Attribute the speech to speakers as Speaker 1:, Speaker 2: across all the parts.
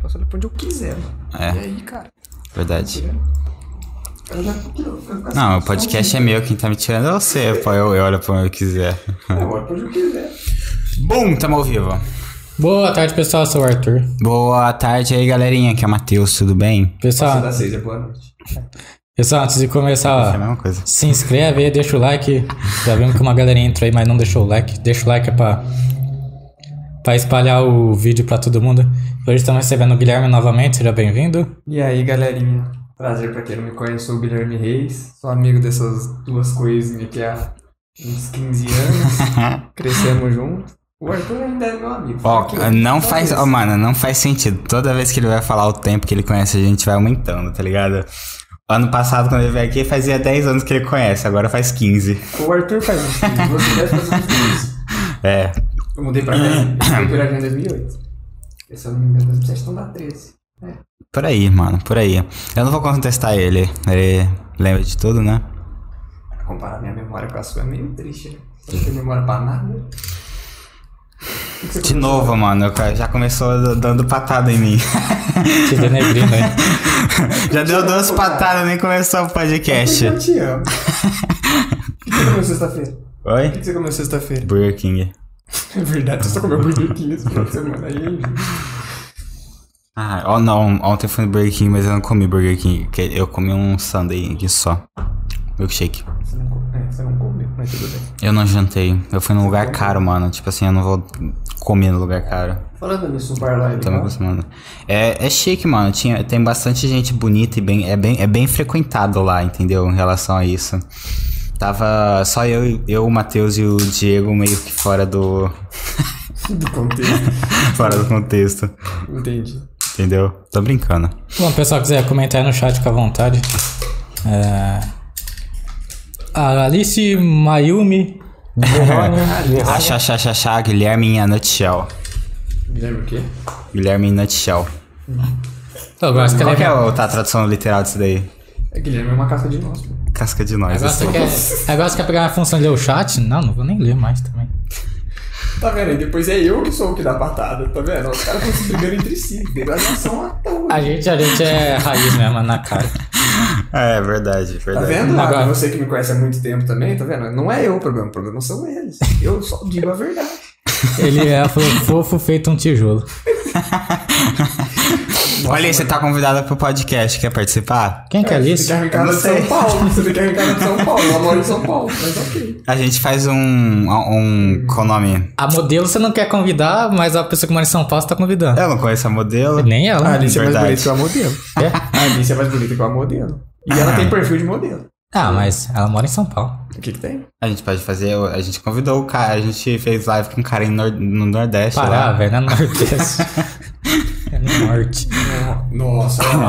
Speaker 1: Posso olhar pra onde eu quiser, mano.
Speaker 2: É.
Speaker 1: E aí, cara?
Speaker 2: Verdade.
Speaker 1: Eu já- eu fico
Speaker 2: Não, o podcast é meu, quem tá me tirando é você, pô. Eu, eu olho pra onde eu quiser.
Speaker 1: Eu olho pra onde eu quiser.
Speaker 2: Bom, tamo ao vivo.
Speaker 3: Boa tarde, pessoal. Eu sou o Arthur.
Speaker 2: Boa tarde aí, galerinha. Aqui é o Matheus, tudo bem?
Speaker 3: Pessoal,
Speaker 1: seis é boa noite.
Speaker 3: pessoal, antes de
Speaker 2: É
Speaker 3: começar, se inscreve aí, deixa o like. Já vimos que uma galerinha entrou aí, mas não deixou o like. Deixa o like é pra, pra espalhar o vídeo pra todo mundo. Hoje estamos recebendo o Guilherme novamente, seja bem-vindo.
Speaker 1: E aí, galerinha? Prazer pra quem não me conhece, sou o Guilherme Reis. Sou amigo dessas duas coisinhas aqui há uns 15 anos. Crescemos juntos. O Arthur ainda é meu amigo.
Speaker 2: Ó, não faz. Ó, mano, não faz sentido. Toda vez que ele vai falar o tempo que ele conhece, a gente vai aumentando, tá ligado? Ano passado, quando ele veio aqui, fazia 10 anos que ele conhece, agora faz 15.
Speaker 1: O Arthur faz uns 15, você deve fazer uns 15.
Speaker 2: É.
Speaker 1: Eu mudei pra cá, eu mudei pra cá em 2008. Se eu não me engano, 2007 então dá 13. É.
Speaker 2: Por aí, mano, por aí. Eu não vou contestar ele. Ele lembra de tudo, né?
Speaker 1: Comparar minha memória com a sua é meio triste, né? Você não tem memória pra nada. O
Speaker 2: De
Speaker 1: começou
Speaker 2: novo, mano, eu já começou dando patada em mim.
Speaker 3: Te denegrindo aí.
Speaker 2: já deu duas patadas, nem começou o podcast.
Speaker 1: Eu te amo. O que você comeu sexta-feira? O
Speaker 2: Oi?
Speaker 1: que você comeu sexta-feira?
Speaker 2: Burger King.
Speaker 1: É verdade, você só comeu Burger King esse final de semana aí, hein?
Speaker 2: Ah, oh, não, ontem eu fui no Burger King, mas eu não comi Burger King. Eu comi um sundae aqui só. Milkshake.
Speaker 1: Você não, é, você não comeu, mas tudo bem.
Speaker 2: Eu não jantei. Eu fui num lugar caro, mano. Tipo assim, eu não vou comer no lugar caro.
Speaker 1: Falando nisso, o bar lá é
Speaker 2: Tô me acostumando. É, é chique, mano. Tinha, tem bastante gente bonita e bem, é, bem, é bem frequentado lá, entendeu? Em relação a isso. Tava só eu, eu o Matheus e o Diego meio que fora do.
Speaker 1: Do contexto.
Speaker 2: fora do contexto.
Speaker 1: Entendi.
Speaker 2: Entendeu? Tô brincando.
Speaker 3: Bom, pessoal, quiser comentar aí no chat, fica à vontade. É... A Alice Mayumi.
Speaker 2: Achá, achá, achá, achá, Guilherme em a nutshell.
Speaker 1: Guilherme o quê?
Speaker 2: Guilherme em nutshell.
Speaker 3: Eu gosto que
Speaker 2: Qual que é o- tá, a tradução literal disso daí?
Speaker 1: É, Guilherme é uma casca de nós, pô.
Speaker 2: Casca de nós.
Speaker 3: Agora você
Speaker 2: assim.
Speaker 3: quer, agora você quer pegar a função de ler o chat? Não, não vou nem ler mais também.
Speaker 1: Tá vendo? E depois é eu que sou o que dá patada, tá vendo? Os caras estão se brigando entre si. Degradação à toa.
Speaker 3: A gente, a gente é raiz mesmo, na cara.
Speaker 2: É, verdade,
Speaker 1: Tá
Speaker 2: verdade.
Speaker 1: vendo?
Speaker 3: Agora-
Speaker 1: Ah, você que me conhece há muito tempo também, tá vendo? Não é eu o problema, o problema são eles. Eu só digo a verdade.
Speaker 3: Ele é fofo feito um tijolo.
Speaker 2: Olha aí, você tá convidada pro podcast, quer participar?
Speaker 3: Quem que é
Speaker 1: Você
Speaker 3: Alice?
Speaker 1: quer arrancar
Speaker 2: Eu
Speaker 1: de. São Paulo. Você quer arrancar de São Paulo. Ela mora em São Paulo, mas ok.
Speaker 2: A gente faz um. um qual o nome?
Speaker 3: A modelo você não quer convidar, mas a pessoa que mora em São Paulo você tá convidando.
Speaker 2: Eu não conheço a modelo.
Speaker 3: Nem ela.
Speaker 1: A Alice é mais bonita que a modelo.
Speaker 3: É?
Speaker 1: A Alice é mais bonita que a modelo. E ela tem perfil de modelo.
Speaker 3: Ah, mas ela mora em São Paulo.
Speaker 1: O que que tem?
Speaker 2: A gente pode fazer. A gente convidou o cara, a gente fez live com um cara Nor- no Nordeste.
Speaker 3: Parar,
Speaker 2: lá.
Speaker 3: velho, é no Nordeste. é no Norte.
Speaker 1: Nossa, olha,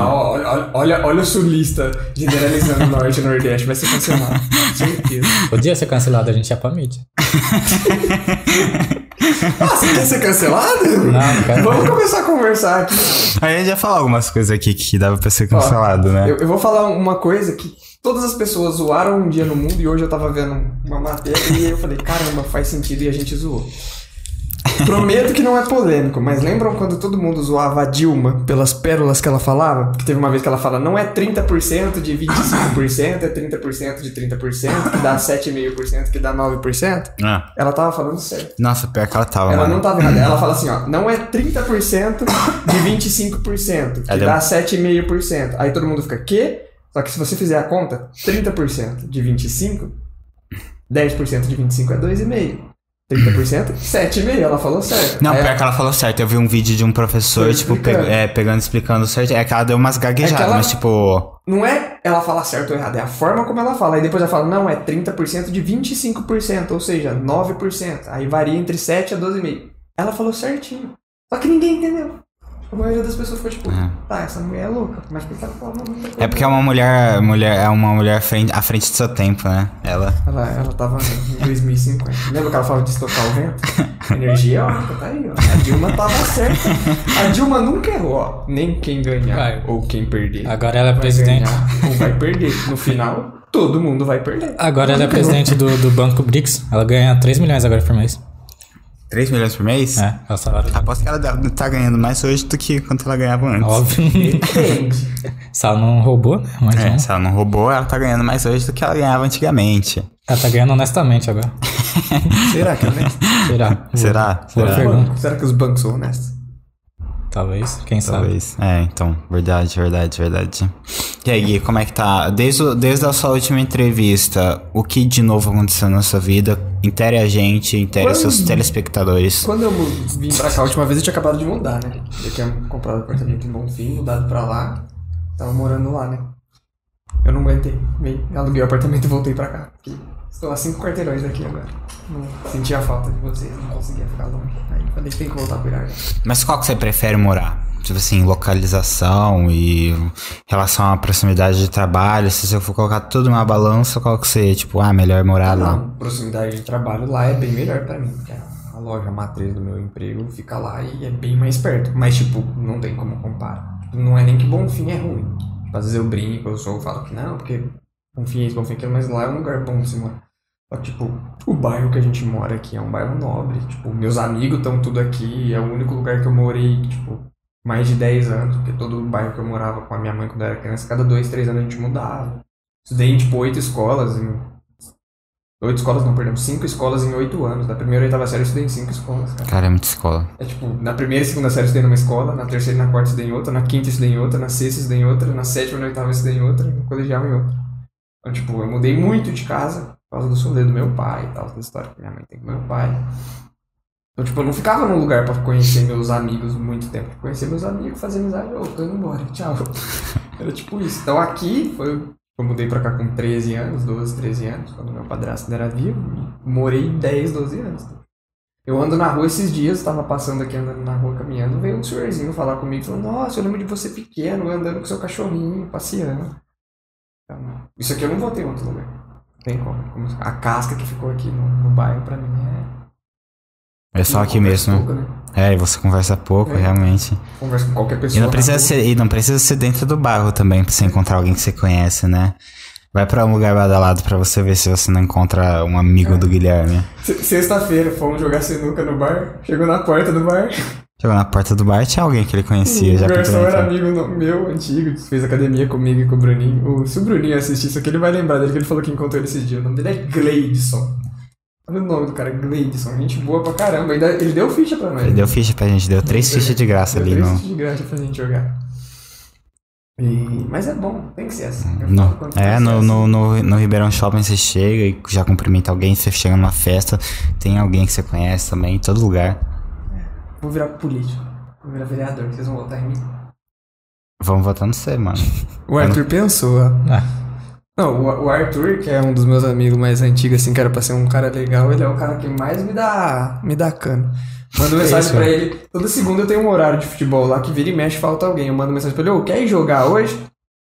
Speaker 1: olha, olha, olha o sulista generalizando o Norte e Nordeste. Vai ser cancelado. Certeza.
Speaker 3: Podia ser cancelado, a gente ia pra mídia.
Speaker 1: Ah, você quer ser cancelado?
Speaker 3: Não, não quero.
Speaker 1: Vamos começar a conversar aqui.
Speaker 2: A gente já falou algumas coisas aqui que dava pra ser
Speaker 1: Ó,
Speaker 2: cancelado, né?
Speaker 1: Eu, eu vou falar uma coisa que todas as pessoas zoaram um dia no mundo e hoje eu tava vendo uma matéria e eu falei, caramba, faz sentido e a gente zoou. Prometo que não é polêmico, mas lembram quando todo mundo zoava a Dilma pelas pérolas que ela falava? Que teve uma vez que ela fala, não é 30% de 25%, é 30% de 30%, que dá 7,5%, que dá 9%?
Speaker 2: Ah,
Speaker 1: Ela tava falando certo.
Speaker 2: nossa, pior que ela tava,
Speaker 1: Ela
Speaker 2: mano.
Speaker 1: não tava errada. Ela fala assim, ó, não é 30% de 25%, que
Speaker 2: Ela
Speaker 1: dá
Speaker 2: é-
Speaker 1: 7,5%. Aí todo mundo fica, quê? Só que se você fizer a conta, 30% de 25, 10% de 25 é 2,5. 30%, 7,5. Ela falou certo.
Speaker 2: Não,
Speaker 1: Aí
Speaker 2: pior que ela falou certo. Eu vi um vídeo de um professor, tipo, pe- é, pegando e explicando certo. É que ela deu umas gaguejadas,
Speaker 1: É ela-
Speaker 2: mas tipo.
Speaker 1: Não é ela falar certo ou errado, é a forma como ela fala. Aí depois ela fala, não, é 30% de 25%, ou seja, 9%. Aí varia entre 7 a 12,5%. Ela falou certinho. Só que ninguém entendeu. A maioria das pessoas ficou tipo,
Speaker 2: É.
Speaker 1: tá, essa mulher é louca. Mas por que ela falou muita coisa?
Speaker 2: É porque é uma mulher. mulher é uma mulher à frente, à frente do seu tempo, né? Ela.
Speaker 1: Ela, ela tava em 2050. Lembra que ela falava de estocar o vento? Energia eólica, tá aí, ó. A Dilma tava certa. A Dilma nunca errou, ó. Nem quem ganhar
Speaker 3: Vai.
Speaker 1: ou quem perder.
Speaker 3: Agora ela é
Speaker 1: vai
Speaker 3: presidente.
Speaker 1: ganhar ou vai perder. No final, todo mundo vai perder.
Speaker 3: Agora ela é presidente do, do Banco BRICS. Ela ganha 3 milhões agora por mês.
Speaker 2: 3 milhões por mês?
Speaker 3: É, é o salário dela.
Speaker 2: Aposto que ela deve- tá ganhando mais hoje do que quanto ela ganhava antes.
Speaker 3: Óbvio. Se ela não roubou, né? Mas
Speaker 2: É,
Speaker 3: não.
Speaker 2: se ela não roubou, ela tá ganhando mais hoje do que ela ganhava antigamente.
Speaker 3: Ela tá ganhando honestamente agora.
Speaker 1: Será que é honesto?
Speaker 3: Será?
Speaker 2: Será? Será?
Speaker 3: pergunta.
Speaker 1: Será que os bancos são honestos?
Speaker 3: Talvez, quem sabe.
Speaker 2: Talvez. É, então, verdade, verdade, verdade. E aí, Gui, como é que tá? Desde, desde a sua última entrevista, o que de novo aconteceu na sua vida? Intere a gente, intere os seus
Speaker 1: Quando-
Speaker 2: telespectadores.
Speaker 1: Quando eu vim pra cá a última vez, eu tinha acabado de mudar, né? Eu tinha comprado apartamento em Bonfim, mudado pra lá. Tava morando lá, né? Eu não aguentei. Me aluguei o apartamento e voltei pra cá. Porque estou a cinco quarteirões daqui agora. Não sentia falta de vocês, não conseguia ficar longe. Aí falei, tem que voltar pro Irá.
Speaker 2: Mas qual que você prefere morar? Tipo assim, localização e relação à proximidade de trabalho. Se você for colocar tudo numa balança, qual que você, tipo, ah, melhor morar lá?
Speaker 1: Não, proximidade de trabalho lá é bem melhor pra mim. Porque a loja matriz do meu emprego fica lá e é bem mais perto. Mas, tipo, não tem como comparar. Não é nem que Bonfim é ruim. Tipo, às vezes eu brinco, eu sou, eu falo que não, porque Isso, Bonfim aquilo, mas lá é um lugar bom de se morar. Só que, tipo, o bairro que a gente mora aqui é um bairro nobre. Tipo, meus amigos estão tudo aqui. É o único lugar que eu morei, tipo, mais de 10 anos. Porque todo o bairro que eu morava com a minha mãe quando eu era criança, cada dois, três anos a gente mudava. Estudei em, tipo, oito escolas. Em... Oito escolas, não, perdão. Cinco escolas em oito anos. Da primeira e oitava série eu estudei em cinco escolas, cara.
Speaker 2: Cara, é muita escola.
Speaker 1: É tipo, na primeira e segunda série eu estudei numa escola, na terceira e na quarta eu estudei em outra, na quinta eu estudei em outra, na sexta eu estudei em outra, na sétima e na oitava eu estudei em outra, no colegial em outra. Então, tipo, eu mudei muito de casa por causa do solê do meu pai e tal, da história que minha mãe tem com meu pai. Então, tipo, eu não ficava num lugar pra conhecer meus amigos muito tempo. Conhecer meus amigos, fazer amizade, ô, tô indo embora, tchau. Era tipo isso. Então aqui foi. Eu mudei pra cá com 13 anos, 12, 13 anos, quando meu padrasto ainda era vivo. Morei 10, 12 anos. Eu ando na rua esses dias, tava passando aqui andando na rua caminhando, veio um senhorzinho falar comigo, falando, nossa, eu lembro de você pequeno, andando com seu cachorrinho, passeando. Isso aqui eu não vou ter em outro lugar. Não tem como. A casca que ficou aqui no, no bairro pra mim é.
Speaker 2: É só aqui mesmo.
Speaker 1: pouco, né?
Speaker 2: É, e você conversa pouco,
Speaker 1: É.
Speaker 2: realmente.
Speaker 1: Converso com qualquer
Speaker 2: E
Speaker 1: pessoa.
Speaker 2: não,
Speaker 1: na
Speaker 2: precisa ser, e não precisa ser dentro do bairro também, pra você encontrar alguém que você conhece, né? Vai pra um lugar badalado pra você ver se você não encontra um amigo do Guilherme.
Speaker 1: Se- Sexta-feira, fomos jogar sinuca no bar, chegou na porta do bar.
Speaker 2: Chegou na porta do bar, tinha alguém que ele conhecia,
Speaker 1: o
Speaker 2: já
Speaker 1: garçom era amigo no- meu, antigo, que fez academia comigo e com o Bruninho. O- se o Bruninho assistir isso aqui, ele vai lembrar dele, que ele falou que encontrou ele esses dias. O nome dele é Gleidson. Olha o nome do cara, Gleidson. Gente boa pra caramba. Ainda, ele deu ficha pra nós.
Speaker 2: Ele deu ficha pra gente, deu três fichas de graça
Speaker 1: Deu
Speaker 2: ali
Speaker 1: três
Speaker 2: no.
Speaker 1: fichas de graça pra gente jogar. E- Mas é bom, tem que ser assim.
Speaker 2: No- é,
Speaker 1: ser
Speaker 2: no,
Speaker 1: assim.
Speaker 2: no, no, no Ribeirão Shopping você chega e já cumprimenta alguém, você chega numa festa, tem alguém que você conhece também, em todo lugar.
Speaker 1: Vou virar político. Vou virar vereador, vocês vão votar em mim.
Speaker 2: Vamos votar no você, mano.
Speaker 1: O Arthur pensou, ó.
Speaker 3: Ah,
Speaker 1: Não, o o Arthur, que é um dos meus amigos mais antigos, assim, que era pra ser um cara legal, ele é o cara que mais me dá, me dá cano. Mando mensagem
Speaker 3: isso,
Speaker 1: pra
Speaker 3: é.
Speaker 1: ele. Toda segunda eu tenho um horário de futebol lá que vira e mexe, falta alguém. Eu mando mensagem pra ele, ô, quer ir jogar hoje?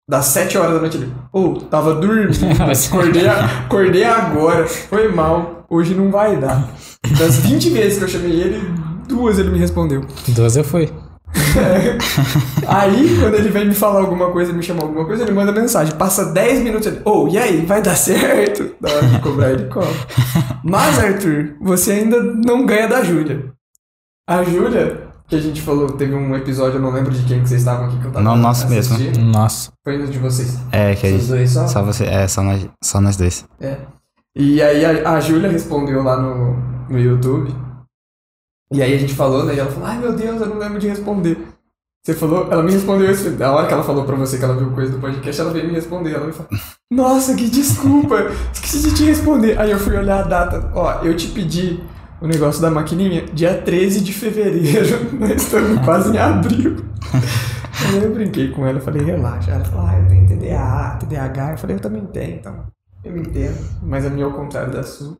Speaker 1: Das 7 horas da noite ele, ô, tava dormindo, acordei, a- acordei agora, foi mal, hoje não vai dar. Das 20 vezes que eu chamei ele, duas ele me respondeu.
Speaker 3: duas eu fui.
Speaker 1: Aí, quando ele vem me falar alguma coisa, me chamar alguma coisa, ele manda mensagem. Passa 10 minutos ele. Ô, e aí, vai dar certo? Na hora de cobrar, ele cobra. Mas, Arthur, você ainda não ganha da Júlia. A Júlia, que a gente falou, teve um episódio, eu não lembro de quem que vocês estavam aqui que eu tava
Speaker 2: Não, nosso mesmo.
Speaker 1: assistindo.
Speaker 3: Nossa.
Speaker 1: Foi um de vocês.
Speaker 2: É, que
Speaker 1: Vocês dois só?
Speaker 2: só você, é, só nós, só nós dois.
Speaker 1: É. E aí a, a Júlia respondeu lá no, no YouTube. E aí a gente falou, né? E ela falou, ai meu Deus, eu não lembro de responder. Você falou, ela me respondeu isso. Na hora que ela falou pra você que ela viu coisa do podcast, ela veio me responder. Ela me falou, nossa, que desculpa, esqueci de te responder. Aí eu fui olhar a data. Ó, eu te pedi o negócio da maquininha dia 13 de fevereiro. Nós estamos quase em abril. Aí eu brinquei com ela, falei, relaxa. Ela falou, ah, eu tenho TDA, TDAH. Eu falei, eu também tenho, então eu entendo. Mas a minha é ao contrário da sua.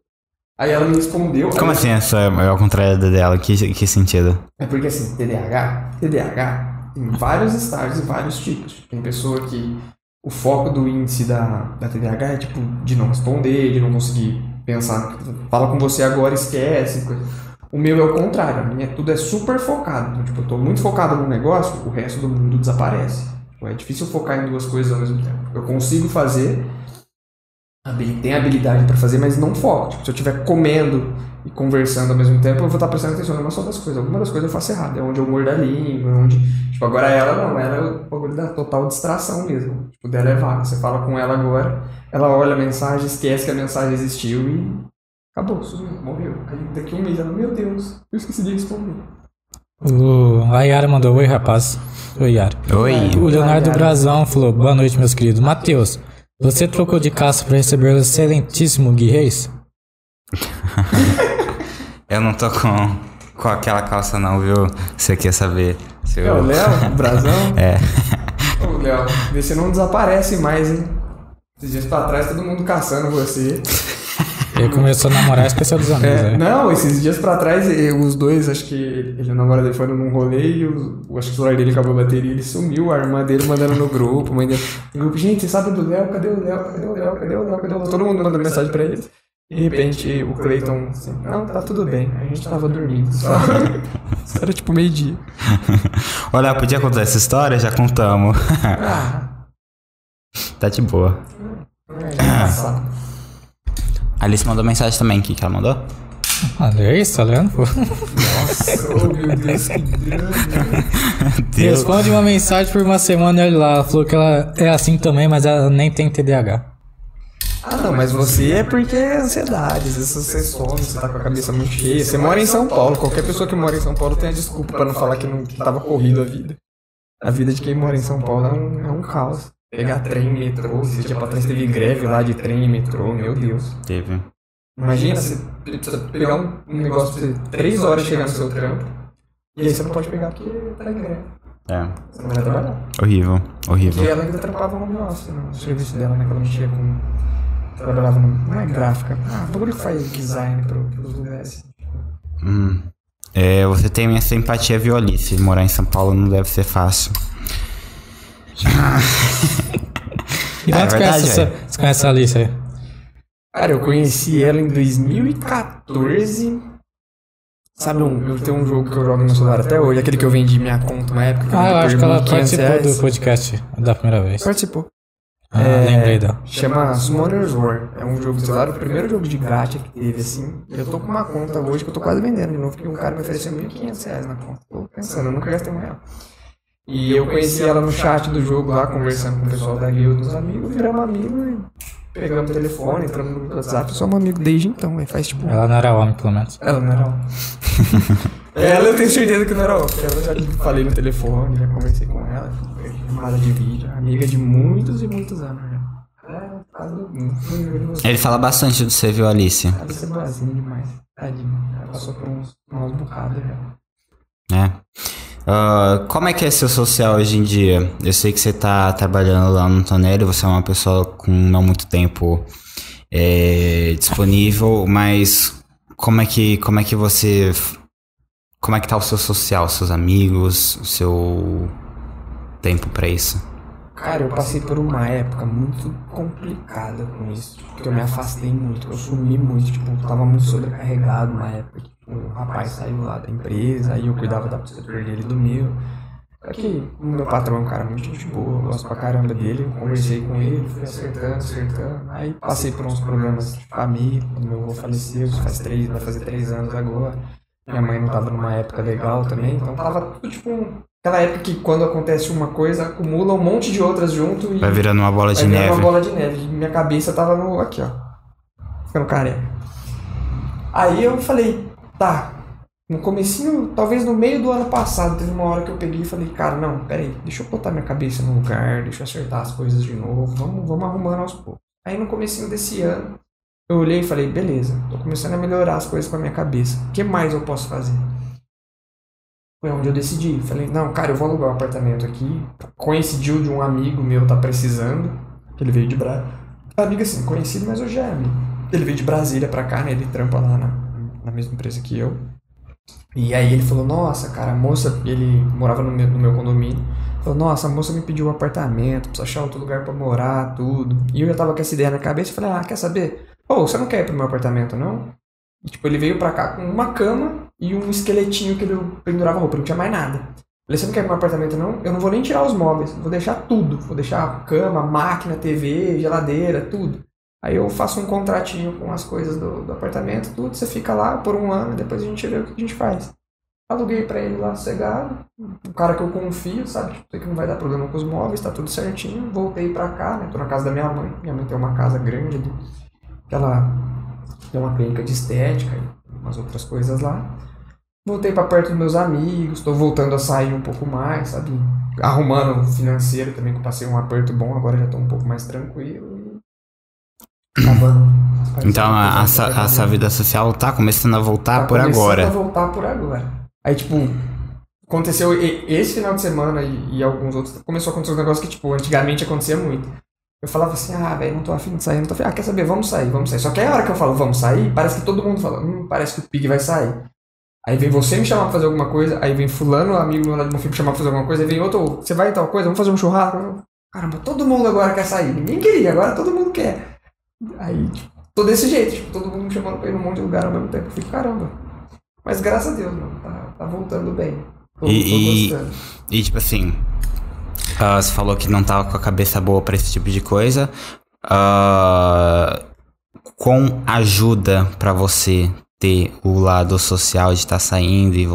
Speaker 1: Aí ela me respondeu.
Speaker 2: Como assim essa é ao contrário da dela? Que, que sentido?
Speaker 1: É porque assim, TDAH, TDAH tem vários estágios e vários tipos. Tem pessoa que o foco do índice da, da TDAH é tipo de não responder, de não conseguir pensar. Fala com você agora, esquece. Coisa. O meu é o contrário, a minha tudo é super focado. Então, tipo, eu tô muito focado no negócio, o resto do mundo desaparece. Tipo, é difícil focar em duas coisas ao mesmo tempo. Eu consigo fazer, tem habilidade pra fazer, mas não foco. Tipo, se eu estiver comendo e conversando ao mesmo tempo, eu vou estar prestando atenção em uma só das coisas. Alguma das coisas eu faço errado. É onde eu mordo a língua, é onde. Tipo, agora ela não, ela é o bagulho da total distração mesmo. Tipo, dela é vaga. Você fala com ela agora, ela olha a mensagem, esquece que a mensagem existiu e. Acabou, sumiu, morreu. Aí daqui a um mês ela, meu Deus, eu esqueci de responder.
Speaker 3: O, a Yara mandou, oi rapaz. Oi, Yara.
Speaker 2: Oi.
Speaker 3: O Leonardo. Brazão falou, boa noite, meus queridos. Matheus, você trocou de calça pra receber o excelentíssimo Gui Reis?
Speaker 2: Eu não tô com, com aquela calça não, viu? Você quer saber? Se
Speaker 1: É o
Speaker 2: eu...
Speaker 1: Léo, o Brazão.
Speaker 2: É.
Speaker 1: Ô, Léo, vê se não desaparece mais, hein? Esses dias pra trás, todo mundo caçando você.
Speaker 3: Ele começou a namorar a especial dos amigos,
Speaker 1: É,
Speaker 3: né?
Speaker 1: não, esses dias pra trás, os dois, acho que ele e a namorada dele foram num rolê e o, o- acho que o celular dele acabou a bateria, ele sumiu, a irmã dele mandando no grupo, mãe dele, no grupo, gente, você sabe do Léo? Cadê o Léo? Cadê o Léo? Cadê o Léo? Cadê o Léo? Todo mundo mandando mensagem pra eles. De repente, o Clayton, assim, não, tá tudo bem, a gente tava dormindo. Só. Isso era tipo meio-dia.
Speaker 2: Olha, podia contar essa história? Já contamos.
Speaker 1: Ah,
Speaker 2: tá de boa.
Speaker 1: é engraçado.
Speaker 2: A Alice mandou mensagem também. O que, que ela mandou?
Speaker 3: Ah, é isso, tá lendo? pô?
Speaker 1: Nossa, oh, meu Deus, que.
Speaker 2: Deus.
Speaker 3: Responde uma mensagem por uma semana e olha lá. Ela falou que ela é assim também, mas ela nem tem TDAH.
Speaker 1: Ah, não, mas você é porque é ansiedade, às vezes você some, você tá com a cabeça muito cheia. Você mora em São Paulo, qualquer pessoa que mora em São Paulo tem a desculpa pra não falar que não que tava corrido a vida. A vida de quem mora em São Paulo é um, é um caos. Pegar trem, metrô, esse dia pra trás teve greve lá de trem e metrô, meu Deus.
Speaker 2: Teve.
Speaker 1: Imagina, você precisa pegar um, um negócio você três horas chegar no seu trampo, e aí você não pode pegar porque tá em greve.
Speaker 2: É.
Speaker 1: Você não vai trabalhar.
Speaker 2: Horrível.
Speaker 1: E
Speaker 2: Horrível.
Speaker 1: ela ainda trampava home office no serviço dela, né? Quando mexia com. Trabalhava no. Não é gráfica. Ah, bagulho que faz design pro, pros lugares.
Speaker 2: Hum. É, você tem minha simpatia, viu, Alice? Morar em São Paulo não deve ser fácil.
Speaker 3: E
Speaker 2: É
Speaker 3: onde você,
Speaker 2: verdade,
Speaker 3: conhece essa, você conhece a Alice aí?
Speaker 1: Cara, eu conheci ela em 2014. Sabe, um, eu tenho um jogo que eu jogo no celular até hoje, aquele que eu vendi minha conta uma época.
Speaker 3: Ah, eu acho que ela
Speaker 1: 1.500
Speaker 3: participou
Speaker 1: reais.
Speaker 3: do podcast da primeira vez.
Speaker 1: Participou.
Speaker 3: Ah,
Speaker 1: É,
Speaker 3: lembrei dela.
Speaker 1: Chama Summoner's War. É um jogo de celular, o primeiro jogo de gacha que teve, assim. Eu tô com uma conta hoje que eu tô quase vendendo de novo, porque um cara me ofereceu 1.500 reais na conta. Tô pensando, eu nunca gastei um real. E eu conheci ela no chat do jogo lá, conversando com o pessoal da guilda, dos amigos, viramos amigos e pegamos o telefone, entramos no grupo do WhatsApp. Somos amigos desde então, velho. Faz tipo.
Speaker 3: Ela não era homem, pelo menos.
Speaker 1: Ela não era homem. ela eu tenho certeza que não era homem, porque ela já falei no telefone, já conversei com ela, foi chamada de vídeo, amiga de muitos e muitos anos já. É.
Speaker 2: Ele fala bastante do você, viu, Alice?
Speaker 1: Ela é boazinha demais. Tadinha. Ela passou por uns maus bocados já.
Speaker 2: É. Ah, como é que é seu social hoje em dia? Eu sei que você tá trabalhando lá no Tonelli, você é uma pessoa com não muito tempo é, disponível, mas como é que como é que você como é que tá o seu social, seus amigos, o seu tempo pra isso?
Speaker 1: Cara, eu passei por uma época muito complicada com isso. Porque eu me afastei muito, eu sumi muito, tipo, eu tava muito sobrecarregado na época. Tipo, o rapaz saiu lá da empresa, aí eu cuidava da setor dele e do meu. Só que o meu patrão é um cara muito gente boa, eu gosto pra caramba dele, eu conversei com ele, fui acertando, acertando. Aí passei por uns problemas de família, quando meu avô faleceu, faz três, vai fazer três anos agora. Minha mãe não tava numa época legal também, então tava tudo tipo um- aquela época que quando acontece uma coisa, acumula um monte de outras junto e
Speaker 2: Vai virando uma bola de
Speaker 1: vai
Speaker 2: neve.
Speaker 1: uma bola de neve. Minha cabeça tava no. aqui, ó. Ficando careca. Aí eu falei, tá. No comecinho, talvez no meio do ano passado, teve uma hora que eu peguei e falei, cara, não, peraí, deixa eu botar minha cabeça no lugar, deixa eu acertar as coisas de novo, vamos, vamos arrumando aos poucos. Aí no comecinho desse ano, eu olhei e falei, beleza, tô começando a melhorar as coisas com a minha cabeça. O que mais eu posso fazer? Foi onde eu decidi. Falei, não, cara, eu vou alugar um apartamento aqui. Coincidiu de um amigo meu tá precisando. Ele veio de Brasília. Amigo assim, conhecido, mas hoje é amigo. Ele veio de Brasília pra cá, né? Ele trampa lá na, na mesma empresa que eu. E aí ele falou, nossa, cara, a moça, ele morava no meu, no meu condomínio. Falou, nossa, a moça me pediu um apartamento, precisa achar outro lugar pra morar, tudo. E eu já tava com essa ideia na cabeça, falei, ah, quer saber? Ô, você não quer ir pro meu apartamento, não? E, tipo, ele veio pra cá com uma cama e um esqueletinho que ele pendurava roupa, não tinha mais nada. Falei, você não quer meu apartamento, não? Eu não vou nem tirar os móveis, vou deixar tudo. Vou deixar cama, máquina, TV, geladeira, tudo. Aí eu faço um contratinho com as coisas do, do apartamento, tudo, você fica lá por um ano, depois a gente vê o que a gente faz. Aluguei pra ele lá sossegado, um cara que eu confio, sabe? Tipo, que não vai dar problema com os móveis, tá tudo certinho. Voltei pra cá, né? Tô na casa da minha mãe. Minha mãe tem uma casa grande que ela tem uma clínica de estética e umas outras coisas lá. Voltei pra perto dos meus amigos, tô voltando a sair um pouco mais, sabe? Arrumando o financeiro também, que eu passei um aperto bom, agora já tô um pouco mais tranquilo. e Acabando.
Speaker 2: Então a, a,
Speaker 1: da
Speaker 2: a sua vida social tá começando a voltar
Speaker 1: Tá
Speaker 2: por
Speaker 1: começando
Speaker 2: agora.
Speaker 1: a voltar por agora. Aí, tipo, aconteceu esse final de semana e, e alguns outros. Começou a acontecer um negócio que, tipo, antigamente acontecia muito. Eu falava assim, ah, velho, não tô afim de sair, não tô afim. Ah, quer saber? Vamos sair, vamos sair. Só que aí a hora que eu falo, vamos sair, parece que todo mundo fala, hum, parece que o Pig vai sair. Aí vem você me chamar pra fazer alguma coisa, aí vem fulano, amigo meu lá de Bonfim, me chamar pra fazer alguma coisa, aí vem outro, você vai em tal coisa, vamos fazer um churrasco. Caramba, todo mundo agora quer sair. Ninguém queria, agora todo mundo quer. Aí, tipo, tô desse jeito, tipo, todo mundo me chamando pra ir num monte de lugar ao mesmo tempo. Eu fico, caramba. Mas graças a Deus, mano, tá, tá voltando bem. Tô,
Speaker 2: E-
Speaker 1: tô gostando.
Speaker 2: E tipo assim, ah, você falou que não tava com a cabeça boa pra esse tipo de coisa. Ah, com ajuda pra você ter o lado social de estar saindo e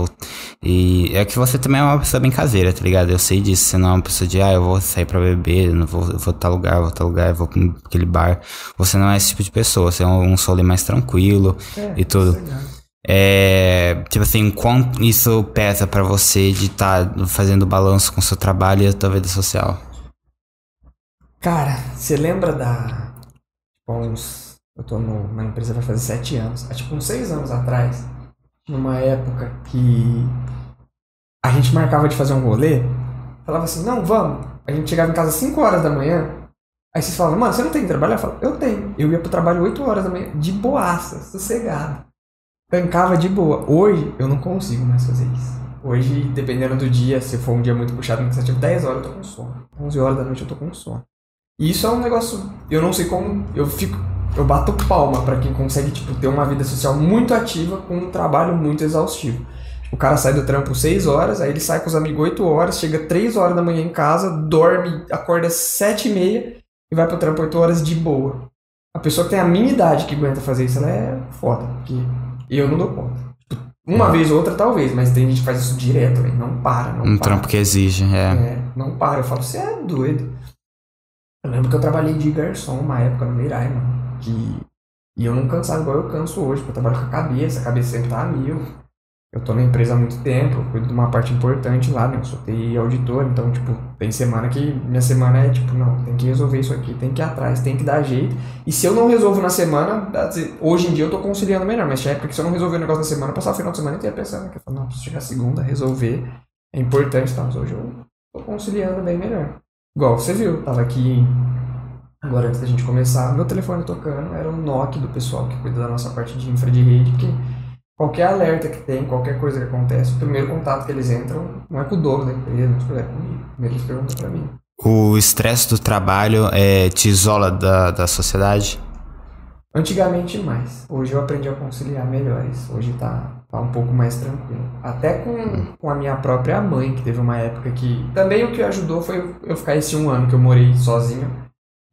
Speaker 2: e é que você também é uma pessoa bem caseira, tá ligado? Eu sei disso, você não é uma pessoa de ah, eu vou sair pra beber, não vou, vou tal lugar, vou tal lugar, vou pra aquele bar. Você não é esse tipo de pessoa, você é um, um mais tranquilo
Speaker 1: É,
Speaker 2: e tudo.
Speaker 1: sossegado.
Speaker 2: É, tipo assim, quanto isso pesa pra você de estar fazendo balanço com o seu trabalho e a tua vida social?
Speaker 1: Cara, você lembra da. Tipo, uns. Eu tô numa empresa vai fazer sete anos. Há tipo uns seis anos atrás, numa época que a gente marcava de fazer um rolê, falava assim, não, vamos. A gente chegava em casa às 5 horas da manhã, aí vocês falavam, mano, você não tem que trabalhar? Eu falava, eu tenho. Eu ia pro trabalho 8 horas da manhã, de boaça, sossegado. Tancava de boa. Hoje eu não consigo mais fazer isso. Hoje, dependendo do dia, se for um dia muito puxado, muito cansativo, 10 horas eu tô com sono. 11 horas da noite eu tô com sono. E isso é um negócio, eu não sei como, eu fico, eu bato palma pra quem consegue, tipo, ter uma vida social muito ativa com um trabalho muito exaustivo. O cara sai do trampo 6 horas, aí ele sai com os amigos 8 horas, chega 3 horas da manhã em casa, dorme, acorda 7 e meia e vai pro trampo 8 horas de boa. A pessoa que tem a minha idade que aguenta fazer isso, ela é foda, porque eu não dou conta. Tipo, Uma vez ou outra, talvez, mas tem gente que faz isso direto, velho. Não para, não
Speaker 2: Um
Speaker 1: para.
Speaker 2: trampo que exige, é.
Speaker 1: É, não para. Eu falo, você é doido. Eu lembro que eu trabalhei de garçom uma época no Mirai, mano. Que... E eu não cansava igual eu canso hoje, porque eu trabalho com a cabeça, a cabeça sempre tá a mil. Eu tô na empresa há muito tempo, eu cuido de uma parte importante lá, né? Eu sou TI auditor, então, tipo, tem semana que minha semana é tipo, não, tem que resolver isso aqui, tem que ir atrás, tem que dar jeito. E se eu não resolvo na semana, hoje em dia eu tô conciliando melhor, mas tinha época que se eu não resolver o negócio na semana, eu passava o final de semana inteiro pensando, que eu falo, não, preciso chegar segunda, resolver, é importante tal, mas hoje eu tô conciliando bem melhor. Igual você viu, tava aqui agora antes da gente começar, meu telefone tocando, era o NOC do pessoal que cuida da nossa parte de infra de rede, porque qualquer alerta que tem, qualquer coisa que acontece, o primeiro contato que eles entram não é com o dono da empresa, tipo, é comigo. Primeiro eles perguntam pra mim.
Speaker 2: O estresse do trabalho é, te isola da, da sociedade?
Speaker 1: Antigamente mais. Hoje eu aprendi a conciliar melhor isso. Hoje tá, tá um pouco mais tranquilo. Até com, com a minha própria mãe, que teve uma época que. Também o que ajudou foi eu ficar esse um ano que eu morei sozinho.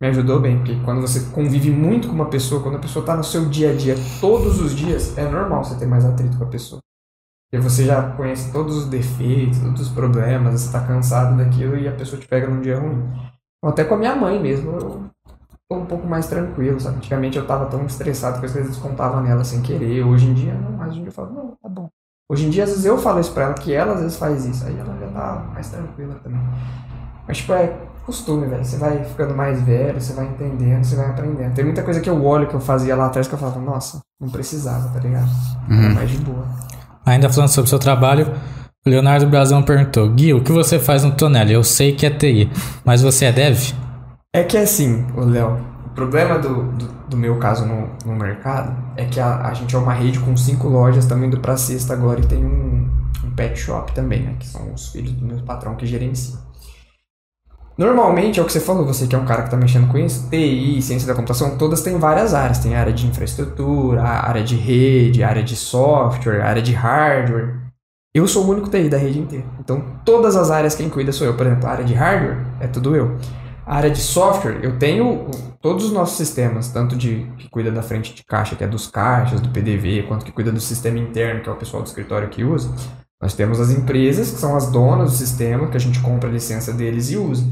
Speaker 1: Me ajudou bem, porque quando você convive muito com uma pessoa, quando a pessoa tá no seu dia a dia todos os dias, é normal você ter mais atrito com a pessoa. Porque você já conhece todos os defeitos, todos os problemas, você tá cansado daquilo e a pessoa te pega num dia ruim. Até com a minha mãe mesmo, eu tô um pouco mais tranquilo, sabe? Antigamente eu tava tão estressado que às vezes descontava nela sem querer. Hoje em dia, não. Hoje em dia eu falo, não, tá bom. Hoje em dia, às vezes eu falo isso pra ela, que ela às vezes faz isso. Aí ela já tá mais tranquila também. Mas, tipo, é costume, velho. Você vai ficando mais velho, você vai entendendo, você vai aprendendo. Tem muita coisa que eu olho que eu fazia lá atrás que eu falava, nossa, não precisava, tá ligado? Era mais de boa.
Speaker 3: Ainda falando sobre o seu trabalho, o Leonardo Brazão perguntou: Gui, o que você faz no Tonelli? Eu sei que é TI, mas você é dev?
Speaker 1: É que assim, o Léo, o problema do, do, do meu caso no, no mercado é que a, a gente é uma rede com cinco lojas, também indo pra sexta agora e tem um, um pet shop também, né? Que são os filhos do meu patrão que gerencia. Normalmente é o que você falou, você que é um cara que tá mexendo com isso, TI, ciência da computação, todas têm várias áreas. Tem área de infraestrutura, área de rede, área de software, área de hardware. Eu sou o único TI da rede inteira. Então, todas as áreas quem cuida sou eu. Por exemplo, a área de hardware é tudo eu. A área de software, eu tenho todos os nossos sistemas, tanto de que cuida da frente de caixa, que é dos caixas, do PDV, quanto que cuida do sistema interno, que é o pessoal do escritório que usa. Nós temos as empresas, que são as donas do sistema, que a gente compra a licença deles e usa.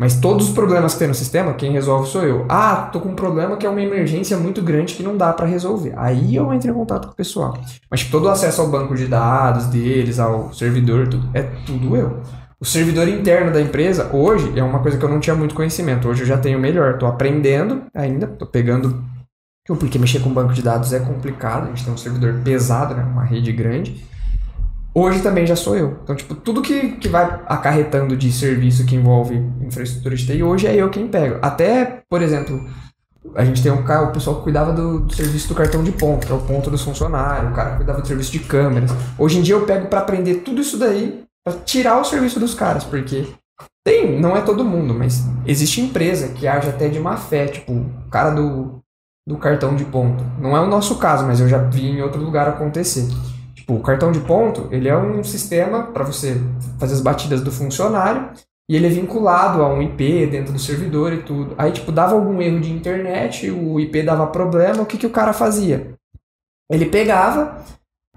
Speaker 1: Mas todos os problemas que tem no sistema, quem resolve sou eu. Ah, tô com um problema que é uma emergência muito grande que não dá para resolver. Aí eu entro em contato com o pessoal. Mas tipo, todo o acesso ao banco de dados deles, ao servidor, tudo, é tudo eu. O servidor interno da empresa, hoje, é uma coisa que eu não tinha muito conhecimento. Hoje eu já tenho melhor. Tô aprendendo ainda, tô pegando. Porque mexer com banco de dados é complicado. A gente tem um servidor pesado, né? uma rede grande. Hoje também já sou eu. Então, tipo, tudo que, que vai acarretando de serviço que envolve infraestrutura de TI, hoje é eu quem pego. Até, por exemplo, a gente tem um cara, o pessoal que cuidava do, do serviço do cartão de ponto, que é o ponto dos funcionários, o cara cuidava do serviço de câmeras. Hoje em dia eu pego para aprender tudo isso daí, para tirar o serviço dos caras, porque tem, não é todo mundo, mas existe empresa que age até de má fé, tipo, o cara do, do cartão de ponto. Não é o nosso caso, mas eu já vi em outro lugar acontecer. Tipo, o cartão de ponto, ele é um sistema para você fazer as batidas do funcionário e ele é vinculado a um IP dentro do servidor e tudo. Aí, tipo, dava algum erro de internet, o IP dava problema, o que, que o cara fazia? Ele pegava,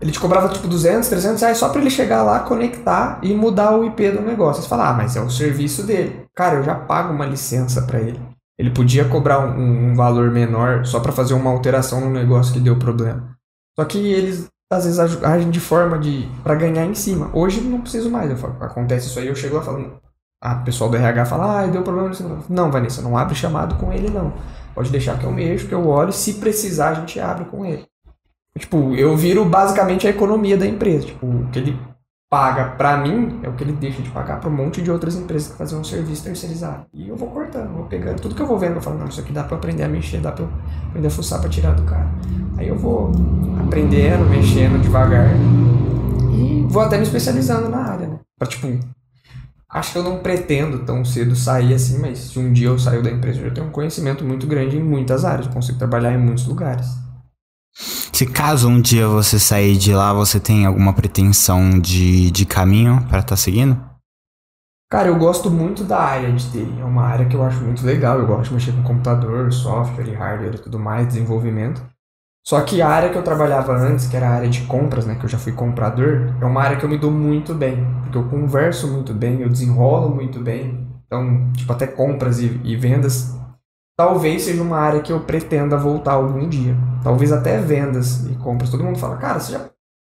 Speaker 1: ele te cobrava tipo 200, 300 reais só para ele chegar lá, conectar e mudar o IP do negócio. Você fala, ah, mas é o serviço dele. Cara, eu já pago uma licença para ele. Ele podia cobrar um, um valor menor só para fazer uma alteração no negócio que deu problema. Só que eles às vezes ag- agem de forma de para ganhar em cima. Hoje não preciso mais. Falo, acontece isso aí, eu chego lá falando, a pessoal do RH fala, ah, deu problema. Não, Vanessa, não abre chamado com ele não. Pode deixar que eu mexo, que eu olho. Se precisar, a gente abre com ele. Tipo, eu viro basicamente a economia da empresa. Tipo, que ele paga pra mim é o que ele deixa de pagar pra um monte de outras empresas que fazem um serviço terceirizado. E eu vou cortando, vou pegando tudo que eu vou vendo, eu falo, não, isso aqui dá pra aprender a mexer, dá eu aprender a fuçar pra tirar do cara. Aí eu vou aprendendo, mexendo devagar e vou até me especializando na área, né? Pra, tipo, acho que eu não pretendo tão cedo sair assim, mas se um dia eu sair da empresa, eu já tenho um conhecimento muito grande em muitas áreas, eu consigo trabalhar em muitos lugares.
Speaker 2: Se caso um dia você sair de lá, você tem alguma pretensão de, de caminho pra estar seguindo?
Speaker 1: Cara, eu gosto muito da área de TI. É uma área que eu acho muito legal. Eu gosto de mexer com computador, software e hardware e tudo mais, desenvolvimento. Só que a área que eu trabalhava antes, que era a área de compras, né, que eu já fui comprador, é uma área que eu me dou muito bem. Porque eu converso muito bem, eu desenrolo muito bem. Então, tipo, até compras e, e vendas, talvez seja uma área que eu pretenda voltar algum dia. Talvez até vendas e compras. Todo mundo fala, cara, você já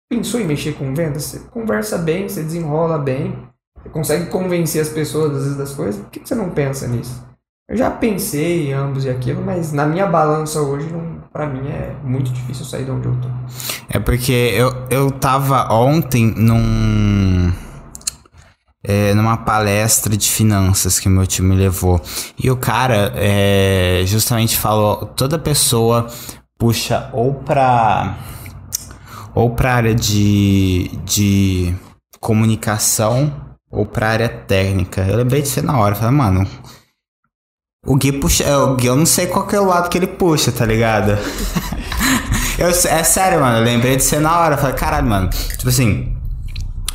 Speaker 1: pensou em mexer com vendas? Você conversa bem, você desenrola bem. Você consegue convencer as pessoas às vezes das coisas, por que você não pensa nisso? Eu já pensei em ambos e aquilo, mas na minha balança hoje, pra mim é muito difícil sair de onde eu tô.
Speaker 2: É porque eu, eu tava ontem num. É, numa palestra de finanças que o meu time levou. E o cara é, justamente falou: toda pessoa puxa ou pra. ou pra área de. de comunicação ou pra área técnica. Eu lembrei de você na hora. Falei, mano. O Gui puxa. é, O Gui, eu não sei qual é o lado que ele puxa, tá ligado? Eu, é sério, mano. Eu lembrei de você na hora. Falei, caralho, mano. Tipo assim.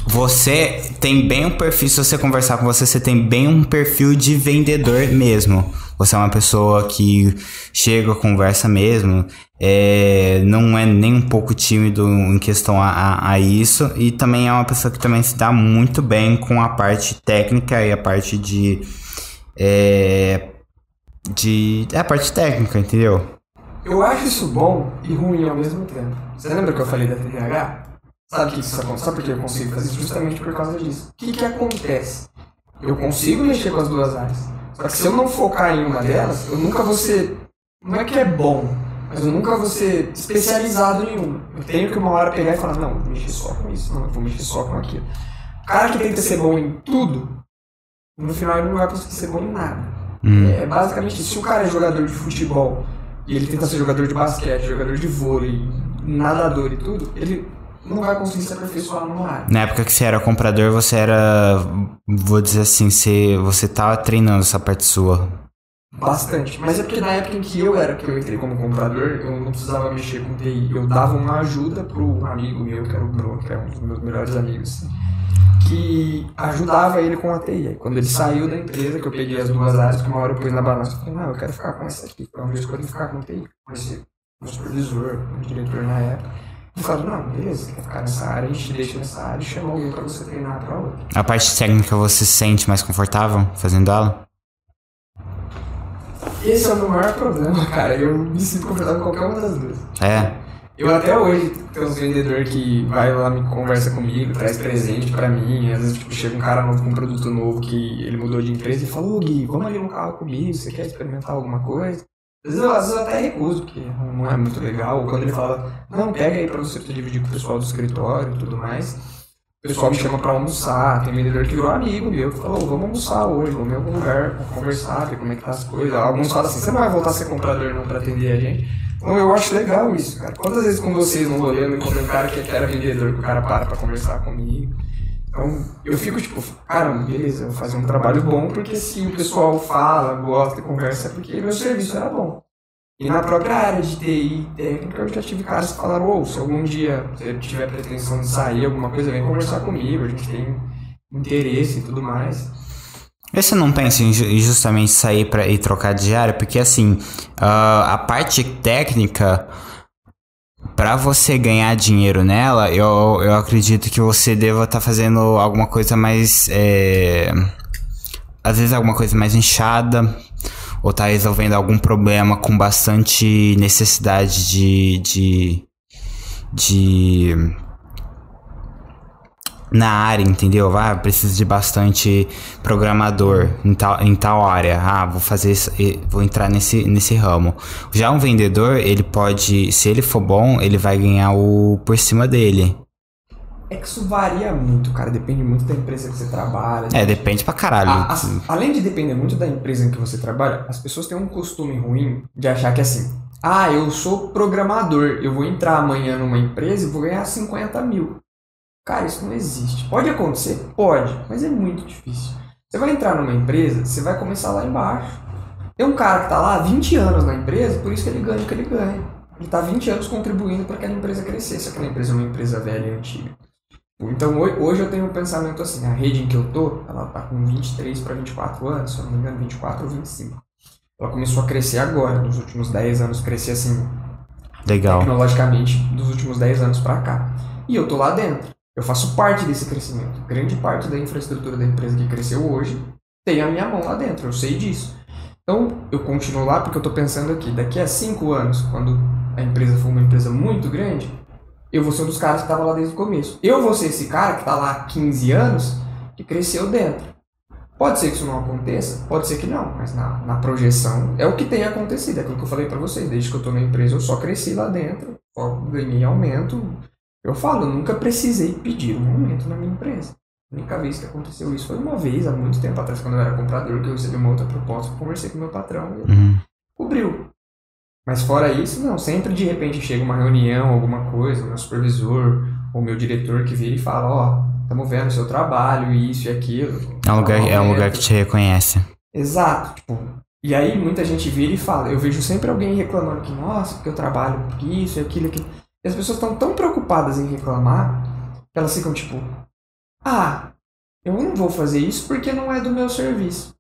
Speaker 2: Você tem bem um perfil, se você conversar com você, você tem bem um perfil de vendedor mesmo. Você é uma pessoa que chega, conversa mesmo, é, não é nem um pouco tímido em questão a, a, a isso, e também é uma pessoa que também se dá muito bem com a parte técnica e a parte de. É, de. É a parte técnica, entendeu?
Speaker 1: Eu acho isso bom e ruim ao mesmo tempo. Você lembra que eu falei da TDAH? Sabe o que isso acontece? Sabe por que eu consigo fazer isso? Justamente por causa disso. O que, que acontece? Eu consigo mexer com as duas áreas. Só que se eu não focar em uma delas, eu nunca vou ser. Não é que é bom, mas eu nunca vou ser especializado em uma. Eu tenho que uma hora pegar e falar: não, vou mexer só com isso, não, vou mexer só com aquilo. O cara que tenta ser bom em tudo, no final ele não vai conseguir ser bom em nada. É basicamente isso. Se o cara é jogador de futebol e ele tenta ser jogador de basquete, jogador de vôlei, nadador e tudo, ele não vai conseguir se aperfeiçoar numa área.
Speaker 2: Na época que você era comprador, você era. Vou dizer assim, você, você tava treinando essa parte sua.
Speaker 1: Bastante. Mas é porque na época em que eu era, que eu entrei como comprador, eu não precisava mexer com TI. Eu dava uma ajuda pro amigo meu, que era o Bruno, que é um dos meus melhores amigos. Que ajudava ele com a TI. Quando ele saiu da empresa, que eu peguei as duas áreas, que uma hora eu pus na balança, eu falei, não, eu quero ficar com essa aqui. Então, eu escolhi ficar com TI, com esse supervisor, meu diretor na época. Ele falou, não, beleza, quer ficar nessa área, a gente te deixa nessa área e chama alguém pra você treinar pra outra.
Speaker 2: A parte técnica você se sente mais confortável fazendo aula?
Speaker 1: Esse é o meu maior problema, cara. Eu me sinto confortável em qualquer uma das duas.
Speaker 2: É.
Speaker 1: Eu até hoje tenho uns vendedor que vai lá, me conversa comigo, traz presente pra mim. Às vezes, tipo, chega um cara novo com um produto novo que ele mudou de empresa e fala, ô Gui, vamos ali no carro comigo, você quer experimentar alguma coisa? Às vezes, eu, às vezes eu até recuso, porque não é muito legal. Quando ele fala, não, pega aí pra você dividir com o pessoal do escritório e tudo mais. O pessoal me chama pra almoçar, tem vendedor que virou amigo meu, que falou, vamos almoçar hoje, vamos em algum lugar conversar, ver como é que tá as coisas. Alguns falam assim, você não vai voltar a ser comprador não pra atender a gente. Então eu acho legal isso, cara. Quantas vezes com vocês no rolê eu encontrei um cara que era vendedor, que o cara para pra conversar comigo. Então eu fico tipo, caramba, beleza, eu vou fazer um trabalho bom, porque se o pessoal fala, gosta, conversa, é porque meu serviço era bom. E na própria área de TI técnica, eu já tive caras que falaram, ou se algum dia você tiver pretensão de sair, alguma coisa, vem conversar comigo, a gente tem interesse e tudo mais.
Speaker 2: E você não pensa em ju- justamente sair pra ir trocar de área? Porque assim, ah, a parte técnica, pra você ganhar dinheiro nela, eu, eu acredito que você deva estar fazendo alguma coisa mais. é, às vezes alguma coisa mais inchada, ou tá resolvendo algum problema com bastante necessidade de. de. de na área, entendeu? Ah, preciso de bastante programador em tal, em tal área. Ah, vou fazer isso, vou entrar nesse, nesse ramo. Já um vendedor, ele pode, se ele for bom, ele vai ganhar o por cima dele.
Speaker 1: É que isso varia muito, cara, depende muito da empresa que você trabalha.
Speaker 2: É, depende pra caralho.
Speaker 1: A- as- além de depender muito da empresa em que você trabalha, as pessoas têm um costume ruim de achar que assim, ah, eu sou programador, eu vou entrar amanhã numa empresa e vou ganhar 50 mil. Cara, isso não existe. Pode acontecer? Pode, mas é muito difícil. Você vai entrar numa empresa, você vai começar lá embaixo. Tem um cara que tá lá há 20 anos na empresa, por isso que ele ganha o que ele ganha. Ele tá há 20 anos contribuindo para aquela empresa crescer, se aquela empresa é uma empresa velha e antiga. Então ho- hoje eu tenho um pensamento assim, a rede em que eu tô, ela tá com 23 para 24 anos, se eu não me engano, 24 ou 25. Ela começou a crescer agora, nos últimos 10 anos, crescer assim,
Speaker 2: Legal.
Speaker 1: tecnologicamente, dos últimos 10 anos para cá. E eu tô lá dentro. Eu faço parte desse crescimento. Grande parte da infraestrutura da empresa que cresceu hoje tem a minha mão lá dentro, eu sei disso. Então, eu continuo lá porque eu tô pensando aqui, daqui a 5 anos, quando a empresa for uma empresa muito grande, eu vou ser um dos caras que estava lá desde o começo. Eu vou ser esse cara que está lá há 15 anos, que cresceu dentro. Pode ser que isso não aconteça, pode ser que não, mas na, na projeção é o que tem acontecido, é aquilo que eu falei para vocês. Desde que eu estou na empresa, eu só cresci lá dentro, ganhei aumento. Eu falo, eu nunca precisei pedir um aumento na minha empresa. A única vez que aconteceu isso foi uma vez, há muito tempo atrás, quando eu era comprador, que eu recebi uma outra proposta, conversei com meu patrão e
Speaker 2: Uhum.
Speaker 1: cobriu. Mas fora isso, não. Sempre de repente chega uma reunião, alguma coisa, meu supervisor ou meu diretor que vira e fala, ó, estamos vendo o seu trabalho, isso e aquilo.
Speaker 2: É um lugar, é um lugar que te reconhece.
Speaker 1: Exato, tipo. E aí muita gente vira e fala, eu vejo sempre alguém reclamando que, nossa, porque eu trabalho por isso e aquilo, aquilo. E as pessoas estão tão preocupadas em reclamar que elas ficam tipo, ah, eu não vou fazer isso porque não é do meu serviço.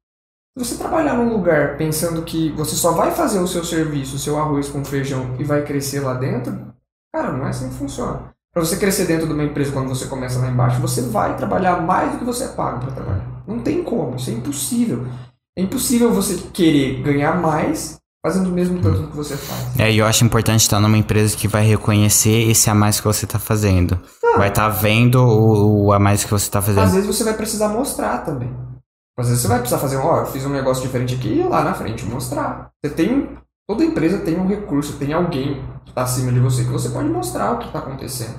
Speaker 1: Se você trabalhar num lugar pensando que você só vai fazer o seu serviço, o seu arroz com feijão e vai crescer lá dentro, cara, não é assim que funciona. Para você crescer dentro de uma empresa quando você começa lá embaixo, você vai trabalhar mais do que você é pago para trabalhar. Não tem como, isso é impossível. É impossível você querer ganhar mais fazendo o mesmo tanto que você faz.
Speaker 2: É, e eu acho importante estar numa empresa que vai reconhecer esse a mais que você tá fazendo. Vai estar vendo o, o a mais que você tá
Speaker 1: Às
Speaker 2: fazendo.
Speaker 1: vezes você vai precisar mostrar também. Às vezes você vai precisar fazer, ó, eu fiz um negócio diferente aqui e lá na frente mostrar. Você tem. Toda empresa tem um recurso, tem alguém que está acima de você que você pode mostrar o que está acontecendo.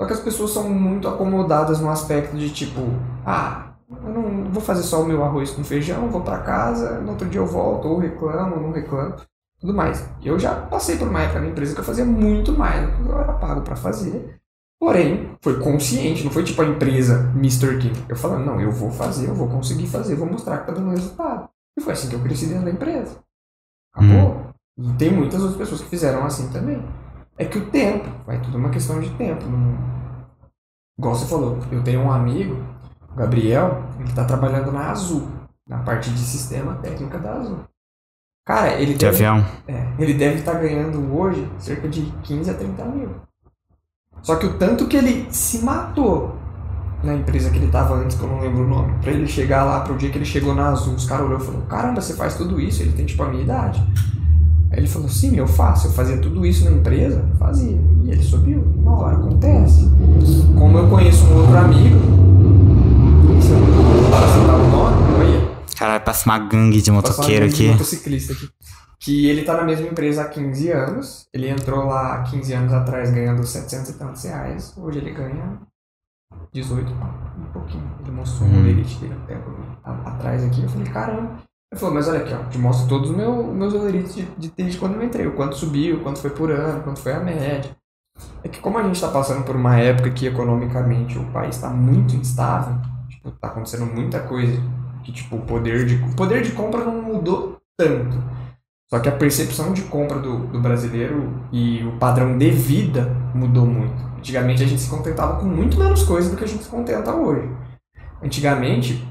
Speaker 1: Só que as pessoas são muito acomodadas no aspecto de tipo, ah, eu não vou fazer só o meu arroz com feijão, vou para casa, no outro dia eu volto, ou reclamo, ou não reclamo, tudo mais. Eu já passei por uma época na empresa que eu fazia muito mais do que eu era pago para fazer. Porém, foi consciente, não foi tipo a empresa Mr. King. Eu falando, não, eu vou fazer, eu vou conseguir fazer, vou mostrar que tá dando resultado. E foi assim que eu cresci dentro da empresa. Acabou. E tem muitas outras pessoas que fizeram assim também. É que o tempo, vai tudo uma questão de tempo. Não... Igual você falou, eu tenho um amigo O Gabriel, ele tá trabalhando na Azul, na parte de sistema técnica da Azul. Cara, ele
Speaker 2: De
Speaker 1: deve,
Speaker 2: avião.
Speaker 1: é, ele deve estar ganhando hoje cerca de 15 a 30 mil. Só que o tanto que ele se matou na empresa que ele tava antes, que eu não lembro o nome, pra ele chegar lá pro dia que ele chegou na Azul, os caras olhou e falou, caramba, você faz tudo isso? Ele tem tipo a minha idade. Aí ele falou, sim, eu faço, eu fazia tudo isso na empresa, fazia. E ele subiu, uma hora acontece. Como eu conheço um outro amigo, o olha,
Speaker 2: Caralho, passa uma gangue de motoqueiro
Speaker 1: de
Speaker 2: aqui.
Speaker 1: motociclista aqui. Que ele tá na mesma empresa há 15 anos. Ele entrou lá há 15 anos atrás ganhando 700 e tantos reais. Hoje ele ganha 18 um pouquinho. Ele mostrou
Speaker 2: Hum.
Speaker 1: o elite dele até atrás aqui. Eu falei, caramba. Ele falou, mas olha aqui, ó, te mostro todos os meu, meus olerites de, de desde quando eu entrei. O quanto subiu, o quanto foi por ano, quanto foi a média. É que como a gente tá passando por uma época que economicamente o país tá muito instável, tipo, tá acontecendo muita coisa que tipo o poder de o poder de compra não mudou tanto. Só que a percepção de compra do, do brasileiro e o padrão de vida mudou muito. Antigamente a gente se contentava com muito menos coisa do que a gente se contenta hoje. Antigamente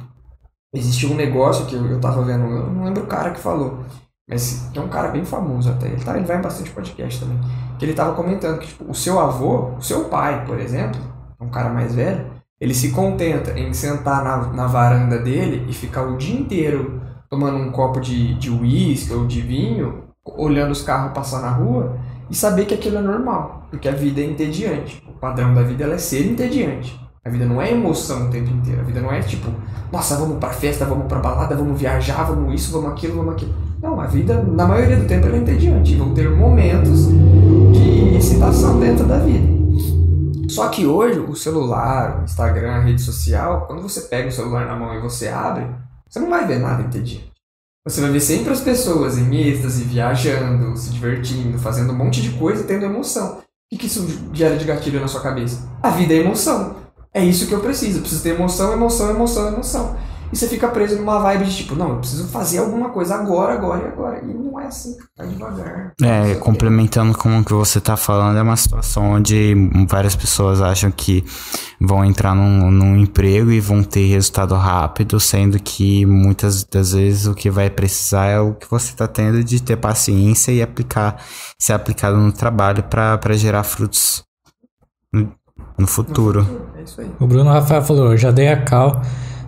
Speaker 1: existia um negócio que eu, eu tava vendo, eu não lembro o cara que falou, mas que é um cara bem famoso até, ele, tá, ele vai em bastante podcast também, que ele tava comentando que tipo, o seu avô, o seu pai, por exemplo, um cara mais velho, ele se contenta em sentar na, na varanda dele e ficar o dia inteiro tomando um copo de uísque ou de vinho, olhando os carros passar na rua e saber que aquilo é normal, porque a vida é entediante. O padrão da vida é ser entediante. A vida não é emoção o tempo inteiro. A vida não é tipo, nossa, vamos pra festa, vamos pra balada, vamos viajar, vamos isso, vamos aquilo, vamos aquilo. Não, a vida, na maioria do tempo, ela é entediante. Vão ter momentos de excitação dentro da vida. Só que hoje, o celular, o Instagram, a rede social, quando você pega o celular na mão e você abre, você não vai ver nada entediante. Você vai ver sempre as pessoas em êxtase, viajando, se divertindo, fazendo um monte de coisa, tendo emoção. O que, isso gera de gatilho na sua cabeça? A vida é emoção. É isso que eu preciso. Eu preciso ter emoção, emoção, emoção, emoção. E você fica preso numa vibe de tipo, não, eu preciso fazer alguma coisa agora, agora e agora. E não é assim, vai devagar.
Speaker 2: É, complementando com o que você tá falando, é uma situação onde várias pessoas acham que vão entrar num, num emprego e vão ter resultado rápido, sendo que muitas das vezes o que vai precisar é o que você tá tendo de ter paciência e aplicar, ser aplicado no trabalho para gerar frutos no, no futuro.
Speaker 1: É isso aí.
Speaker 3: O Bruno Rafael falou, já dei a cal,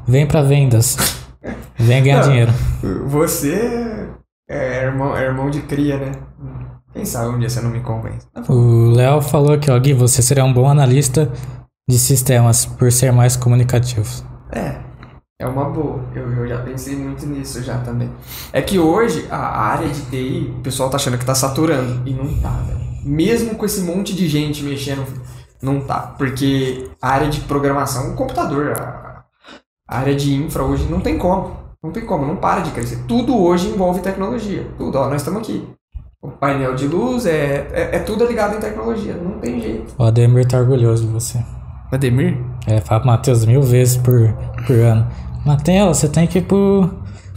Speaker 3: vem pra vendas. Vem ganhar
Speaker 1: Não.
Speaker 3: dinheiro.
Speaker 1: Você é irmão, é irmão de cria, né? Quem sabe um dia você não me convence.
Speaker 3: O Léo falou aqui, ó, Gui, você seria um bom analista de sistemas por ser mais comunicativo.
Speaker 1: É, é uma boa. Eu, eu já pensei muito nisso já também. É que hoje a a área de TI, o pessoal tá achando que tá saturando. E não tá, velho. Mesmo com esse monte de gente mexendo, não tá. Porque a área de programação, o computador, a, a área de infra hoje não tem como. Não tem como, não para de crescer. Tudo hoje envolve tecnologia. Tudo, ó, nós estamos aqui. O painel de luz é, é, é tudo ligado em tecnologia. Não tem jeito.
Speaker 3: O Ademir tá orgulhoso de você.
Speaker 1: Ademir?
Speaker 3: É, fala pro Matheus mil vezes por, por ano. Matheus, você tem que ir pro.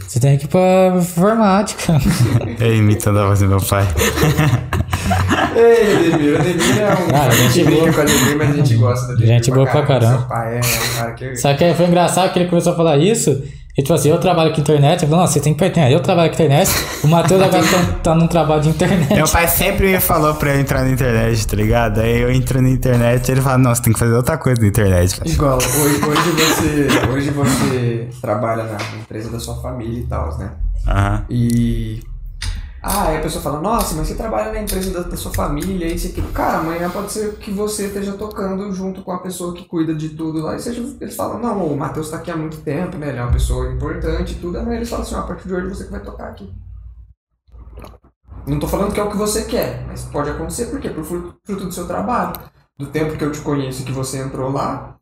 Speaker 3: Você tem que ir pra informática.
Speaker 2: É imitando a voz do meu pai.
Speaker 1: Ei, Ademir, Ademir é um. A gente
Speaker 3: gente
Speaker 1: brinca
Speaker 3: boa.
Speaker 1: com o Ademir, mas a gente gosta do Ademir.
Speaker 3: Gente boa pra caramba.
Speaker 1: Seu pai é um cara que.
Speaker 3: Só que foi engraçado que ele começou a falar isso. E tipo assim, eu trabalho com internet. Eu falei, não, você tem que internet. Eu trabalho com internet. O Matheus agora tá, tá num trabalho de internet.
Speaker 2: Meu pai sempre me falou pra eu entrar na internet, tá ligado? Aí eu entro na internet e ele fala, não, você tem que fazer outra coisa na internet, cara.
Speaker 1: Igual, hoje, hoje você. Hoje você trabalha na empresa da sua família e tal, né?
Speaker 2: Aham.
Speaker 1: E. Ah, aí a pessoa fala, nossa, mas você trabalha na empresa da, da sua família, isso e aquilo. Cara, amanhã pode ser que você esteja tocando junto com a pessoa que cuida de tudo lá. E seja, eles falam, não, o Matheus tá aqui há muito tempo, né? Ele é uma pessoa importante e tudo. Aí eles falam assim, ó, a partir de hoje você que vai tocar aqui. Não tô falando que é o que você quer, mas pode acontecer, por quê? Por fruto, do seu trabalho. Do tempo que eu te conheço que você entrou lá,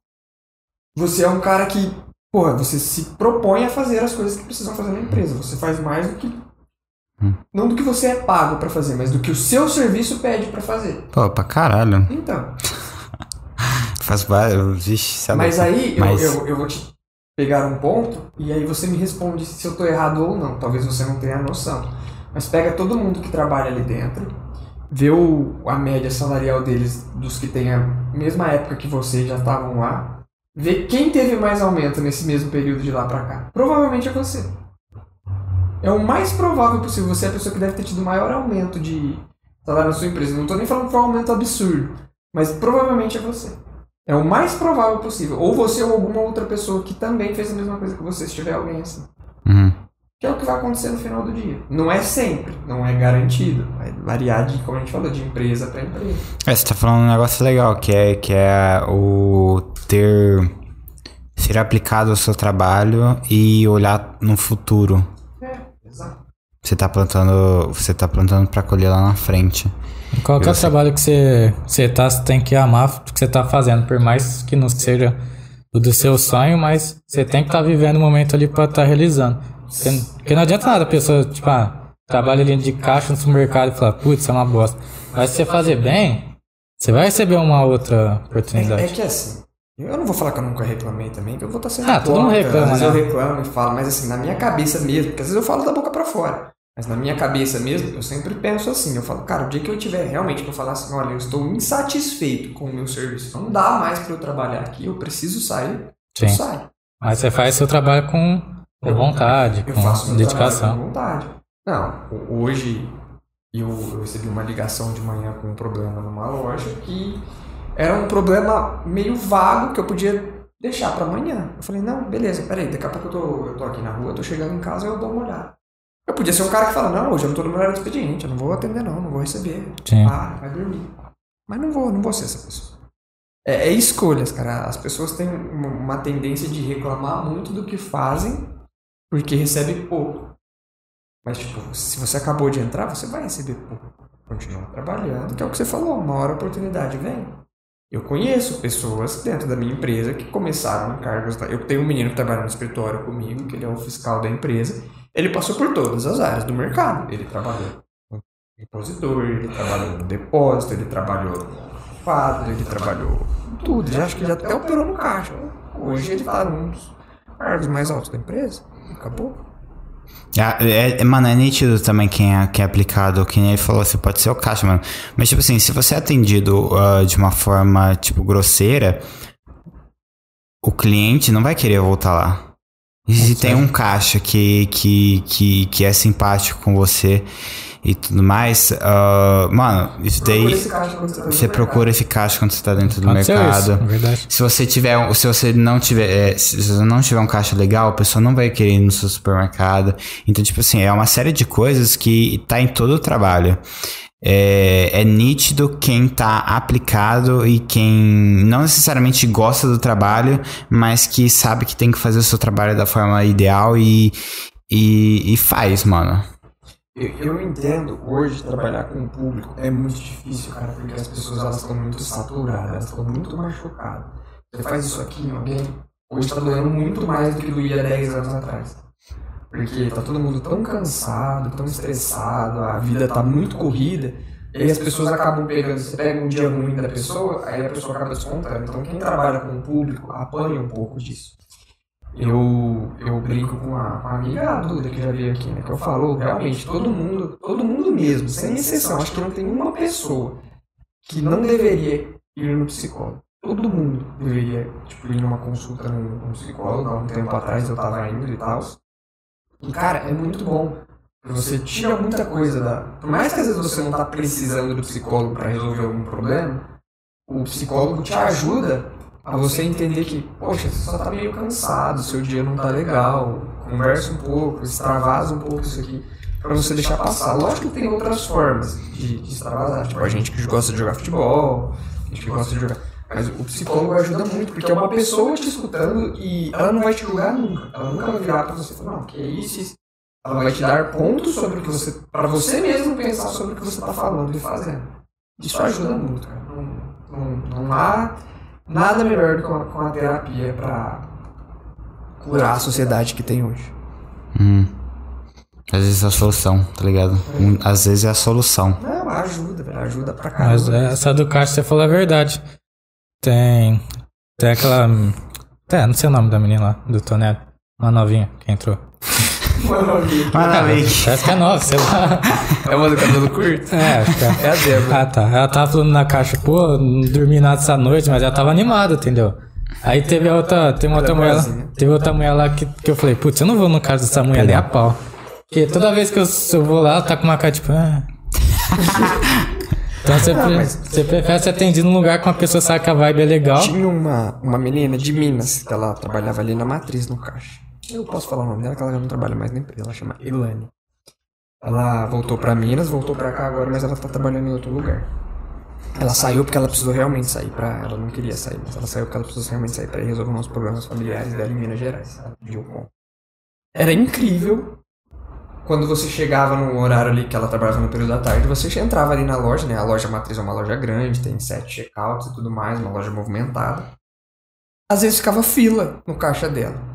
Speaker 1: você é um cara que, porra, você se propõe a fazer as coisas que precisam fazer na empresa. Você faz mais do que. Não do que você é pago pra fazer, mas do que o seu serviço pede pra fazer.
Speaker 2: Pô, pra caralho.
Speaker 1: Então,
Speaker 2: Faz vários. Vixe, lá.
Speaker 1: mas aí eu,
Speaker 2: Mas-
Speaker 1: eu, eu vou te pegar um ponto e aí você me responde se eu tô errado ou não. Talvez você não tenha noção. Mas pega todo mundo que trabalha ali dentro, vê o, a média salarial deles, dos que têm a mesma época que você já estavam lá, Ver quem teve mais aumento nesse mesmo período de lá pra cá. Provavelmente é você. É o mais provável possível. Você é a pessoa que deve ter tido maior aumento de salário na sua empresa. Não tô nem falando que foi um aumento absurdo. Mas provavelmente é você. É o mais provável possível. Ou você ou alguma outra pessoa que também fez a mesma coisa que você, se tiver alguém assim.
Speaker 2: Uhum.
Speaker 1: Que é o que vai acontecer no final do dia. Não é sempre, não é garantido. Vai variar de, como a gente falou, de empresa para empresa.
Speaker 2: É, você tá falando um negócio legal, que é, que é o ter. ser aplicado ao seu trabalho e olhar no futuro.
Speaker 1: É.
Speaker 2: Você tá plantando. Você tá plantando pra colher lá na frente.
Speaker 3: Qualquer
Speaker 2: Eu sei.
Speaker 3: trabalho que você, você tá, você tem que amar o que você tá fazendo, por mais que não seja o do seu sonho, mas você tem que estar vivendo o momento ali pra estar realizando. Porque, porque não adianta nada a pessoa, tipo, ah, trabalha ali de caixa no supermercado e falar, putz, isso é uma bosta. Mas se você fazer bem, você vai receber uma outra
Speaker 1: É, é
Speaker 3: oportunidade.
Speaker 1: que assim, eu não vou falar que eu nunca reclamei também, que eu vou estar sendo
Speaker 3: Ah, todo mundo reclama,
Speaker 1: Às vezes
Speaker 3: né?
Speaker 1: eu reclamo e falo, mas assim, na minha cabeça mesmo, porque às vezes eu falo da boca pra fora, mas na minha cabeça mesmo, eu sempre penso assim, eu falo, cara, o dia que eu tiver realmente que eu falar assim, olha, eu estou insatisfeito com o meu serviço, não dá mais pra eu trabalhar aqui, eu preciso sair, eu
Speaker 3: Sim.
Speaker 1: saio.
Speaker 3: Mas você faz seu trabalho com, com vontade,
Speaker 1: Eu faço
Speaker 3: com
Speaker 1: meu
Speaker 3: dedicação.
Speaker 1: com vontade. Não, ho- hoje eu, eu recebi uma ligação de manhã com um problema numa loja que era um problema meio vago que eu podia deixar pra amanhã. Eu falei, não, beleza, peraí, daqui a pouco eu tô, eu tô aqui na rua, eu tô chegando em casa eu dou uma olhada. Eu podia ser um cara que fala, não, hoje eu não tô no meu horário de expediente, eu não vou atender não, não vou receber.
Speaker 3: Sim.
Speaker 1: Vai dormir. Mas não vou, não vou ser essa pessoa. É, é escolhas, cara. As pessoas têm uma, tendência de reclamar muito do que fazem porque recebe pouco. Mas, tipo, se você acabou de entrar, você vai receber pouco. Continua trabalhando, que é o que você falou, uma hora a oportunidade vem. Eu conheço pessoas dentro da minha empresa que começaram em cargos. Eu tenho um menino que trabalha no escritório comigo, que ele é o fiscal da empresa. Ele passou por todas as áreas do mercado. Ele trabalhou no repositor, ele trabalhou no depósito, ele trabalhou no quadro, ele trabalhou tudo. Já acho que já até operou no caixa. Hoje ele tá num dos cargos mais altos da empresa. Acabou.
Speaker 2: Ah, É, é- mano, é nítido também quem é, quem é aplicado, que nem ele falou, você pode ser o caixa, mano. Mas, tipo assim, se você é atendido ah, de uma forma, tipo, grosseira, o cliente não vai querer voltar lá. E se tem um caixa que, que, que, que é simpático com você e tudo mais, ah, mano, isso
Speaker 1: Procura
Speaker 2: daí.
Speaker 1: esse caixa quando você tá
Speaker 2: procura esse caixa quando você tá dentro do mercado.
Speaker 3: isso.
Speaker 2: Se você tiver, um- se você não tiver, é, se você não tiver um caixa legal, a pessoa não vai querer ir no seu supermercado. Então, tipo assim, é uma série de coisas que tá em todo o trabalho. É, é nítido quem tá aplicado e quem não necessariamente gosta do trabalho, mas que sabe que tem que fazer o seu trabalho da forma ideal e, e, e faz, mano.
Speaker 1: Eu, eu entendo hoje trabalhar com o público é muito difícil, cara, porque as pessoas elas estão muito saturadas, elas estão muito machucadas. Você faz isso aqui em alguém, hoje tá doendo muito mais do que doía 10 anos atrás. Porque tá todo mundo tão cansado, tão estressado, a vida tá muito corrida, e as pessoas acabam pegando, você pega um dia ruim da pessoa, aí a pessoa acaba descontando. Então quem trabalha com o público apanha um pouco disso. Eu, eu brinco com a, amiga Duda que já veio aqui, né? Que eu falo, realmente, todo mundo, todo mundo mesmo, sem exceção, acho que não tem uma pessoa que não deveria ir no psicólogo. Todo mundo deveria, tipo, ir numa consulta num, num psicólogo. Há um tempo atrás eu tava indo e tal. E, cara, é muito bom. Você tira muita coisa da. Por mais que às vezes você não tá precisando do psicólogo para resolver algum problema, o psicólogo te ajuda a você entender que, poxa, você só tá meio cansado, seu dia não tá legal, conversa um pouco, extravasa um pouco isso aqui, pra você deixar passar. Lógico que tem outras formas de, de extravasar, tipo a gente que gosta de jogar futebol, a gente que gosta de jogar. Mas o psicólogo ajuda muito, porque é uma pessoa te escutando e ela não vai te julgar nunca. Ela nunca vai virar pra você e falar, não, que é isso, isso. Ela vai te dar pontos sobre o que você. para você mesmo pensar sobre o que você tá falando e fazendo. Isso ajuda muito, cara. Não, não, não há nada melhor do que uma, com a terapia pra curar a sociedade que tem hoje.
Speaker 2: Hum. Às vezes é a solução, tá ligado? Hum, Às vezes é a solução.
Speaker 1: Não, ajuda, velho. Ajuda pra
Speaker 3: Mas
Speaker 1: caramba.
Speaker 3: essa do caixa você falou a verdade. Tem. Tem aquela. É, não sei o nome da menina lá, do Tonelo. Uma novinha que entrou.
Speaker 1: Maravilha.
Speaker 3: Parece que é nova, sei lá.
Speaker 1: É uma do cabelo curto?
Speaker 3: É, acho que é.
Speaker 1: É a Débora.
Speaker 3: Ah, tá. Ela tava falando na caixa, pô, não dormi nada essa noite, mas ela tava animada, entendeu? Aí teve a outra, tem uma outra mulher lá, teve outra mulher lá que, que eu falei, putz, eu não vou no caso dessa mulher nem a pau. Porque toda vez que eu, eu vou lá, ela tá com uma cara tipo. Ah. então você, pre- você prefere ser atendido num lugar com uma pessoa sabe que a vibe é legal.
Speaker 1: Tinha uma, uma menina de Minas, que ela trabalhava ali na matriz, no caixa. Eu posso falar o nome dela, que ela já não trabalha mais na empresa. Ela chama Elane. Ela voltou pra Minas, voltou pra cá agora, mas ela tá trabalhando em outro lugar. Ela saiu porque ela precisou realmente sair pra... Ela não queria sair, mas ela saiu porque ela precisou realmente sair ir resolver uns problemas familiares dela em Minas Gerais. Pediu com. Era incrível quando você chegava no horário ali que ela trabalhava no período da tarde, você entrava ali na loja, né? A loja matriz é uma loja grande, tem sete checkouts e tudo mais, uma loja movimentada. Às vezes ficava fila no caixa dela.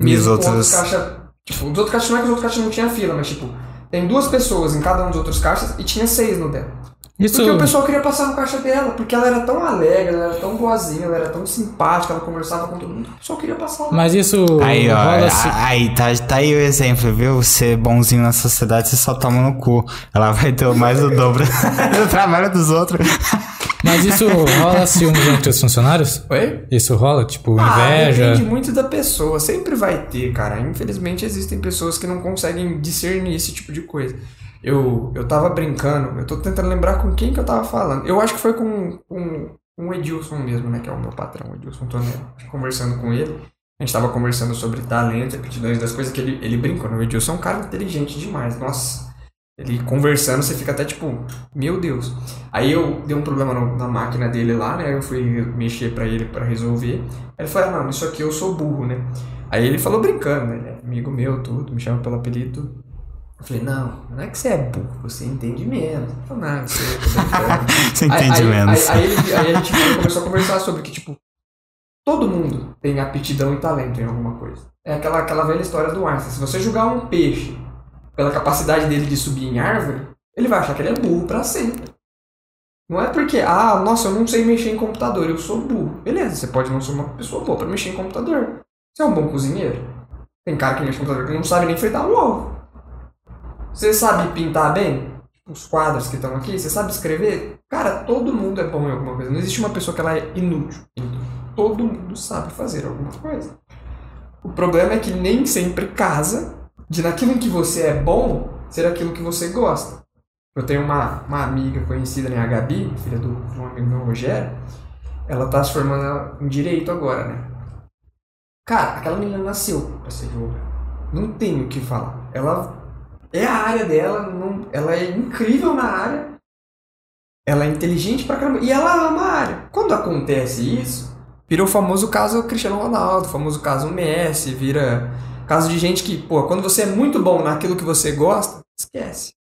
Speaker 2: E os
Speaker 1: com
Speaker 2: outros-
Speaker 1: caixa, tipo, os outros caixas não é que os outros caixas não tinha fila, mas tipo, tem duas pessoas em cada um dos outros caixas e tinha seis no dela.
Speaker 3: Isso,
Speaker 1: Porque o pessoal queria passar no caixa dela, porque ela era tão alegre, ela era tão boazinha, ela era tão simpática, ela conversava com todo mundo, o pessoal queria passar lá.
Speaker 3: mas isso
Speaker 2: Aí, ó,
Speaker 3: assim.
Speaker 2: aí, tá, tá aí o exemplo, viu? Ser bonzinho na sociedade, você só toma no cu. Ela vai ter mais do dobro do trabalho dos outros.
Speaker 3: Mas isso rola ciúmes entre os funcionários?
Speaker 1: Oi?
Speaker 3: Isso rola, tipo,
Speaker 1: Ah,
Speaker 3: inveja.
Speaker 1: depende muito da pessoa. Sempre vai ter, cara. Infelizmente existem pessoas que não conseguem discernir esse tipo de coisa. Eu, eu tava brincando, eu tô tentando lembrar com quem que eu tava falando. Eu acho que foi com, com, com o Edilson mesmo, né? Que é o meu patrão, o Edilson Tonelo. Conversando com ele. A gente tava conversando sobre talento, aptidões das coisas que ele, ele brincou. né? O Edilson é um cara inteligente demais. Nossa. Ele conversando, você fica até tipo, meu Deus. Aí eu dei um problema no- na máquina dele lá, né? Eu fui mexer pra ele pra resolver. Aí ele falou, ah, não, isso aqui eu sou burro, né? Aí ele falou brincando, né? Ele é amigo meu, tudo, me chama pelo apelido. Eu falei, não, não é que você é burro, você entende menos. Eu falei, não, você brincando.
Speaker 2: Você entende
Speaker 1: aí,
Speaker 2: menos.
Speaker 1: Aí, aí ele- aí a gente começou a conversar sobre que, tipo, todo mundo tem aptidão e talento em alguma coisa. É aquela, aquela velha história do Einstein. Se você julgar um peixe pela capacidade dele de subir em árvore, ele vai achar que ele é burro pra sempre. Não é porque, ah, nossa, eu não sei mexer em computador, eu sou burro. Beleza, você pode não ser uma pessoa boa pra mexer em computador. Você é um bom cozinheiro. Tem cara que mexe em computador que não sabe nem fritar um ovo. Você sabe pintar bem? Os quadros que estão aqui, você sabe escrever? Cara, todo mundo é bom em alguma coisa. Não existe uma pessoa que ela é inútil. Todo mundo sabe fazer alguma coisa. O problema é que nem sempre casa de naquilo em que você é bom ser aquilo que você gosta. Eu tenho uma, uma amiga conhecida, né, a Gabi, filha do, de um amigo meu, Rogério. Ela tá se formando em direito agora, né? Cara, aquela menina nasceu pra ser advogada. Não tem o que falar. Ela é a área dela, não, ela é incrível na área. Ela é inteligente pra caramba. E ela ama a área. Quando acontece isso, vira o famoso caso Cristiano Ronaldo, o famoso caso Messi, vira caso de gente que, pô, quando você é muito bom naquilo que você gosta, esquece.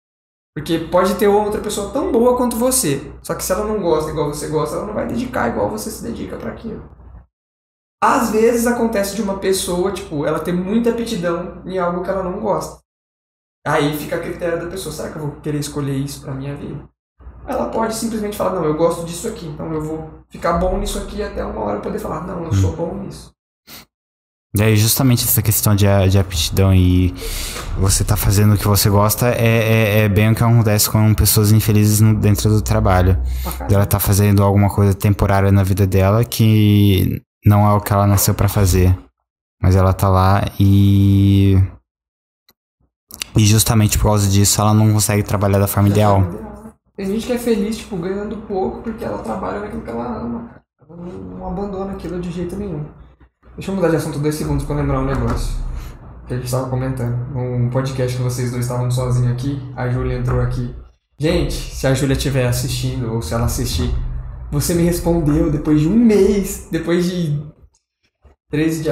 Speaker 1: Porque pode ter outra pessoa tão boa quanto você. Só que se ela não gosta igual você gosta, ela não vai dedicar igual você se dedica pra aquilo. Às vezes acontece de uma pessoa, tipo, ela ter muita aptidão em algo que ela não gosta. Aí fica a critério da pessoa, será que eu vou querer escolher isso pra minha vida? Ela pode simplesmente falar, não, eu gosto disso aqui, então eu vou ficar bom nisso aqui até uma hora poder falar, não, eu sou bom nisso.
Speaker 2: E aí, justamente essa questão de, de aptidão e você tá fazendo o que você gosta é, é, é bem o que acontece com pessoas infelizes no- dentro do trabalho.
Speaker 1: Caramba.
Speaker 2: Ela tá fazendo alguma coisa temporária na vida dela que não é o que ela nasceu pra fazer. Mas ela tá lá e. E justamente por causa disso ela não consegue trabalhar da forma ideal.
Speaker 1: Tem gente que é feliz, tipo, ganhando pouco porque ela trabalha naquilo que ela ama. Ela não, não abandona aquilo de jeito nenhum. Deixa eu mudar de assunto dois segundos pra lembrar um negócio. Que a gente tava comentando. Um podcast que vocês dois estavam sozinhos aqui, a Júlia entrou aqui. Gente, se a Júlia estiver assistindo, ou se ela assistir, você me respondeu depois de um mês, depois de 13 de,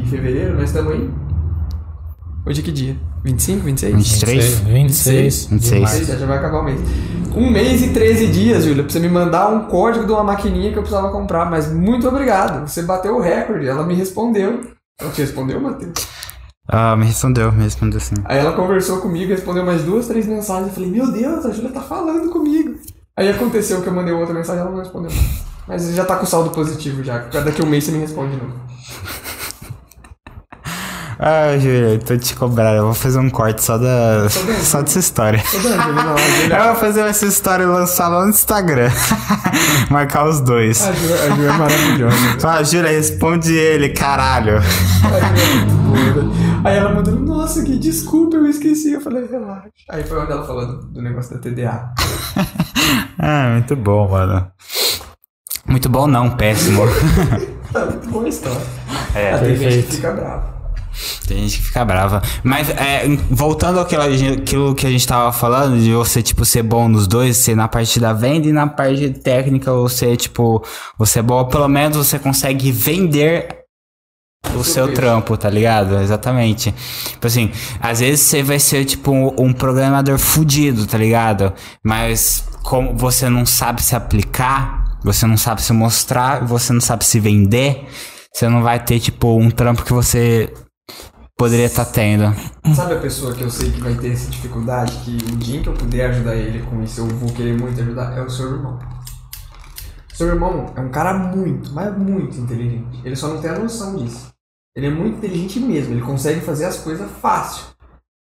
Speaker 1: de fevereiro, nós estamos aí. Hoje é que dia? 25, 26?
Speaker 2: 23?
Speaker 3: 26.
Speaker 2: 26.
Speaker 3: demais.
Speaker 1: Já, já vai acabar o mês. Um mês e 13 dias, Júlia, pra você me mandar um código de uma maquininha que eu precisava comprar. Mas muito obrigado. Você bateu o recorde. Ela me respondeu. Ela te respondeu, Matheus?
Speaker 2: Ah, me respondeu, me respondeu sim.
Speaker 1: Aí ela conversou comigo, respondeu mais duas, três mensagens. Eu falei, meu Deus, a Júlia tá falando comigo. Aí aconteceu que eu mandei outra mensagem e ela não respondeu mais. Mas já tá com saldo positivo já. Daqui a um mês você me responde de novo.
Speaker 2: Ah, Júlia, tô te cobrando. Eu vou fazer um corte só da. Só dessa história.
Speaker 1: A
Speaker 2: Eu vou fazer essa história e lançar lá no Instagram. Marcar os dois.
Speaker 1: a Júlia- a Júlia é maravilhosa.
Speaker 2: Fala, Júlia, responde ele, caralho.
Speaker 1: A Júlia é muito boa. Aí ela mandou, nossa, que desculpa, eu esqueci. Eu falei, relaxa. Aí foi onde ela falou do, do negócio da TDA.
Speaker 2: Ah, muito bom, mano. Muito bom não, péssimo.
Speaker 1: Tá muito boa a história.
Speaker 2: É,
Speaker 3: perfeito.
Speaker 1: que fica brava.
Speaker 2: Tem gente que fica brava. Mas, é, voltando àquilo, àquilo que a gente tava falando, de você, tipo, ser bom nos dois, ser na parte da venda e na parte técnica, você, tipo, você é bom, pelo menos você consegue vender o seu trampo, tá ligado? Exatamente. Tipo assim, às vezes você vai ser, tipo, um, um programador fudido, tá ligado? Mas como você não sabe se aplicar, você não sabe se mostrar, você não sabe se vender, você não vai ter, tipo, um trampo que você poderia estar tendo.
Speaker 1: Sabe a pessoa que eu sei que vai ter essa dificuldade, que o dia em que eu puder ajudar ele com isso, eu vou querer muito ajudar, é o seu irmão. Seu irmão é um cara muito, mas muito inteligente. Ele só não tem a noção disso. Ele é muito inteligente mesmo, ele consegue fazer as coisas fácil.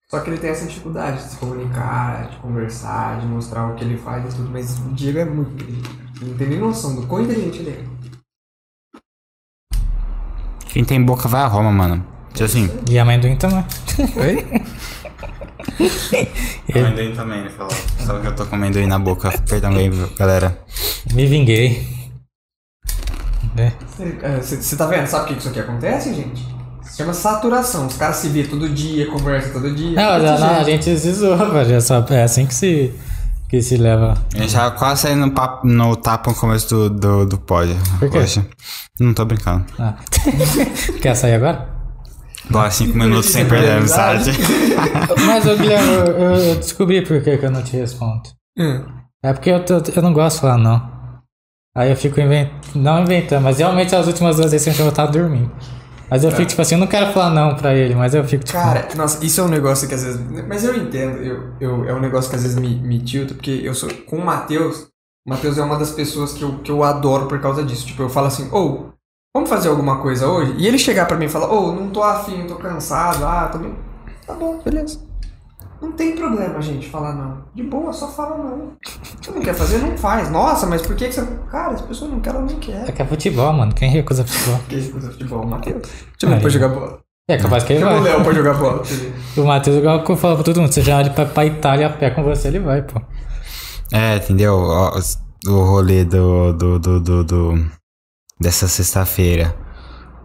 Speaker 1: Só que ele tem essa dificuldade de se comunicar, de conversar, de mostrar o que ele faz e tudo. Mas o Diego é muito inteligente. Ele não tem nem noção do quão inteligente ele é.
Speaker 2: Quem tem boca vai a Roma, mano. Tipo assim.
Speaker 3: E amendoim também.
Speaker 1: Oi?
Speaker 2: Amendoim também, ele falou. Só que eu tô com amendoim na boca. Perdão aí, galera.
Speaker 3: Me vinguei. É.
Speaker 1: Você tá vendo? Sabe o que isso aqui acontece, gente? Se chama saturação. Os caras se vê todo dia, conversam todo dia.
Speaker 3: Não, não, não, a gente se zoa. É, só, é assim que se, que se leva.
Speaker 2: A gente já quase saindo no, papo, no tapa no começo do, do, do pod.
Speaker 3: Por quê?
Speaker 2: Poxa. Não tô brincando.
Speaker 3: Ah. Quer sair agora?
Speaker 2: Bora cinco minutos sem perder a amizade.
Speaker 3: Mas, ô, Guilherme, eu, eu- eu descobri por que, que eu não te respondo.
Speaker 1: Hum.
Speaker 3: É porque eu, tô- eu não gosto de falar não. Aí eu fico inventando, não inventando, mas realmente as últimas duas vezes eu tava dormindo. Mas eu fico tipo assim, eu não quero falar não pra ele, mas eu fico tipo.
Speaker 1: Cara, nossa, isso é um negócio que às vezes. Mas eu entendo, eu, eu, é um negócio que às vezes me, me tilta, porque eu sou. Com o Matheus, o Matheus é uma das pessoas que eu, que eu adoro por causa disso. Tipo, eu falo assim, ou, vamos fazer alguma coisa hoje? E ele chegar pra mim e falar, ô, não tô afim, tô cansado, ah, tô bem. Tá bom, beleza. Não tem problema, gente, falar não. De boa, só fala não. Você não quer fazer, não faz. Nossa, mas por que, que você. Cara, as pessoas não querem, não quer.
Speaker 3: É que é futebol, mano. Quem recusa futebol?
Speaker 1: Que isso, futebol, Matheus. Chama ele pra jogar bola.
Speaker 3: É capaz que ele
Speaker 1: Chama o
Speaker 3: vai.
Speaker 1: Léo pra jogar bola.
Speaker 3: O Matheus, igual que eu falo pra todo mundo, você já olha pra, pra Itália a pé com você, ele vai, pô.
Speaker 2: É, entendeu? O rolê do, do, do, do, do- dessa sexta-feira.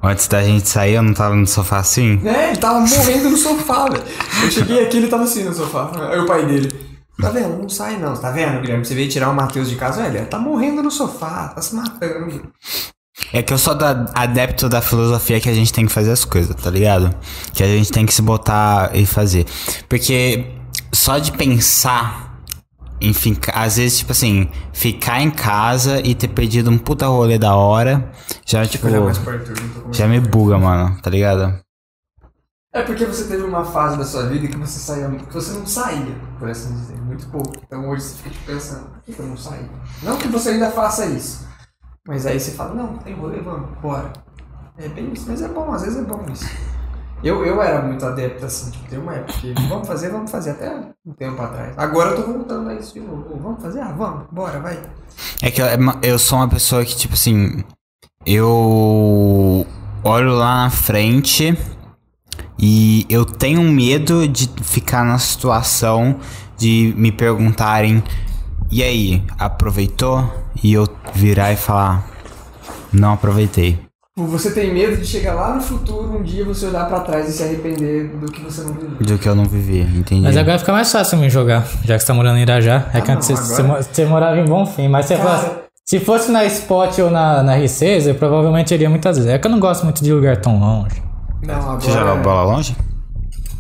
Speaker 2: Antes da gente sair, eu não tava no sofá assim?
Speaker 1: É, ele tava morrendo no sofá, velho. Eu cheguei aqui, ele tava assim no sofá. Aí o pai dele. Tá vendo? Não sai não. Tá vendo, Guilherme? Você veio tirar o Matheus de casa, velho. Ele tá morrendo no sofá, tá se matando.
Speaker 2: É que eu sou da, adepto da filosofia que a gente tem que fazer as coisas, tá ligado? Que a gente tem que se botar e fazer. Porque só de pensar ficar, às vezes, tipo assim, ficar em casa e ter perdido um puta rolê da hora, já, tipo,
Speaker 1: Arthur,
Speaker 2: já me buga, mano, tá ligado?
Speaker 1: É porque você teve uma fase da sua vida que você saía, que você não saía, por assim dizer, muito pouco. Então hoje você fica tipo, pensando, por que eu não saí? Não que você ainda faça isso. Mas aí você fala, não, tem rolê, vamos, bora. É bem isso, mas é bom, às vezes é bom isso. Eu, eu era muito adepto assim, tipo, tem uma época que vamos fazer, vamos fazer, até um tempo atrás. Agora eu tô voltando a isso de novo. Vamos fazer? Ah, vamos, bora, vai.
Speaker 2: É que eu, eu sou uma pessoa que, tipo assim, eu olho lá na frente e eu tenho medo de ficar na situação de me perguntarem: e aí, aproveitou? E eu virar e falar: não aproveitei.
Speaker 1: Você tem medo de chegar lá no futuro, um dia você olhar pra trás e se arrepender do que você não viveu.
Speaker 2: Do que eu não vivi, entendi?
Speaker 3: Mas agora fica mais fácil me jogar, já que você tá morando em Irajá. É que
Speaker 1: Ah,
Speaker 3: antes
Speaker 1: não,
Speaker 3: você,
Speaker 1: agora-
Speaker 3: você morava em Bonfim, mas você
Speaker 1: Cara.
Speaker 3: fala, se fosse na Spot ou na, na R6, eu provavelmente iria muitas vezes. É que eu não gosto muito de lugar tão longe.
Speaker 1: Não, agora.
Speaker 2: Você joga bola longe?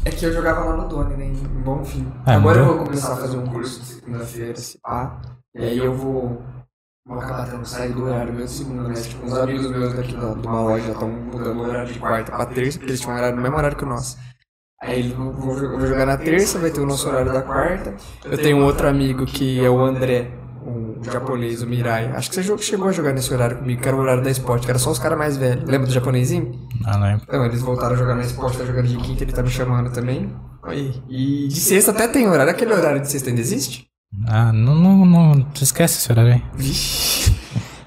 Speaker 1: É que eu jogava lá no Doni, né? Em Bonfim.
Speaker 3: Ah,
Speaker 1: Agora eu vou começar a fazer um curso de segunda-feira, se pá. E aí eu vou. Acabar tendo sair do horário meu de segunda, mas tipo, uns amigos meus daqui da, de uma loja já estão mudando o horário de quarta pra terça, porque eles tinham um horário no mesmo horário que o nosso. Aí eles vão, vão, jogar na terça, vai ter o nosso horário da quarta. Eu tenho um outro amigo que é o André, um japonês, o Mirai. Acho que você chegou a jogar nesse horário comigo, que era o horário da esporte, que era só os caras mais velhos. Lembra do japonesinho?
Speaker 3: Ah, lembro.
Speaker 1: Então, eles voltaram a jogar na esporte, tá jogando de quinta, ele tá me chamando também. Aí. E de sexta até tem horário. Aquele horário de sexta ainda existe?
Speaker 3: Ah, não, não, não. Esquece esse horário aí.
Speaker 1: Vixe.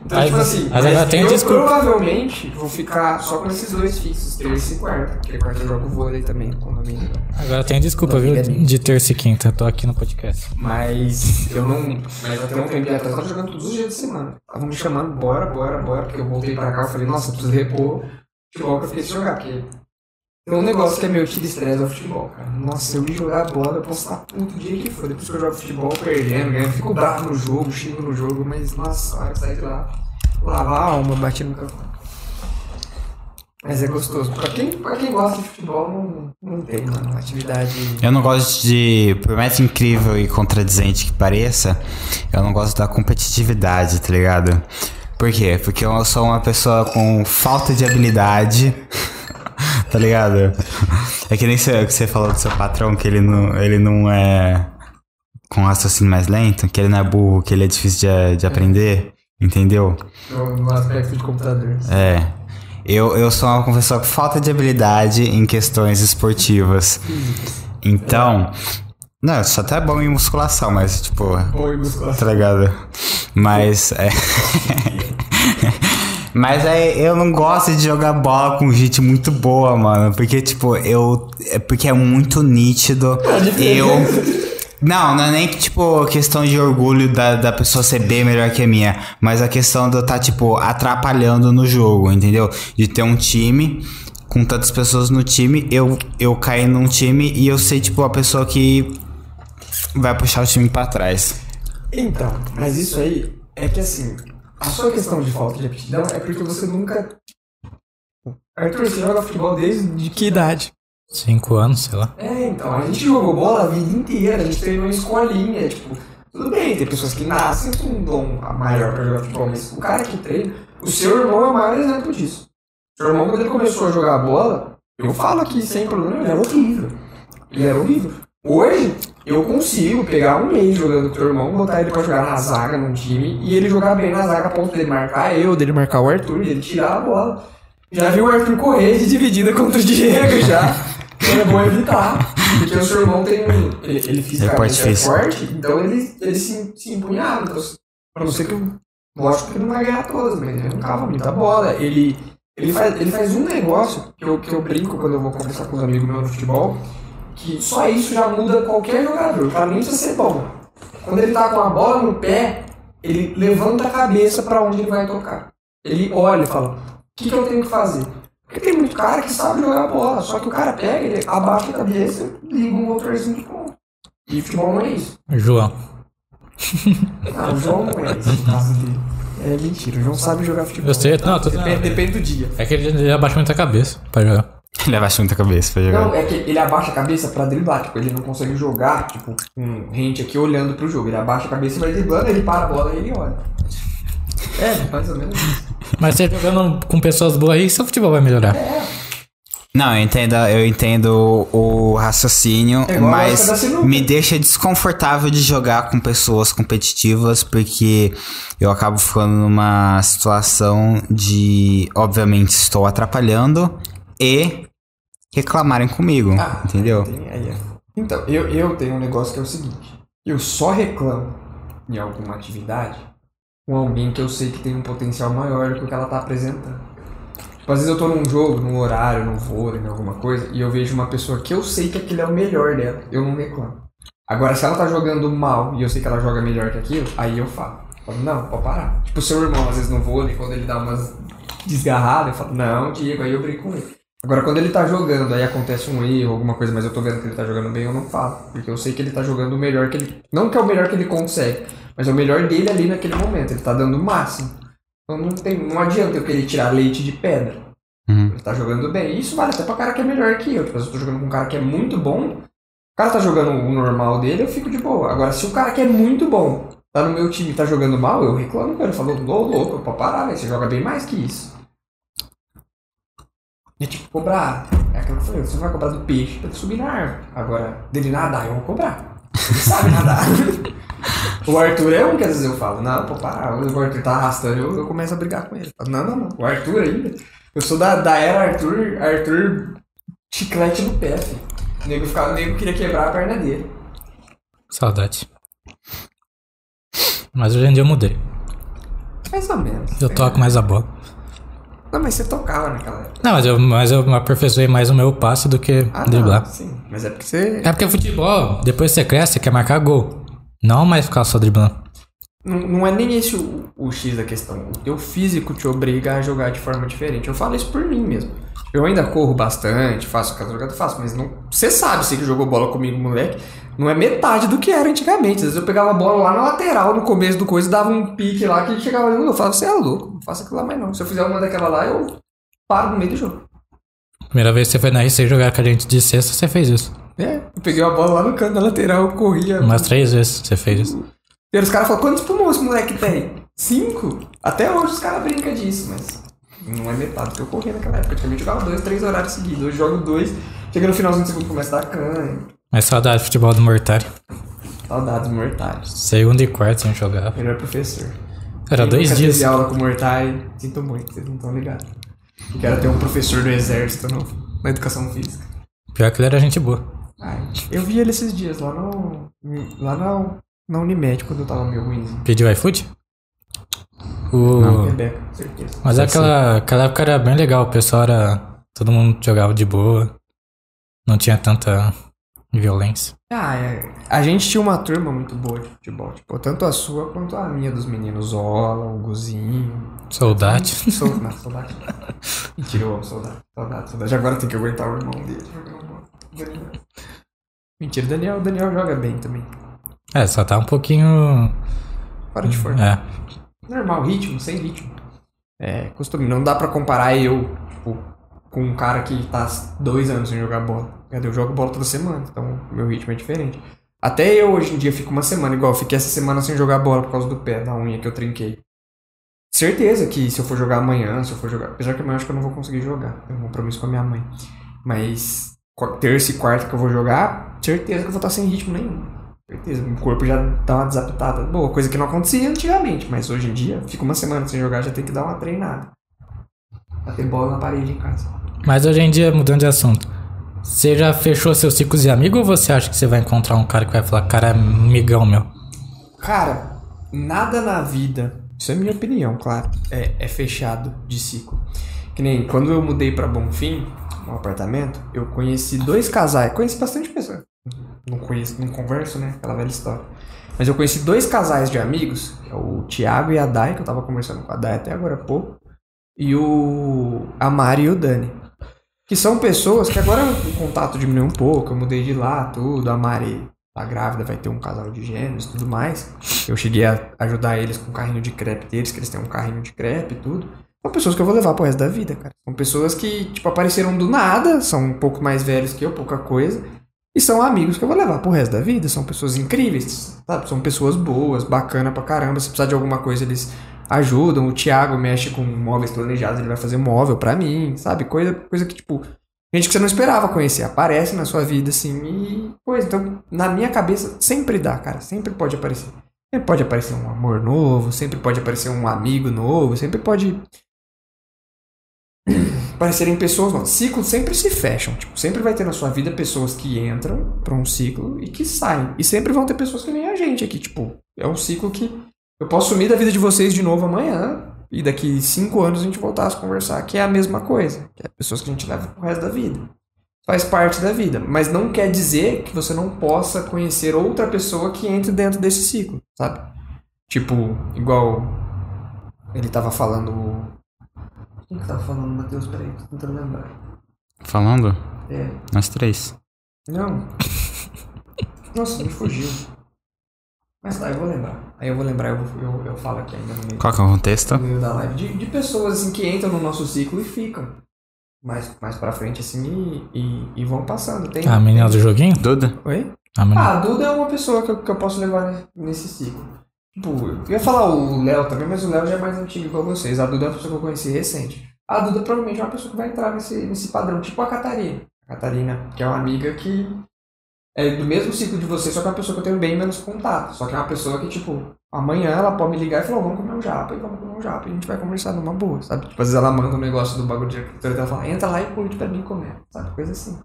Speaker 1: Então,
Speaker 3: Mas-
Speaker 1: tipo assim,
Speaker 3: mas agora tem
Speaker 1: eu
Speaker 3: desculpa.
Speaker 1: provavelmente vou ficar só com esses dois fixos, terça e quarta. Porque quarta eu jogo vôlei também, condomínio.
Speaker 3: Agora tem desculpa, viu? De terça e quinta. Tô aqui no podcast.
Speaker 1: Mas eu não. Mas até um tempo atrás eu tava jogando todos os dias de semana. Estavam me chamando, bora, bora, bora, porque eu voltei pra cá, eu falei, nossa, preciso repor futebol que eu fiquei sem jogar, porque tem um negócio que é meu tiro estresse é o futebol, cara. Nossa, eu ir jogar bola, eu posso estar puto o dia que for. Depois que eu jogo futebol, perdendo, ganhando, fico bravo no jogo, xingo no jogo, mas nossa, a hora que sair de lá, lavar a alma, bati no campo. Mas é gostoso. Pra quem, pra quem gosta de futebol, não, não tem, mano. Atividade.
Speaker 2: Eu não gosto de, por mais incrível e contradizente que pareça, eu não gosto da competitividade, tá ligado? Por quê? Porque eu sou uma pessoa com falta de habilidade, tá ligado? É que nem você, que você falou do seu patrão, que ele não, ele não é com raciocínio mais lento, que ele não é burro, que ele é difícil de, de aprender, entendeu?
Speaker 1: No, no aspecto de computador.
Speaker 2: É. Eu, eu sou uma pessoa com falta de habilidade em questões esportivas. Então. Não, eu sou até bom em musculação, mas tipo.
Speaker 1: Oi, musculação.
Speaker 2: Tá ligado? Mas é. Mas é, eu não gosto de jogar bola com gente muito boa, mano. Porque, tipo, eu. É porque é muito nítido. Eu. Não, não é nem tipo questão de orgulho da, da pessoa ser bem melhor que a minha, mas a questão de eu estar, tipo, atrapalhando no jogo, entendeu? De ter um time com tantas pessoas no time, eu, eu caí num time e eu sei, tipo, a pessoa que vai puxar o time pra trás.
Speaker 1: Então, mas isso aí é que assim, a sua questão de falta de aptidão é porque você nunca. Arthur, você joga futebol desde que idade?
Speaker 3: Cinco anos, sei lá.
Speaker 1: É, então, a gente jogou bola a vida inteira, a gente treinou em escolinha, tipo, tudo bem, tem pessoas que nascem com um dom maior pra jogar futebol, mas o cara que treina, o seu irmão é o maior exemplo disso. Seu irmão, quando ele começou a jogar bola, eu falo aqui sem problema, ele era horrível. Ele era horrível. Hoje, eu consigo pegar um mês jogando com o teu irmão, botar ele pra jogar na zaga num time, e ele jogar bem na zaga a ponto dele marcar eu, dele marcar o Arthur, dele tirar a bola. Já viu o Arthur correr de dividida contra o Diego já. Então é bom evitar. Porque o seu irmão tem um. Ele, ele fisicamente
Speaker 2: porte
Speaker 1: é forte, então ele, ele se, se empunhava. Então, pra não ser que. eu- Lógico que ele não vai ganhar todas, mas ele arrancava muita bola. Ele, ele, faz, ele faz um negócio que eu, que eu brinco quando eu vou conversar com os amigos meus no futebol, que só isso já muda qualquer jogador. O cara nem precisa ser bom. Quando ele tá com a bola no pé, ele levanta a cabeça pra onde ele vai tocar. Ele olha e fala: O que, que eu tenho que fazer? Porque tem muito cara que sabe jogar bola, só que o cara pega, ele abaixa a cabeça e liga um motorzinho de ponta. E futebol não é isso.
Speaker 3: João.
Speaker 1: Não, o João não é isso caso dele. É mentira, o João sabe jogar futebol.
Speaker 3: Eu sei, não, tô
Speaker 1: Depende, depende do dia.
Speaker 3: É que ele, ele abaixa muito a cabeça pra jogar.
Speaker 2: Ele abaixa muito a cabeça pra jogar.
Speaker 1: Não, é que ele abaixa a cabeça pra driblar, tipo, ele não consegue jogar, tipo, com gente aqui olhando pro jogo. Ele abaixa a cabeça e vai driblando, ele para a bola e ele olha. É, mais ou menos isso.
Speaker 3: Mas você jogando com pessoas boas aí, seu futebol vai melhorar.
Speaker 2: Não, eu entendo, eu entendo o raciocínio,
Speaker 1: É
Speaker 2: mas me deixa desconfortável de jogar com pessoas competitivas, porque eu acabo ficando numa situação de, obviamente, estou atrapalhando e reclamarem comigo,
Speaker 1: Ah,
Speaker 2: entendeu?
Speaker 1: Tem- aí é. Então, eu, eu tenho um negócio que é o seguinte: eu só reclamo em alguma atividade com alguém que eu sei que tem um potencial maior do que o que ela tá apresentando. Tipo, às vezes eu tô num jogo, num horário, num vôlei, em alguma coisa, e eu vejo uma pessoa que eu sei que aquilo é o melhor dela, eu não reclamo. Agora, se ela tá jogando mal e eu sei que ela joga melhor que aquilo, aí eu falo. Eu falo, não, pode parar. Tipo, seu irmão, às vezes no vôlei, quando ele dá umas desgarradas, eu falo, não, Diego, aí eu brinco com ele. Agora, quando ele tá jogando, aí acontece um erro, alguma coisa, mas eu tô vendo que ele tá jogando bem, eu não falo. Porque eu sei que ele tá jogando o melhor que ele. Não que é o melhor que ele consegue, mas é o melhor dele ali naquele momento. Ele tá dando o máximo. Então não, tem, não adianta eu querer tirar leite de pedra.
Speaker 2: Uhum.
Speaker 1: Ele tá jogando bem. E isso vale até pra cara que é melhor que eu. Tipo, se eu tô jogando com um cara que é muito bom, o cara tá jogando o normal dele, eu fico de boa. Agora, se o cara que é muito bom tá no meu time e tá jogando mal, eu reclamo, cara. Eu falo, ô louco, pode parar, velho. Você joga bem mais que isso. É tipo cobrar. É aquilo que eu falei, você não vai cobrar do peixe pra ele subir na árvore. Agora, dele nadar, eu vou cobrar. Ele sabe nadar. O Arthur é um que às vezes eu falo, não, pô, para, o Arthur tá arrastando, eu, eu começo a brigar com ele. Falo, não, não, não, o Arthur ainda. Eu sou da, da era Arthur, Arthur chiclete no pé, filho. O nego, ficava, o nego queria quebrar a perna dele.
Speaker 3: Saudade. Mas hoje em dia eu mudei.
Speaker 1: Mais ou menos.
Speaker 3: Eu toco mais a bola.
Speaker 1: Não, mas você tocava naquela época.
Speaker 3: Não, mas eu, mas eu aperfeiçoei mais o meu passe do que
Speaker 1: Ah,
Speaker 3: driblar.
Speaker 1: não, sim. Mas é porque você.
Speaker 3: É porque futebol, depois que você cresce, você quer marcar gol. Não mais ficar só driblando.
Speaker 1: Não, não é nem esse o, o X da questão. O teu físico te obriga a jogar de forma diferente. Eu falo isso por mim mesmo. Eu ainda corro bastante, faço aquelas jogadas, faço, mas não. Você sabe, você que jogou bola comigo, moleque, não é metade do que era antigamente. Às vezes eu pegava a bola lá na lateral, no começo do coisa, dava um pique lá que chegava ali, eu falava, você é louco, não faço aquilo lá mais não. Se eu fizer uma daquela lá, eu paro no meio do jogo.
Speaker 3: Primeira vez que você foi na RC jogar com a gente de sexta, você fez isso.
Speaker 1: É, eu peguei a bola lá no canto da lateral, eu corria.
Speaker 3: Umas três vezes você fez isso.
Speaker 1: E os caras falam, quantos pulmões esse moleque tem? Cinco? Até hoje os caras brincam disso, mas não é metade do que eu corria naquela época. Eu também jogava dois, três horários seguidos. Hoje jogo dois, chega no finalzinho do segundo começa a dar canha.
Speaker 3: Mas saudade do futebol do Mortário.
Speaker 1: Saudades mortais.
Speaker 3: Segundo e quarto a gente jogava.
Speaker 1: Melhor professor.
Speaker 3: Era
Speaker 1: Quem
Speaker 3: dois
Speaker 1: nunca
Speaker 3: dias.
Speaker 1: teve aula com Mortai, sinto muito, vocês não estão ligados. Eu quero ter um professor do exército no, na educação física.
Speaker 3: Pior que ele era gente boa.
Speaker 1: Ai, eu vi ele esses dias lá no. lá na, na Unimed quando eu tava meio ruimzinho.
Speaker 3: Pediu iFood? O...
Speaker 1: Rebeca, certeza.
Speaker 3: Mas aquela, aquela época era bem legal, o pessoal era. Todo mundo jogava de boa. Não tinha tanta violência.
Speaker 1: Ah, é. A gente tinha uma turma muito boa de futebol. Tipo, tanto a sua quanto a minha dos meninos. Zola, o Guzinho.
Speaker 3: Saudade.
Speaker 1: Sou, não, saudade. Mentira, eu amo saudade. Saudade, saudade. Agora tem que aguentar o irmão dele. Daniel. Mentira, o Daniel, o Daniel joga bem também.
Speaker 3: É, só tá um pouquinho.
Speaker 1: Fora de forma.
Speaker 3: É.
Speaker 1: Normal, ritmo, sem ritmo. É, costume. Não dá pra comparar eu, tipo, com um cara que tá dois anos sem jogar bola. Eu jogo bola toda semana, então meu ritmo é diferente. Até eu hoje em dia fico uma semana, igual fiquei essa semana sem jogar bola por causa do pé, da unha que eu trinquei. Certeza que se eu for jogar amanhã, se eu for jogar. Apesar que amanhã eu acho que eu não vou conseguir jogar. Tenho um compromisso com a minha mãe. Mas terça e quarta que eu vou jogar, certeza que eu vou estar sem ritmo nenhum. Certeza. O corpo já dá uma desapitada. Boa, coisa que não acontecia antigamente, mas hoje em dia, fica uma semana sem jogar, já tem que dar uma treinada. Bater bola na parede em casa.
Speaker 3: Mas hoje em dia, mudando de assunto, você já fechou seus ciclos de amigo ou você acha que você vai encontrar um cara que vai falar, cara, é amigão meu?
Speaker 1: Cara, nada na vida, isso é minha opinião, claro, é, é fechado de ciclo. Que nem quando eu mudei pra Bonfim, um apartamento, eu conheci dois casais, conheci bastante pessoas. Não conheço, não converso, né? Aquela velha história. Mas eu conheci dois casais de amigos, que é o Thiago e a Dai, que eu tava conversando com a Dai até agora há pouco, e o a Mari e o Dani. Que são pessoas que agora o contato diminuiu um pouco, eu mudei de lá, tudo, a Mari tá grávida, vai ter um casal de gêmeos tudo mais. Eu cheguei a ajudar eles com o carrinho de crepe deles, que eles têm um carrinho de crepe e tudo. São pessoas que eu vou levar pro resto da vida, cara. São pessoas que, tipo, apareceram do nada, são um pouco mais velhos que eu, pouca coisa. E são amigos que eu vou levar pro resto da vida. São pessoas incríveis, sabe? São pessoas boas, bacana pra caramba. Se precisar de alguma coisa, eles ajudam. O Thiago mexe com móveis planejados, ele vai fazer móvel pra mim, sabe? Coisa, coisa que, tipo, gente que você não esperava conhecer. Aparece na sua vida, assim, e coisa. Então, na minha cabeça, sempre dá, cara. Sempre pode aparecer. Sempre pode aparecer um amor novo, sempre pode aparecer um amigo novo, sempre pode aparecerem pessoas novas. Ciclos sempre se fecham. Tipo, sempre vai ter na sua vida pessoas que entram pra um ciclo e que saem. E sempre vão ter pessoas que nem a gente aqui. Tipo, é um ciclo que eu posso sumir da vida de vocês de novo amanhã. E daqui cinco anos a gente voltar a conversar, que é a mesma coisa. Que é pessoas que a gente leva pro resto da vida. Faz parte da vida. Mas não quer dizer que você não possa conhecer outra pessoa que entre dentro desse ciclo, sabe? Tipo, igual ele tava falando. Quem que tava falando, Matheus? Peraí, tô tentando lembrar.
Speaker 2: Falando?
Speaker 1: É.
Speaker 2: Nós três.
Speaker 1: Não. Nossa, me fugiu. Mas tá, eu vou lembrar. Aí eu vou lembrar, eu, vou- eu, eu falo aqui ainda no meio,
Speaker 2: Qual que é o contexto?
Speaker 1: no meio da live. De, de pessoas assim que entram no nosso ciclo e ficam. Mais, mais pra frente assim e, e, e vão passando. Tem,
Speaker 3: A menina do joguinho?
Speaker 2: Duda?
Speaker 1: Oi?
Speaker 3: A menina.
Speaker 1: Ah, a Duda é uma pessoa que eu, que eu posso levar nesse ciclo. Tipo, eu ia falar o Léo também, mas o Léo já é mais antigo que vocês. A Duda é uma pessoa que eu conheci recente. A Duda provavelmente é uma pessoa que vai entrar nesse, nesse padrão, tipo a Catarina. A Catarina, que é uma amiga que é do mesmo ciclo de você, só que é uma pessoa que eu tenho bem menos contato. Só que é uma pessoa que, tipo, amanhã ela pode me ligar e falar, vamos comer um japa, e vamos comer um japa, e a gente vai conversar numa boa, sabe? Tipo, às vezes ela manda um negócio do bagulho de arquitetura e ela fala, entra lá e curte pra mim comer, sabe? Coisa assim.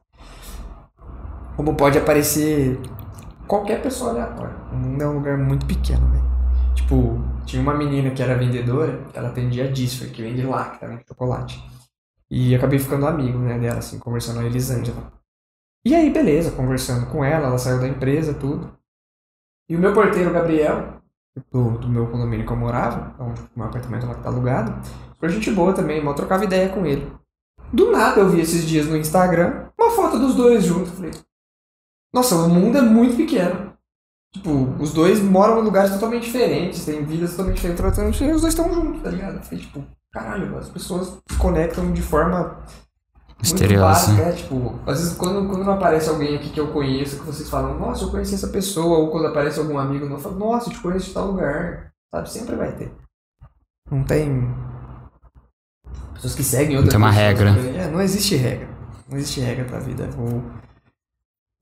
Speaker 1: Como pode aparecer qualquer pessoa aleatória. O mundo é um lugar muito pequeno, velho. Tipo, tinha uma menina que era vendedora, ela atendia a Disfer, que vende lacta, né? Chocolate. E acabei ficando amigo, né, dela, assim, conversando com a Elisângela. E aí, beleza, conversando com ela, ela saiu da empresa, tudo. E o meu porteiro, Gabriel, do, do meu condomínio que eu morava, então, meu apartamento lá que tá alugado, foi gente boa também, eu trocava ideia com ele. Do nada eu vi esses dias no Instagram uma foto dos dois juntos. Falei, nossa, o mundo é muito pequeno. Tipo, os dois moram em lugares totalmente diferentes, têm vidas totalmente diferentes, e os dois estão juntos, tá ligado? Falei, tipo, caralho, as pessoas se conectam de forma
Speaker 2: Misteriosa.
Speaker 1: muito básica, é, tipo, às vezes quando, quando não aparece alguém aqui que eu conheço, que vocês falam, nossa, eu conheci essa pessoa, ou quando aparece algum amigo novo, eu falo, nossa, eu te conheço de tal lugar, sabe? Sempre vai ter. Não tem. Pessoas que seguem outras
Speaker 2: tem uma regra.
Speaker 1: também. É, não existe regra. Não existe regra pra vida. O,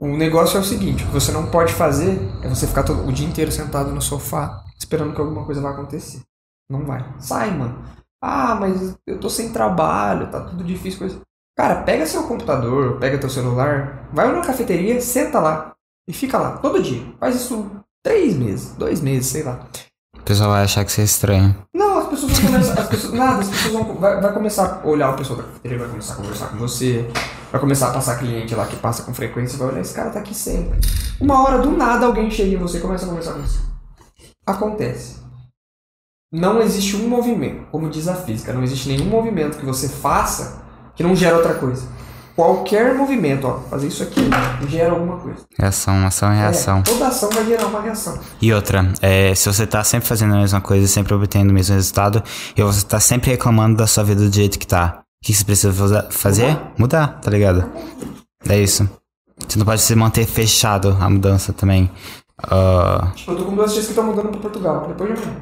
Speaker 1: o negócio é o seguinte: o que você não pode fazer é você ficar todo, o dia inteiro sentado no sofá esperando que alguma coisa vai acontecer. Não vai. Sai, mano. Ah, mas eu tô sem trabalho, tá tudo difícil. Coisa. Cara, pega seu computador, pega teu celular, vai numa cafeteria, senta lá e fica lá todo dia. Faz isso três meses, dois meses, sei lá.
Speaker 2: O pessoal vai achar que você é estranho.
Speaker 1: Não, pessoas vão começar. As pessoas, nada, as pessoas vão. Vai, vai começar a olhar o pessoal da cafeteria, vai começar a conversar com você, vai começar a passar cliente lá que passa com frequência, vai olhar, esse cara tá aqui sempre. Uma hora do nada alguém chega em você e começa a conversar com você. Acontece. Não existe um movimento, como diz a física, não existe nenhum movimento que você faça que não gera outra coisa. Qualquer movimento, ó, fazer isso aqui, gera alguma coisa.
Speaker 2: Reação, ação e reação.
Speaker 1: É, toda ação vai gerar uma reação.
Speaker 2: E outra, é, se você tá sempre fazendo a mesma coisa, sempre obtendo o mesmo resultado, e você tá sempre reclamando da sua vida do jeito que tá, o que você precisa fazer? Mudar, tá ligado? É isso. Você não pode se manter fechado a mudança também. Ah,
Speaker 1: Tipo, eu tô com duas tias que estão mudando pra Portugal, depois de amanhã.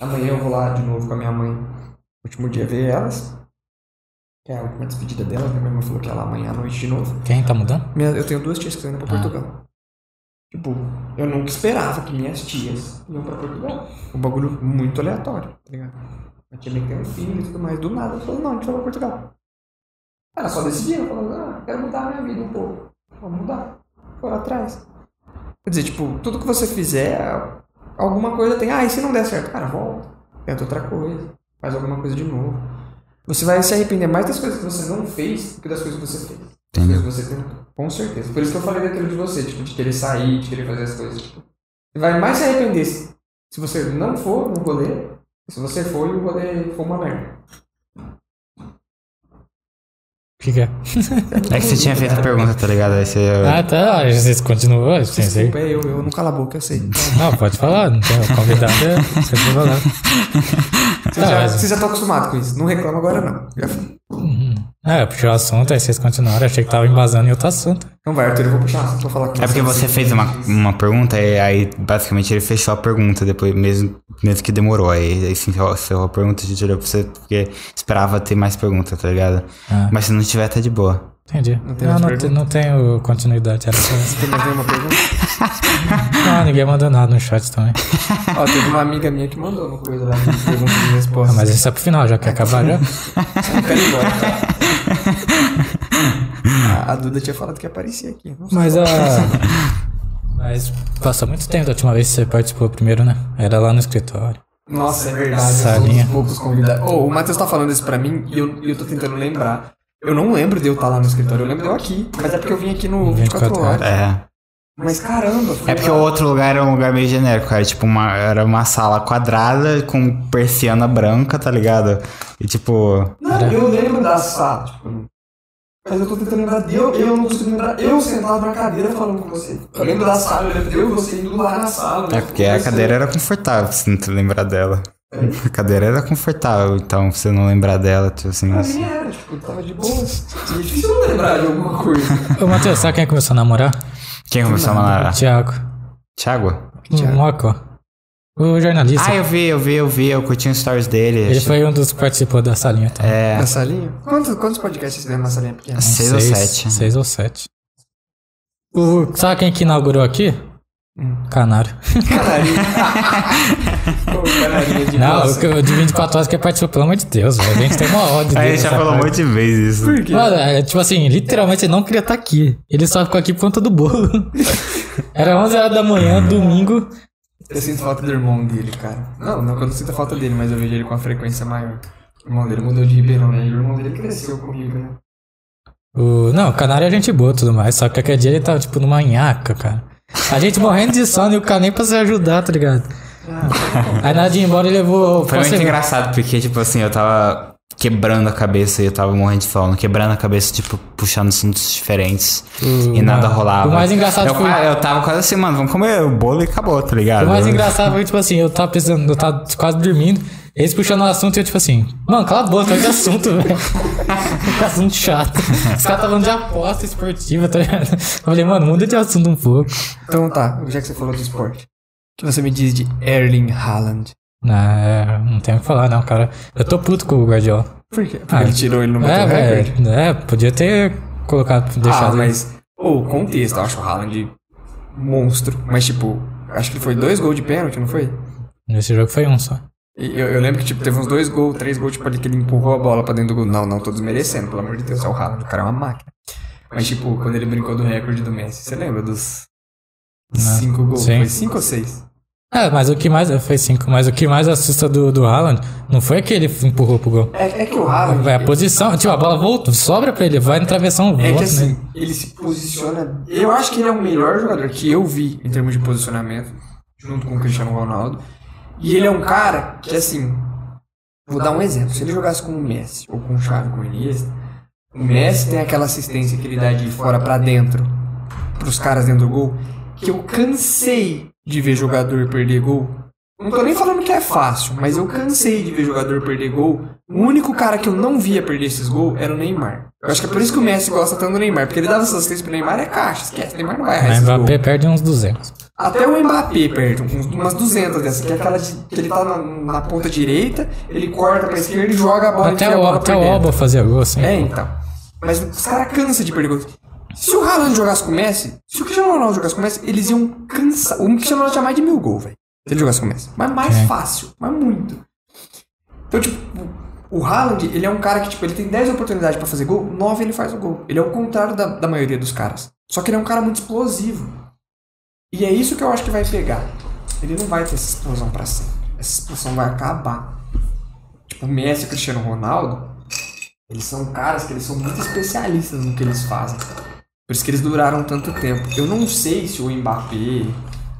Speaker 1: Amanhã eu vou lá de novo com a minha mãe. Último dia ver elas. Que é a última despedida delas, né? Minha mãe falou que ia lá amanhã à noite de novo.
Speaker 3: Quem tá mudando?
Speaker 1: Minha- eu tenho duas tias que estão indo pra
Speaker 3: Ah.
Speaker 1: Portugal. Tipo, eu nunca esperava que minhas tias iam pra Portugal. Um bagulho muito aleatório, tá ligado? A tia minha que tem um filho e tudo mais. Do nada, ela falou, não, a gente vai pra Portugal. Ela só decidiu, falou, ah, quero mudar a minha vida um pouco. Vamos mudar. Foram atrás. Quer dizer, tipo, tudo que você fizer, alguma coisa tem. Ah, e se não der certo? Cara, volta. Tenta outra coisa. Faz alguma coisa de novo. Você vai se arrepender mais das coisas que você não fez do que das coisas que você fez. Das coisas que você tentou. Com certeza. Por isso que eu falei daquilo de você, tipo, de querer sair, de querer fazer as coisas. Tipo, você vai mais se arrepender se se você não for no rolê, se você for e o rolê for uma merda.
Speaker 3: O que, que é?
Speaker 2: é que você tinha feito a pergunta, tá ligado? Aí você.
Speaker 3: Ah, tá. Ah, Vocês continuam. Pensei.
Speaker 1: Desculpa, é eu, eu não cala a boca, eu sei.
Speaker 3: Não, pode falar. Não tem convidado. É, você pode falar.
Speaker 1: Você
Speaker 3: Tá,
Speaker 1: já,
Speaker 3: mas-
Speaker 1: você já tá acostumado com isso. Não reclama agora, não. Já foi.
Speaker 3: É, eu puxei o assunto, aí vocês continuaram. Achei que tava embasando em outro assunto.
Speaker 1: Então vai, Arthur, eu vou puxar assunto pra falar com
Speaker 2: É porque você fez uma, uma pergunta e aí basicamente ele fechou a pergunta depois, mesmo, mesmo que demorou. Aí, aí sim, encerrou a pergunta e tirou pra você porque esperava ter mais perguntas, tá ligado?
Speaker 3: Ah.
Speaker 2: Mas se não tiver, tá de boa.
Speaker 3: Entendi.
Speaker 1: Não tem
Speaker 3: Não, não, te- não tenho continuidade. Era só essa.
Speaker 1: Tem mais nenhuma pergunta?
Speaker 3: Não, ninguém mandou nada no chat também.
Speaker 1: Ó, teve uma amiga minha que mandou uma coisa lá, de perguntas e respostas.
Speaker 3: Ah, mas isso é pro final, já quer acabar já?
Speaker 1: Eu quero ir embora. A, a Duda tinha falado que aparecia aqui. Não sei.
Speaker 3: Mas a. Mas passou muito tempo da última vez que você participou primeiro, né? Era lá no escritório.
Speaker 1: Nossa, é verdade.
Speaker 3: Salinha.
Speaker 1: Poucos convidados. Oh, o Matheus tá falando isso pra mim e eu, e eu tô tentando lembrar. Eu não lembro de eu estar lá no escritório, eu lembro de eu aqui. Mas é porque eu vim aqui no 24
Speaker 3: 24
Speaker 1: horas.
Speaker 2: É.
Speaker 1: Mas caramba, foi
Speaker 2: É porque
Speaker 1: lá.
Speaker 2: o outro lugar era um lugar meio genérico, era tipo uma, era uma sala quadrada com persiana branca, tá ligado? E tipo.
Speaker 1: Não, eu lembro da sala, tipo. Mas eu tô tentando lembrar de eu, eu não consigo lembrar. Eu sentado na cadeira falando com você. Eu lembro da sala, eu lembro de eu e você indo lá na sala.
Speaker 2: É porque a cadeira era confortável, se não te lembrar dela. A cadeira era confortável, então você não lembrar dela, tipo assim.
Speaker 1: Pra
Speaker 2: assim.
Speaker 1: mim era, tipo, tava de boas. E é difícil eu lembrar de alguma coisa.
Speaker 3: Ô, Matheus, sabe quem começou a namorar?
Speaker 2: Quem começou a
Speaker 3: O
Speaker 2: namorar?
Speaker 3: Thiago.
Speaker 2: Thiago?
Speaker 3: O Moco. O jornalista.
Speaker 2: Ah, eu vi, eu vi, eu vi, eu curti os stories dele.
Speaker 3: Ele
Speaker 2: acho-
Speaker 3: foi um dos que participou da salinha também.
Speaker 2: É,
Speaker 1: Na salinha? Quantos, quantos podcasts vocês fizeram na salinha pequena?
Speaker 2: seis ou sete.
Speaker 3: Seis ou sete. O, sabe quem que inaugurou aqui? Canário.
Speaker 1: Canarinho. Pô, canarinho de
Speaker 3: Não,
Speaker 1: bossa.
Speaker 3: o, de 24 horas que participou, pelo amor de Deus, velho. A gente tem uma ódio
Speaker 2: A
Speaker 3: dele.
Speaker 2: gente já falou um monte de vezes isso.
Speaker 1: Por quê?
Speaker 3: Mano, é, tipo assim, literalmente ele não queria estar aqui. Ele só ficou aqui por conta do bolo. Era 11 horas da manhã, domingo.
Speaker 1: Eu sinto falta do irmão dele, cara. Não, não que eu não sinto falta dele, mas eu vejo ele com a frequência maior. O irmão dele mudou de Ribeirão, né? E o irmão dele cresceu comigo, né?
Speaker 3: O, não, o canário é gente boa e tudo mais. Só que aquele dia ele tava, tipo, numa nhaca, cara. A gente morrendo de sono e o cara nem pra se ajudar, tá ligado? Aí na hora de ir embora ele levou.
Speaker 2: Foi muito engraçado, porque, tipo assim, eu tava quebrando a cabeça e eu tava morrendo de fome, quebrando a cabeça, tipo, puxando assuntos diferentes e nada
Speaker 3: não.
Speaker 2: rolava.
Speaker 3: O mais engraçado
Speaker 2: eu,
Speaker 3: foi-
Speaker 2: Eu tava quase assim, mano, vamos comer o bolo e acabou, tá ligado?
Speaker 3: O mais engraçado foi, tipo assim, eu tava pensando, eu tava quase dormindo, eles puxando o assunto e eu, tipo assim, mano, cala a boca, olha que assunto, velho. que assunto chato. Os caras estavam falando de aposta esportiva, tá ligado? Eu falei, mano, muda de assunto um pouco.
Speaker 1: Então tá, já que você falou do esporte. O que você me diz de Erling Haaland?
Speaker 3: Não, é, não tem o que falar, não, cara. Eu tô puto com o Guardiola.
Speaker 1: Por quê? Porque
Speaker 3: Ah,
Speaker 1: ele tirou ele no
Speaker 3: É,
Speaker 1: recorde?
Speaker 3: velho. É, podia ter colocado, deixado.
Speaker 1: Ah,
Speaker 3: ele.
Speaker 1: mas... O contexto, eu acho o Haaland monstro. Mas, tipo, acho que foi dois gols de pênalti, não foi?
Speaker 3: Nesse jogo foi um só.
Speaker 1: E Eu, eu lembro que, tipo, teve uns dois gols, três gols, tipo, ali que ele empurrou a bola pra dentro do gol. Não, não, todos merecendo, pelo amor de Deus. É o Haaland, o cara é uma máquina. Mas, tipo, quando ele brincou do recorde do Messi, você lembra dos dos
Speaker 3: Não.
Speaker 1: cinco gols?
Speaker 3: Sim.
Speaker 1: Foi cinco ou seis?
Speaker 3: É, mas o que mais. Foi cinco, mas o que mais assusta do, do Haaland não foi que ele empurrou pro gol.
Speaker 1: É, é que o Haaland...
Speaker 3: É a posição. Tipo, a bola volta, sobra pra ele, vai no travessão, volta.
Speaker 1: É que
Speaker 3: né?
Speaker 1: assim, ele se posiciona. Eu acho que ele é o melhor jogador que eu vi em termos de posicionamento, junto com o Cristiano Ronaldo. E ele é um cara que, assim. Vou dar um exemplo. Se ele jogasse com o Messi ou com o Xavi, com o Iniesta, o Messi tem aquela assistência que ele dá de fora pra dentro, pros caras dentro do gol, que eu cansei de ver jogador perder gol. Não tô nem falando que é fácil, mas eu cansei de ver jogador perder gol. O único cara que eu não via perder esses gols era o Neymar. Eu acho que é por isso que o Messi gosta tanto do Neymar, porque ele dava essas assistências pro Neymar é caixa, esquece, o Neymar não vai errar
Speaker 3: O Mbappé perde uns 200.
Speaker 1: Até o Mbappé perde umas 200 dessas, que é aquela de, que ele tá na, na ponta direita, ele corta pra esquerda e joga a bola
Speaker 3: Até
Speaker 1: enfia a
Speaker 3: o,
Speaker 1: bola
Speaker 3: até o. Alba fazia gol, assim.
Speaker 1: É, então. Mas os caras cansam de perder gols. Se o Haaland jogasse com o Messi, se o Cristiano Ronaldo jogasse com o Messi, eles iam cansar. O Cristiano Ronaldo tinha mais de mil gols, velho. Se ele jogasse com o Messi. Mas mais fácil, mas muito. Então, tipo, o Haaland, ele é um cara que, tipo, ele tem 10 oportunidades pra fazer gol, 9 ele faz o gol. Ele é o contrário da, da maioria dos caras. Só que ele é um cara muito explosivo. E é isso que eu acho que vai pegar. Ele não vai ter essa explosão pra sempre. Essa explosão vai acabar. Tipo, o Messi e o Cristiano Ronaldo, eles são caras que eles são muito especialistas no que eles fazem. Por isso que eles duraram tanto tempo. Eu não sei se o Mbappé,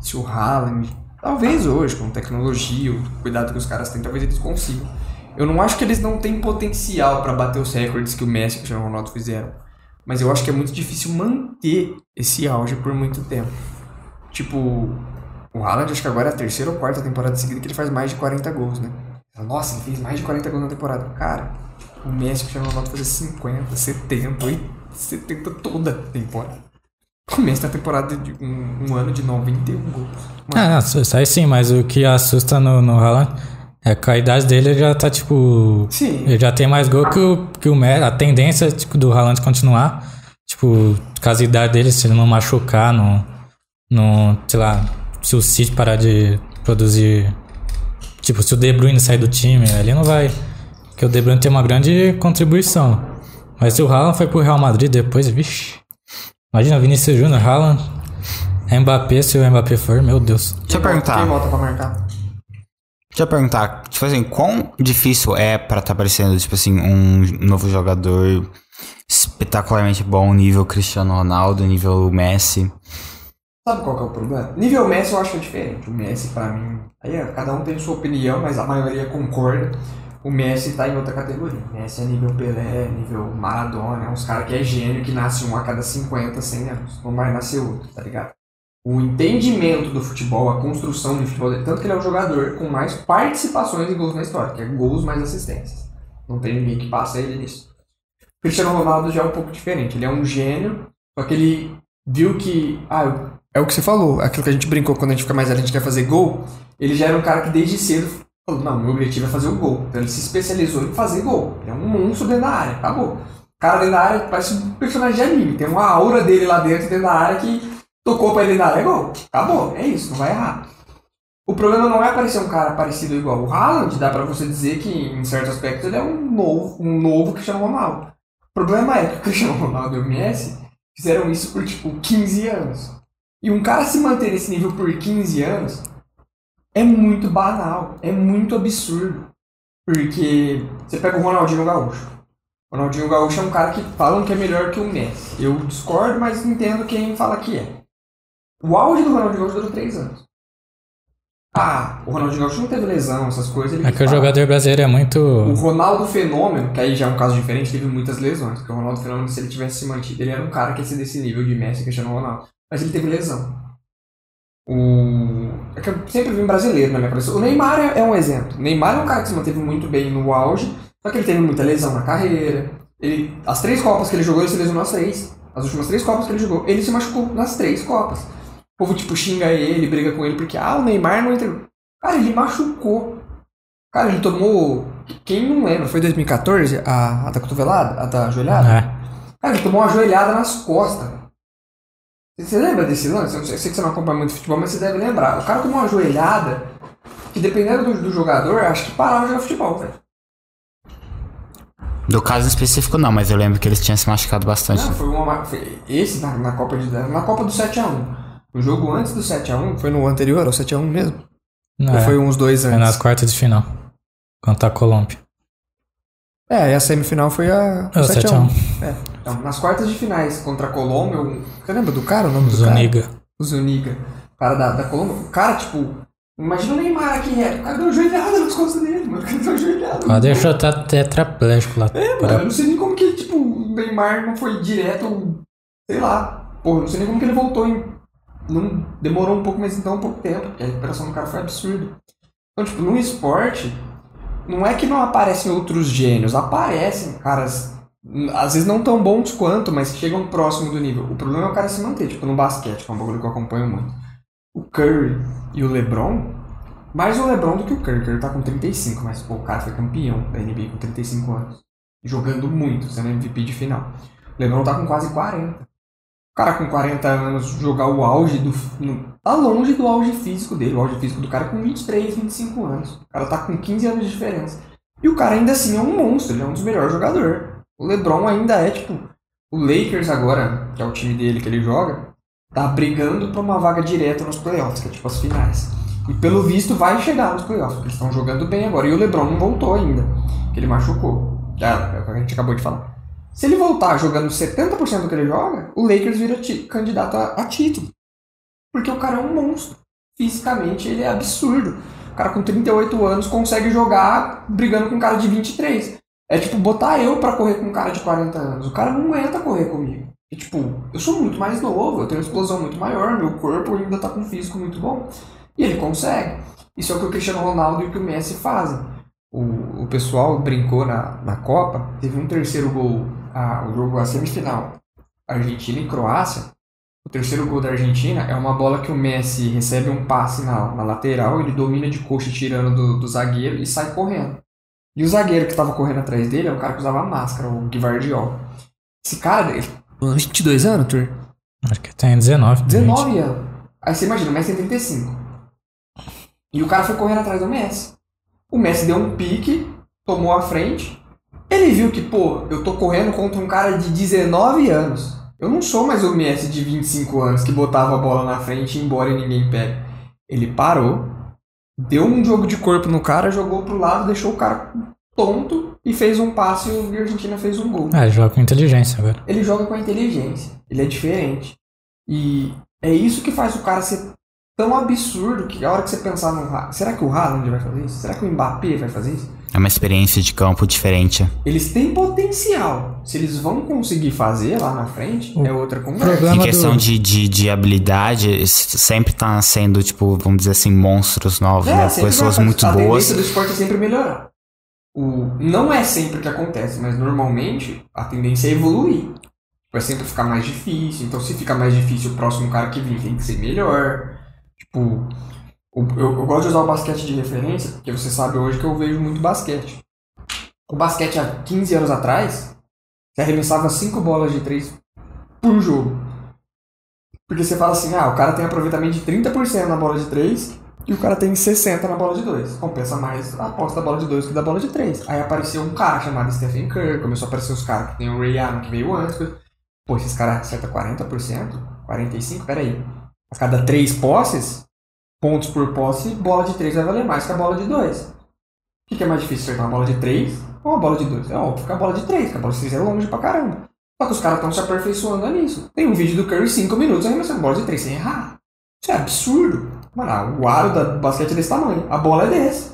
Speaker 1: se o Haaland, talvez hoje, com tecnologia, o cuidado que os caras têm, talvez eles consigam. Eu não acho que eles não têm potencial pra bater os recordes que o Messi e o Ronaldo fizeram. Mas eu acho que é muito difícil manter esse auge por muito tempo. Tipo, o Haaland acho que agora é a terceira ou quarta temporada seguida que ele faz mais de 40 gols, né? Nossa, ele fez mais de 40 gols na temporada. Cara, o Messi e o Ronaldo fazem 50, 70, 80, 70 toda temporada. Messi na temporada de um, um ano de 91 gols.
Speaker 3: Ah, isso aí sim, mas o que assusta no, no Haaland é que a idade dele ele já tá, tipo...
Speaker 1: Sim.
Speaker 3: Ele já tem mais gol que o, que o Messi. A tendência, tipo, do Haaland continuar, tipo, com a idade dele, se ele não machucar, não... não sei lá, se o City parar de produzir... Tipo, se o De Bruyne sair do time, ele não vai... Porque o De Bruyne tem uma grande contribuição. Mas se o Haaland foi pro Real Madrid depois, vixi... Imagina, Vinícius Júnior, Haaland... Mbappé, se o Mbappé for, meu Deus.
Speaker 2: Deixa eu perguntar.
Speaker 1: Quem volta pra marcar?
Speaker 2: Deixa eu perguntar, tipo assim, quão difícil é pra tá aparecendo, tipo assim, um novo jogador espetacularmente bom, nível Cristiano Ronaldo, nível Messi.
Speaker 1: Sabe qual que é o problema? Nível Messi eu acho que é diferente. O Messi, pra mim, aí é, cada um tem sua opinião, mas a maioria concorda. O Messi tá em outra categoria. O Messi é nível Pelé, nível Maradona, é uns caras que é gênio, que nasce um a cada 50, 100 anos. Não vai nascer outro, tá ligado? O entendimento do futebol, a construção do futebol, tanto que ele é o jogador com mais participações em gols na história, que é gols mais assistências. Não tem ninguém que passa ele nisso. O Cristiano Ronaldo já é um pouco diferente. Ele é um gênio, só que ele viu que. Ah, é o que você falou, aquilo que a gente brincou quando a gente fica mais velho, a gente quer fazer gol. Ele já era um cara que desde cedo não, meu objetivo é fazer o gol. Então ele se especializou em fazer gol. Ele é um monstro dentro da área, acabou. cara dentro da área parece um personagem de anime. Tem uma aura dele lá dentro, dentro da área, que tocou pra ele na área, é gol. Acabou, é isso, não vai errar. O problema não é aparecer um cara parecido igual o Haaland, dá pra você dizer que, em certos aspectos, ele é um novo, um novo Cristiano Ronaldo. O problema é que o Cristiano Ronaldo e o Messi fizeram isso por, tipo, 15 anos. E um cara se manter nesse nível por 15 anos é muito banal, é muito absurdo. Porque você pega o Ronaldinho Gaúcho. O Ronaldinho Gaúcho é um cara que falam que é melhor que o Messi. Eu discordo, mas entendo quem fala que é. O auge do Ronaldinho Gaúcho durou 3 anos. Ah, o Ronaldinho Gaúcho não teve lesão, essas coisas. Ele
Speaker 3: É que o
Speaker 1: fala.
Speaker 3: jogador brasileiro é muito.
Speaker 1: O Ronaldo Fenômeno, que aí já é um caso diferente, teve muitas lesões. Porque o Ronaldo Fenômeno, se ele tivesse se mantido, ele era um cara que ia ser desse nível de Messi, Cristiano Ronaldo. Mas ele teve lesão. O... É que eu sempre vi um brasileiro na minha cabeça. O Neymar é, é um exemplo. O Neymar é um cara que se manteve muito bem no auge, só que ele teve muita lesão na carreira. Ele... As três Copas que ele jogou, ele se lesionou as três. As últimas três Copas que ele jogou, ele se machucou nas três Copas. O povo, tipo, xinga ele, briga com ele, porque, ah, o Neymar não entrou. Cara, ele machucou. Cara, ele tomou. Quem não lembra? Foi 2014? A, a da cotovelada? A da joelhada?
Speaker 3: É.
Speaker 1: Cara, ele tomou uma joelhada nas costas. Você lembra desse lance? Eu sei que você não acompanha muito futebol, mas você deve lembrar. O cara tomou uma joelhada que, dependendo do, do jogador, acho que parava de jogar futebol, velho.
Speaker 2: Do caso específico não, mas eu lembro que eles tinham se machucado bastante.
Speaker 1: Não, foi uma. Foi esse na, na Copa de. Na Copa do 7x1. O jogo antes do 7x1 foi no anterior, ao 7x1 mesmo?
Speaker 3: Não,
Speaker 1: Ou
Speaker 3: é.
Speaker 1: foi uns dois
Speaker 3: Foi nas
Speaker 1: antes?
Speaker 3: quartas de final. Contra a Colômbia.
Speaker 1: É, e a semifinal foi a.
Speaker 3: É, o
Speaker 1: 7x1. É. Então, nas quartas de finais contra a Colômbia, o- você lembra do cara? O nome do cara?
Speaker 3: Zuniga.
Speaker 1: o Zuniga, o cara da, da Colômbia, o cara, tipo, imagina o Neymar aqui, é, o cara deu uma joelhada nas costas dele, mano, o cara deu joelhada.
Speaker 3: Ela deixou até tetraplégico lá.
Speaker 1: É, mano, eu não sei nem como que, tipo, o Neymar não foi direto, sei lá, porra, eu não sei nem como que ele voltou em, não, demorou um pouco, mas então um pouco tempo, porque a recuperação do cara foi absurda. Então, tipo, no esporte, não é que não aparecem outros gênios, aparecem caras, às vezes não tão bons quanto, mas chegam próximo do nível. O problema é o cara se manter, tipo, no basquete, que é um bagulho que eu acompanho muito. O Curry e o LeBron, mais o LeBron do que o Curry, o Curry tá com 35, mas pô, o cara foi campeão da NBA com 35 anos. Jogando muito, sendo MVP de final. O LeBron tá com quase 40. Cara com 40 anos jogar o auge do. no- tá longe do auge físico dele. O auge físico do cara é com 23, 25 anos. O cara tá com 15 anos de diferença. E o cara ainda assim é um monstro, ele é um dos melhores jogadores. O LeBron ainda é tipo. O Lakers agora, que é o time dele que ele joga, tá brigando pra uma vaga direta nos playoffs, que é tipo as finais. E pelo visto vai chegar nos playoffs, porque eles estão jogando bem agora. E o LeBron não voltou ainda, que ele machucou. Já, é o que a gente acabou de falar. Se ele voltar jogando 70% do que ele joga, o Lakers vira candidato a, a título. Porque o cara é um monstro. Fisicamente ele é absurdo. O cara com 38 anos consegue jogar brigando com um cara de 23. É tipo botar eu pra correr com um cara de 40 anos. O cara não aguenta correr comigo. E, tipo, eu sou muito mais novo, eu tenho uma explosão muito maior, meu corpo ainda tá com um físico muito bom. E ele consegue. Isso é o que o Cristiano Ronaldo e o que o Messi fazem. O, o pessoal brincou na, na Copa, teve um terceiro gol, a, o jogo a semifinal, Argentina e Croácia. O terceiro gol da Argentina é uma bola que o Messi recebe um passe na, na lateral, ele domina de coxa tirando do, do zagueiro e sai correndo. E o zagueiro que estava correndo atrás dele é um cara que usava máscara, o Guivardiol. Esse cara, ele, 22 anos, Tur?
Speaker 3: Acho que tem 19.
Speaker 1: 19 anos. Aí você imagina, o Messi tem 35. E o cara foi correndo atrás do Messi. O Messi deu um pique, tomou a frente. Ele viu que, pô, eu tô correndo contra um cara de 19 anos. Eu não sou mais o Messi de 25 anos que botava a bola na frente e ia embora e ninguém pega. Ele parou, deu um jogo de corpo no cara, jogou pro lado, deixou o cara tonto e fez um passe e a Argentina fez um gol
Speaker 3: Ah, joga com inteligência agora.
Speaker 1: ele joga com inteligência. Ele é diferente. E é isso que faz o cara ser tão absurdo que a hora que você pensar no será que o Haaland vai fazer isso? Será que o Mbappé vai fazer isso?
Speaker 2: É uma experiência de campo diferente.
Speaker 1: Eles têm potencial. Se eles vão conseguir fazer lá na frente,
Speaker 3: O
Speaker 1: é outra conversa.
Speaker 2: Em
Speaker 3: do-
Speaker 2: questão de, de, de habilidade, sempre tá sendo, tipo, vamos dizer assim, monstros novos, né?
Speaker 1: É, sempre
Speaker 2: Pessoas
Speaker 1: vai-
Speaker 2: muito
Speaker 1: a
Speaker 2: boas.
Speaker 1: tendência do esporte é sempre melhorar. O, não é sempre que acontece, mas normalmente a tendência é evoluir. Vai sempre ficar mais difícil. Então, se fica mais difícil, o próximo cara que vir tem que ser melhor. Tipo, eu, eu gosto de usar o basquete de referência, porque você sabe hoje que eu vejo muito basquete. O basquete há 15 anos atrás Você arremessava 5 bolas de 3 por jogo. Porque você fala assim, ah, o cara tem aproveitamento de 30% na bola de 3 e o cara tem 60% na bola de 2. Compensa mais a aposta da bola de 2 que da bola de 3. Aí apareceu um cara chamado Stephen Curry, começou a aparecer os caras que tem o Ray Allen que veio antes. Pô, esses caras acertam 40%? 45%? Peraí. A cada 3 posses, pontos por posse, bola de 3 vai valer mais que a bola de 2. O que, é mais difícil, acertar uma bola de 3 ou uma bola de 2? É óbvio que a bola de 3, porque a bola de 3 é longe pra caramba. Só que os caras estão se aperfeiçoando nisso. Tem um vídeo do Curry 5 minutos arremessando bola de 3 sem errar. Isso é absurdo. Mano, o aro da basquete é desse tamanho. A bola é desse.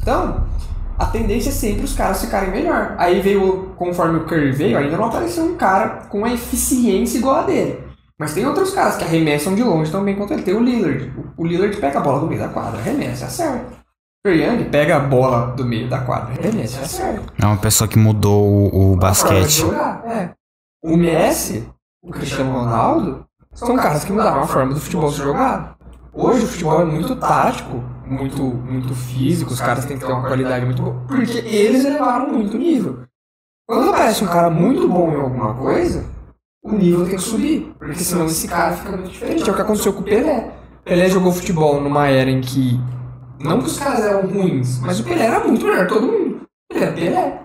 Speaker 1: Então, a tendência é sempre os caras ficarem melhor. Aí veio, conforme o Curry veio, ainda não apareceu um cara com a eficiência igual a dele. Mas tem outros caras que arremessam de longe também quanto ele. Tem o Lillard. O Lillard pega a bola do meio da quadra, arremessa, acerta. O Young pega a bola do meio da quadra, arremessa, acerta.
Speaker 2: É uma pessoa que mudou o, o basquete.
Speaker 1: Jogar, é. O Messi, o Cristiano Ronaldo, são caras que mudaram a forma do futebol ser jogado. Hoje o futebol é muito tático, muito, muito físico, os caras têm que ter uma qualidade muito boa, porque eles elevaram muito o nível. Quando aparece um cara muito bom em alguma coisa, o nível tem que subir, porque senão esse cara fica muito diferente. É o que aconteceu com o Pelé. Pelé jogou futebol numa era em que, não que os caras eram ruins, mas o Pelé era muito melhor que todo mundo. Ele era Pelé.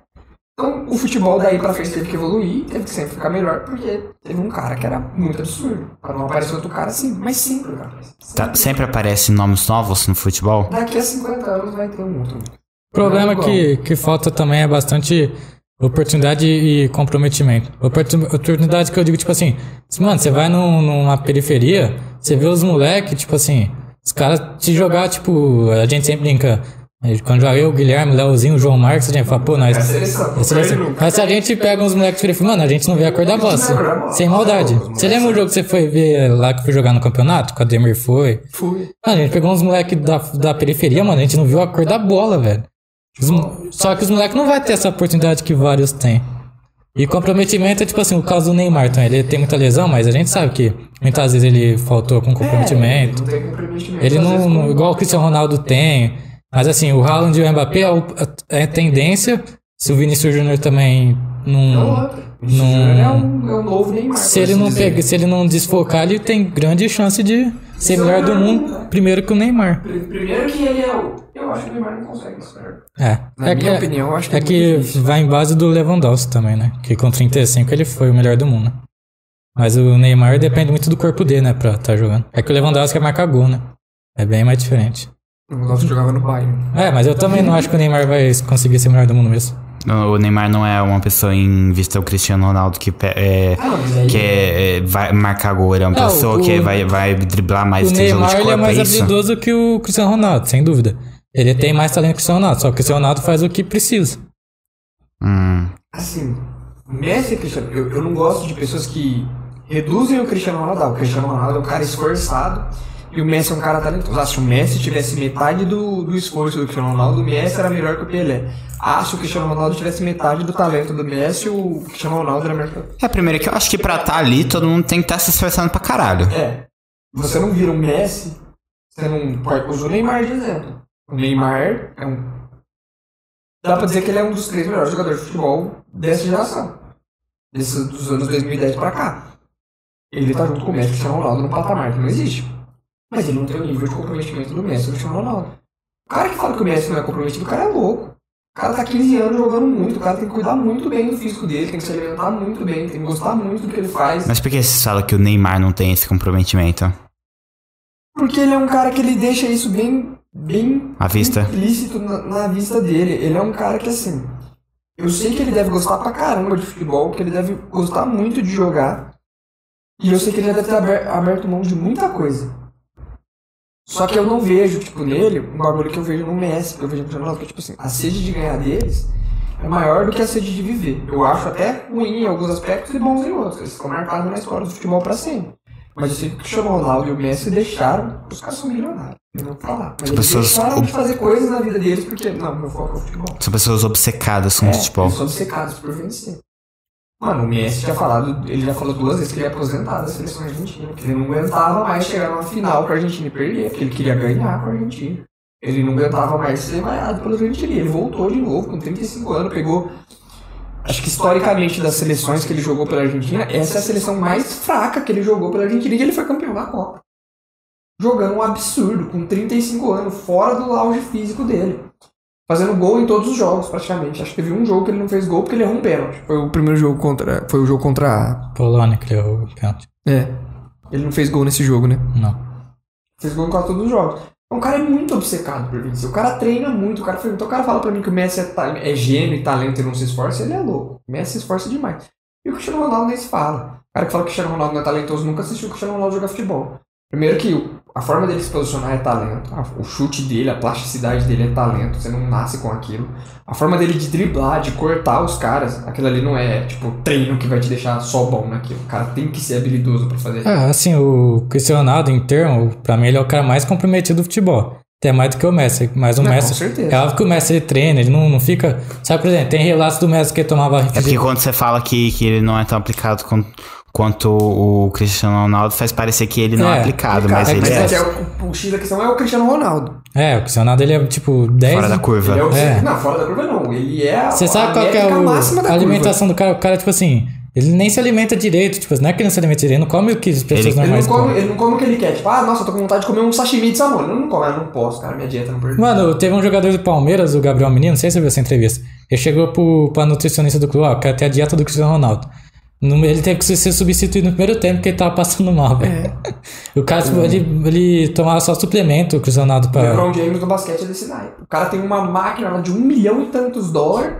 Speaker 1: Então, o futebol daí pra frente teve que evoluir, teve que sempre ficar melhor, porque teve um cara que era muito absurdo. Pra não aparecer outro cara assim, mas sempre, cara.
Speaker 2: Tá, sempre aparecem nomes novos no futebol?
Speaker 1: Daqui a 50 anos vai ter um outro.
Speaker 3: O problema
Speaker 1: Não,
Speaker 3: que, que falta também é bastante oportunidade e comprometimento. Oportun- Oportunidade que eu digo, tipo assim, mano, você vai num- numa periferia, você vê os moleques, tipo assim, os caras te jogar, tipo, a gente sempre brinca. Quando joga eu, o Guilherme, o Leozinho, o João Marcos, a gente fala, pô, nós.
Speaker 1: A
Speaker 3: a. Mas se a gente pega uns moleques e mano, a gente não vê a cor da
Speaker 1: a bola.
Speaker 3: Sem maldade. Você lembra o jogo que você foi ver lá que foi jogar no campeonato? Que o Ademir foi?
Speaker 1: Fui.
Speaker 3: Mano, a gente pegou uns moleques da, da periferia, mano, a gente não viu a cor da bola, velho. Os só que os moleques não vão ter essa oportunidade que vários têm. E comprometimento é tipo assim, o caso do Neymar também. Ele tem muita lesão, mas a gente sabe que muitas vezes ele faltou com comprometimento.
Speaker 1: É, não comprometimento.
Speaker 3: Ele não,
Speaker 1: vezes,
Speaker 3: não- igual o Cristiano Ronaldo tem. Mas assim, o Haaland e o Mbappé é, é tendência. Se o Vinícius Júnior também
Speaker 1: É
Speaker 3: não.
Speaker 1: O
Speaker 3: Não-
Speaker 1: Júnior é um, é um novo Neymar.
Speaker 3: Se ele
Speaker 1: assim
Speaker 3: não, pega, se ele não desfocar, ele tem grande chance de ser melhor do mundo primeiro que o Neymar.
Speaker 1: Pri- Primeiro que ele é o. Eu acho que o Neymar não consegue cara.
Speaker 3: É.
Speaker 1: Na
Speaker 3: é
Speaker 1: minha
Speaker 3: que,
Speaker 1: opinião, eu acho que
Speaker 3: é
Speaker 1: é
Speaker 3: que
Speaker 1: difícil.
Speaker 3: vai em base do Lewandowski também, né? Que com 35 ele foi o melhor do mundo. Mas o Neymar depende muito do corpo dele, né? Pra estar jogando. É que o Lewandowski é marcar gol, né? É bem mais diferente.
Speaker 1: O Ronaldo jogava no Bayern.
Speaker 3: É, mas eu também não acho que o Neymar vai conseguir ser o melhor do mundo mesmo.
Speaker 2: O Neymar não é uma pessoa em vista ao Cristiano Ronaldo que, é,
Speaker 1: Ah,
Speaker 2: que é, é, vai marcar gol. Ele é uma
Speaker 3: Não,
Speaker 2: pessoa
Speaker 3: o-
Speaker 2: que vai, vai driblar mais
Speaker 3: o
Speaker 2: tem jogo
Speaker 3: Neymar
Speaker 2: de
Speaker 3: ele é
Speaker 2: corpo,
Speaker 3: mais
Speaker 2: é
Speaker 3: habilidoso que o Cristiano Ronaldo, sem dúvida. Ele tem mais talento que o Cristiano Ronaldo, só que o Cristiano Ronaldo faz o que precisa.
Speaker 2: Hum,
Speaker 1: Assim, Messi e Cristiano. Eu, eu não gosto de pessoas que reduzem o Cristiano Ronaldo. O Cristiano Ronaldo é um cara esforçado e o Messi é um cara talentoso. Ah, se o Messi tivesse metade do, do esforço do Cristiano Ronaldo, o Messi era melhor que o Pelé. Ah, se o Cristiano Ronaldo tivesse metade do talento do Messi, o Cristiano Ronaldo era melhor que o
Speaker 2: É, primeiro que eu acho que pra estar ali, todo mundo tem que estar se esforçando pra caralho.
Speaker 1: É. Você não vira um Messi, você não. pode- o Neymar de exemplo. O Neymar é um. Dá pra dizer que ele é um dos três melhores jogadores de futebol dessa geração. Desses, dos anos 2010 pra cá. Ele tá junto com o Messi e o Cristiano Ronaldo num patamar que não existe. Mas ele não tem o nível de comprometimento do Messi e do Cristiano Ronaldo. O cara que fala que o Messi não é comprometido, o cara é louco. O cara tá 15 anos jogando muito, o cara tem que cuidar muito bem do físico dele, tem que se alimentar muito bem, tem que gostar muito do que ele faz.
Speaker 2: Mas por que você fala que o Neymar não tem esse comprometimento?
Speaker 1: Porque ele é um cara que ele deixa isso bem, bem
Speaker 2: À vista.
Speaker 1: implícito na, na vista dele. Ele é um cara que assim, eu sei que ele deve gostar pra caramba de futebol, que ele deve gostar muito de jogar. E eu sei que ele já deve ter aber- aberto mão de muita coisa. Só que eu não vejo, tipo, nele, um bagulho que eu vejo no Messi, que eu vejo no Cristiano Ronaldo, que tipo assim, a sede de ganhar deles é maior do que a sede de viver. Eu acho até ruim em alguns aspectos e bons em outros. Eles ficam marcados na história do futebol pra sempre. Mas eu sei que o Cristiano Ronaldo e o Messi deixaram. Os caras são milionários. Eu não vou falar. Mas eles
Speaker 2: pessoas-
Speaker 1: deixaram de fazer coisas na vida deles porque. Não, meu foco é o futebol.
Speaker 2: São pessoas obcecadas com
Speaker 1: É,
Speaker 2: o futebol.
Speaker 1: são obcecados por vencer. Mano, o Messi já falado, ele já falou duas vezes que ele ia aposentar da seleção argentina, que ele não aguentava mais chegar numa final com a Argentina e perder, porque ele queria ganhar com a Argentina. Ele não aguentava mais ser vaiado pela Argentina. Ele voltou de novo com 35 anos, pegou Acho que historicamente das seleções que ele jogou pela Argentina, essa é a seleção mais fraca que ele jogou pela Argentina e ele foi campeão da Copa. Jogando um absurdo, com 35 anos, fora do auge físico dele. Fazendo gol em todos os jogos, praticamente. Acho que teve um jogo que ele não fez gol porque ele errou um pênalti. Foi o primeiro jogo contra. Foi o jogo contra a.
Speaker 3: Polônia que levou o pênalti.
Speaker 1: É. Ele não fez gol nesse jogo, né?
Speaker 3: Não.
Speaker 1: Fez gol em quase todos os jogos. Então, o cara é muito obcecado por vencer. O cara treina muito. O cara, então o cara fala pra mim que o Messi é, ta- é gênio e talento e não se esforça. Ele é louco. O Messi se esforça demais. E o Cristiano Ronaldo nem se fala. O cara que fala que o Cristiano Ronaldo não é talentoso nunca assistiu o Cristiano Ronaldo jogar futebol. Primeiro que o- a forma dele se posicionar é talento. O chute dele, a plasticidade dele é talento. Você não nasce com aquilo. A forma dele de driblar, de cortar os caras, aquilo ali não é, tipo, treino que vai te deixar só bom naquilo. O cara tem que ser habilidoso pra fazer.
Speaker 3: É, assim, o Cristiano Ronaldo, em termo, pra mim ele é o cara mais comprometido do futebol. Até mais do que o Messi. Mas o
Speaker 1: Não,
Speaker 3: Messi.
Speaker 1: com certeza.
Speaker 3: É óbvio que o Messi ele treina, ele não, não fica. Sabe, por exemplo, tem relatos do Messi que ele tomava
Speaker 2: É porque quando você fala que, que ele não é tão aplicado quanto, quanto o Cristiano Ronaldo, faz parecer que ele não é,
Speaker 3: É,
Speaker 2: aplicado,
Speaker 1: Cara,
Speaker 2: mas ele
Speaker 1: mas
Speaker 2: é.
Speaker 1: é é o, o X da questão é o Cristiano Ronaldo.
Speaker 3: É, o Cristiano Ronaldo ele é tipo 10.
Speaker 2: Fora da curva.
Speaker 1: Ele é o,
Speaker 3: É.
Speaker 1: Não, fora da curva não. Ele é a,
Speaker 3: Você sabe
Speaker 1: a
Speaker 3: qual que é o-
Speaker 1: máxima da
Speaker 3: a
Speaker 1: curva.
Speaker 3: alimentação do cara? O cara, tipo assim, ele nem se alimenta direito. Tipo, não é que ele não se alimenta direito, ele não come o que as pessoas
Speaker 2: Ele-
Speaker 1: Ele
Speaker 3: normais
Speaker 1: não, come,
Speaker 3: comem.
Speaker 1: ele não come o que ele quer. Tipo, ah, nossa, eu tô com vontade de comer um sashimi de salmão. Ele não come, eu não posso, cara. Minha dieta não permite.
Speaker 3: Mano, teve um jogador do Palmeiras, o Gabriel Menino, não sei se você viu essa entrevista. Ele chegou pro, pra nutricionista do clube, ó, quer ter a dieta do Cristiano Ronaldo. Ele teve que ser substituído no primeiro tempo porque ele tava passando mal, velho. O cara, ele, ele tomava só suplemento, o Cristiano Ronaldo,
Speaker 1: O
Speaker 3: pra...
Speaker 1: LeBron James no basquete é desse naipe. O cara tem uma máquina lá de um milhão e tantos dólares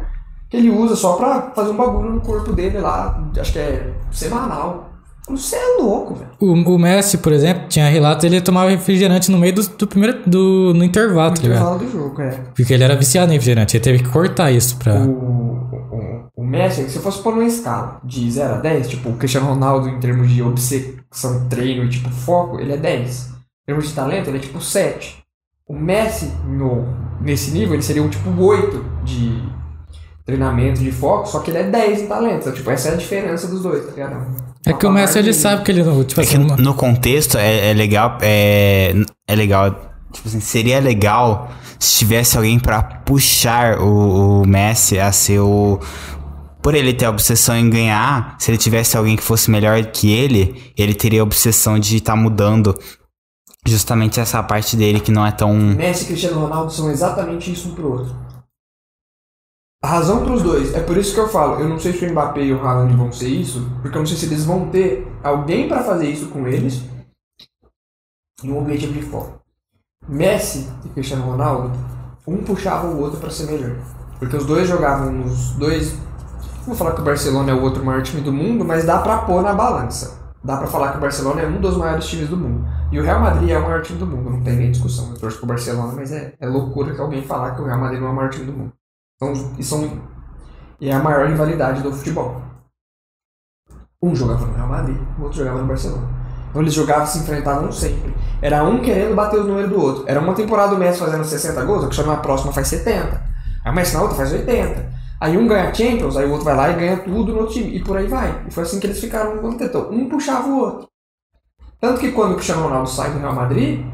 Speaker 1: que ele usa só pra fazer um bagulho no corpo dele lá. Acho que é semanal. Você é louco, velho.
Speaker 3: O, o Messi, por exemplo, tinha relato, ele tomava refrigerante no meio do, do primeiro, do, no intervalo, tá ligado?
Speaker 1: Intervalo do jogo, é.
Speaker 3: Porque ele era viciado em refrigerante, ele teve que cortar isso pra...
Speaker 1: O, o, o Messi, se eu fosse pôr numa escala de 0 a 10, tipo, o Cristiano Ronaldo em termos de obsessão, treino e tipo foco, ele é 10. Em termos de talento, ele é tipo 7. O Messi, no, nesse nível, ele seria um tipo 8 de treinamento, de foco, só que ele é 10 em talento. Então, tipo, essa é a diferença dos dois, tá ligado?
Speaker 3: É que o Messi, ele sabe que ele não... Tipo
Speaker 2: É que
Speaker 3: assim,
Speaker 2: no contexto é, é legal, é, é legal, tipo assim, seria legal se tivesse alguém pra puxar o, o Messi a ser o... Por ele ter a obsessão em ganhar, se ele tivesse alguém que fosse melhor que ele, ele teria a obsessão de estar mudando justamente essa parte dele que não é tão...
Speaker 1: Messi e Cristiano Ronaldo são exatamente isso um pro outro. A razão pros dois, é por isso que eu falo, eu não sei se o Mbappé e o Haaland vão ser isso, porque eu não sei se eles vão ter alguém pra fazer isso com eles e um objetivo de foco. Messi e Cristiano Ronaldo, um puxava o outro pra ser melhor. Porque os dois jogavam nos dois. Não vou falar que o Barcelona é o outro maior time do mundo, mas dá pra pôr na balança. Dá pra falar que o Barcelona é um dos maiores times do mundo. E o Real Madrid é o maior time do mundo, não tem nem discussão. Eu torço pro Barcelona, mas é, é loucura que alguém falar que o Real Madrid não é o maior time do mundo. Então, são, e é a maior rivalidade do futebol. Um jogava no Real Madrid, o outro jogava no Barcelona. Então eles jogavam se enfrentavam sempre. Era um querendo bater os números do outro. Era uma temporada o Messi fazendo 60 gols, o Cristiano na próxima faz 70. Aí o Messi na outra faz 80. Aí um ganha Champions, aí o outro vai lá e ganha tudo no outro time. E por aí vai. E foi assim que eles ficaram contra então, Um puxava o outro. Tanto que quando o Cristiano Ronaldo sai do Real Madrid,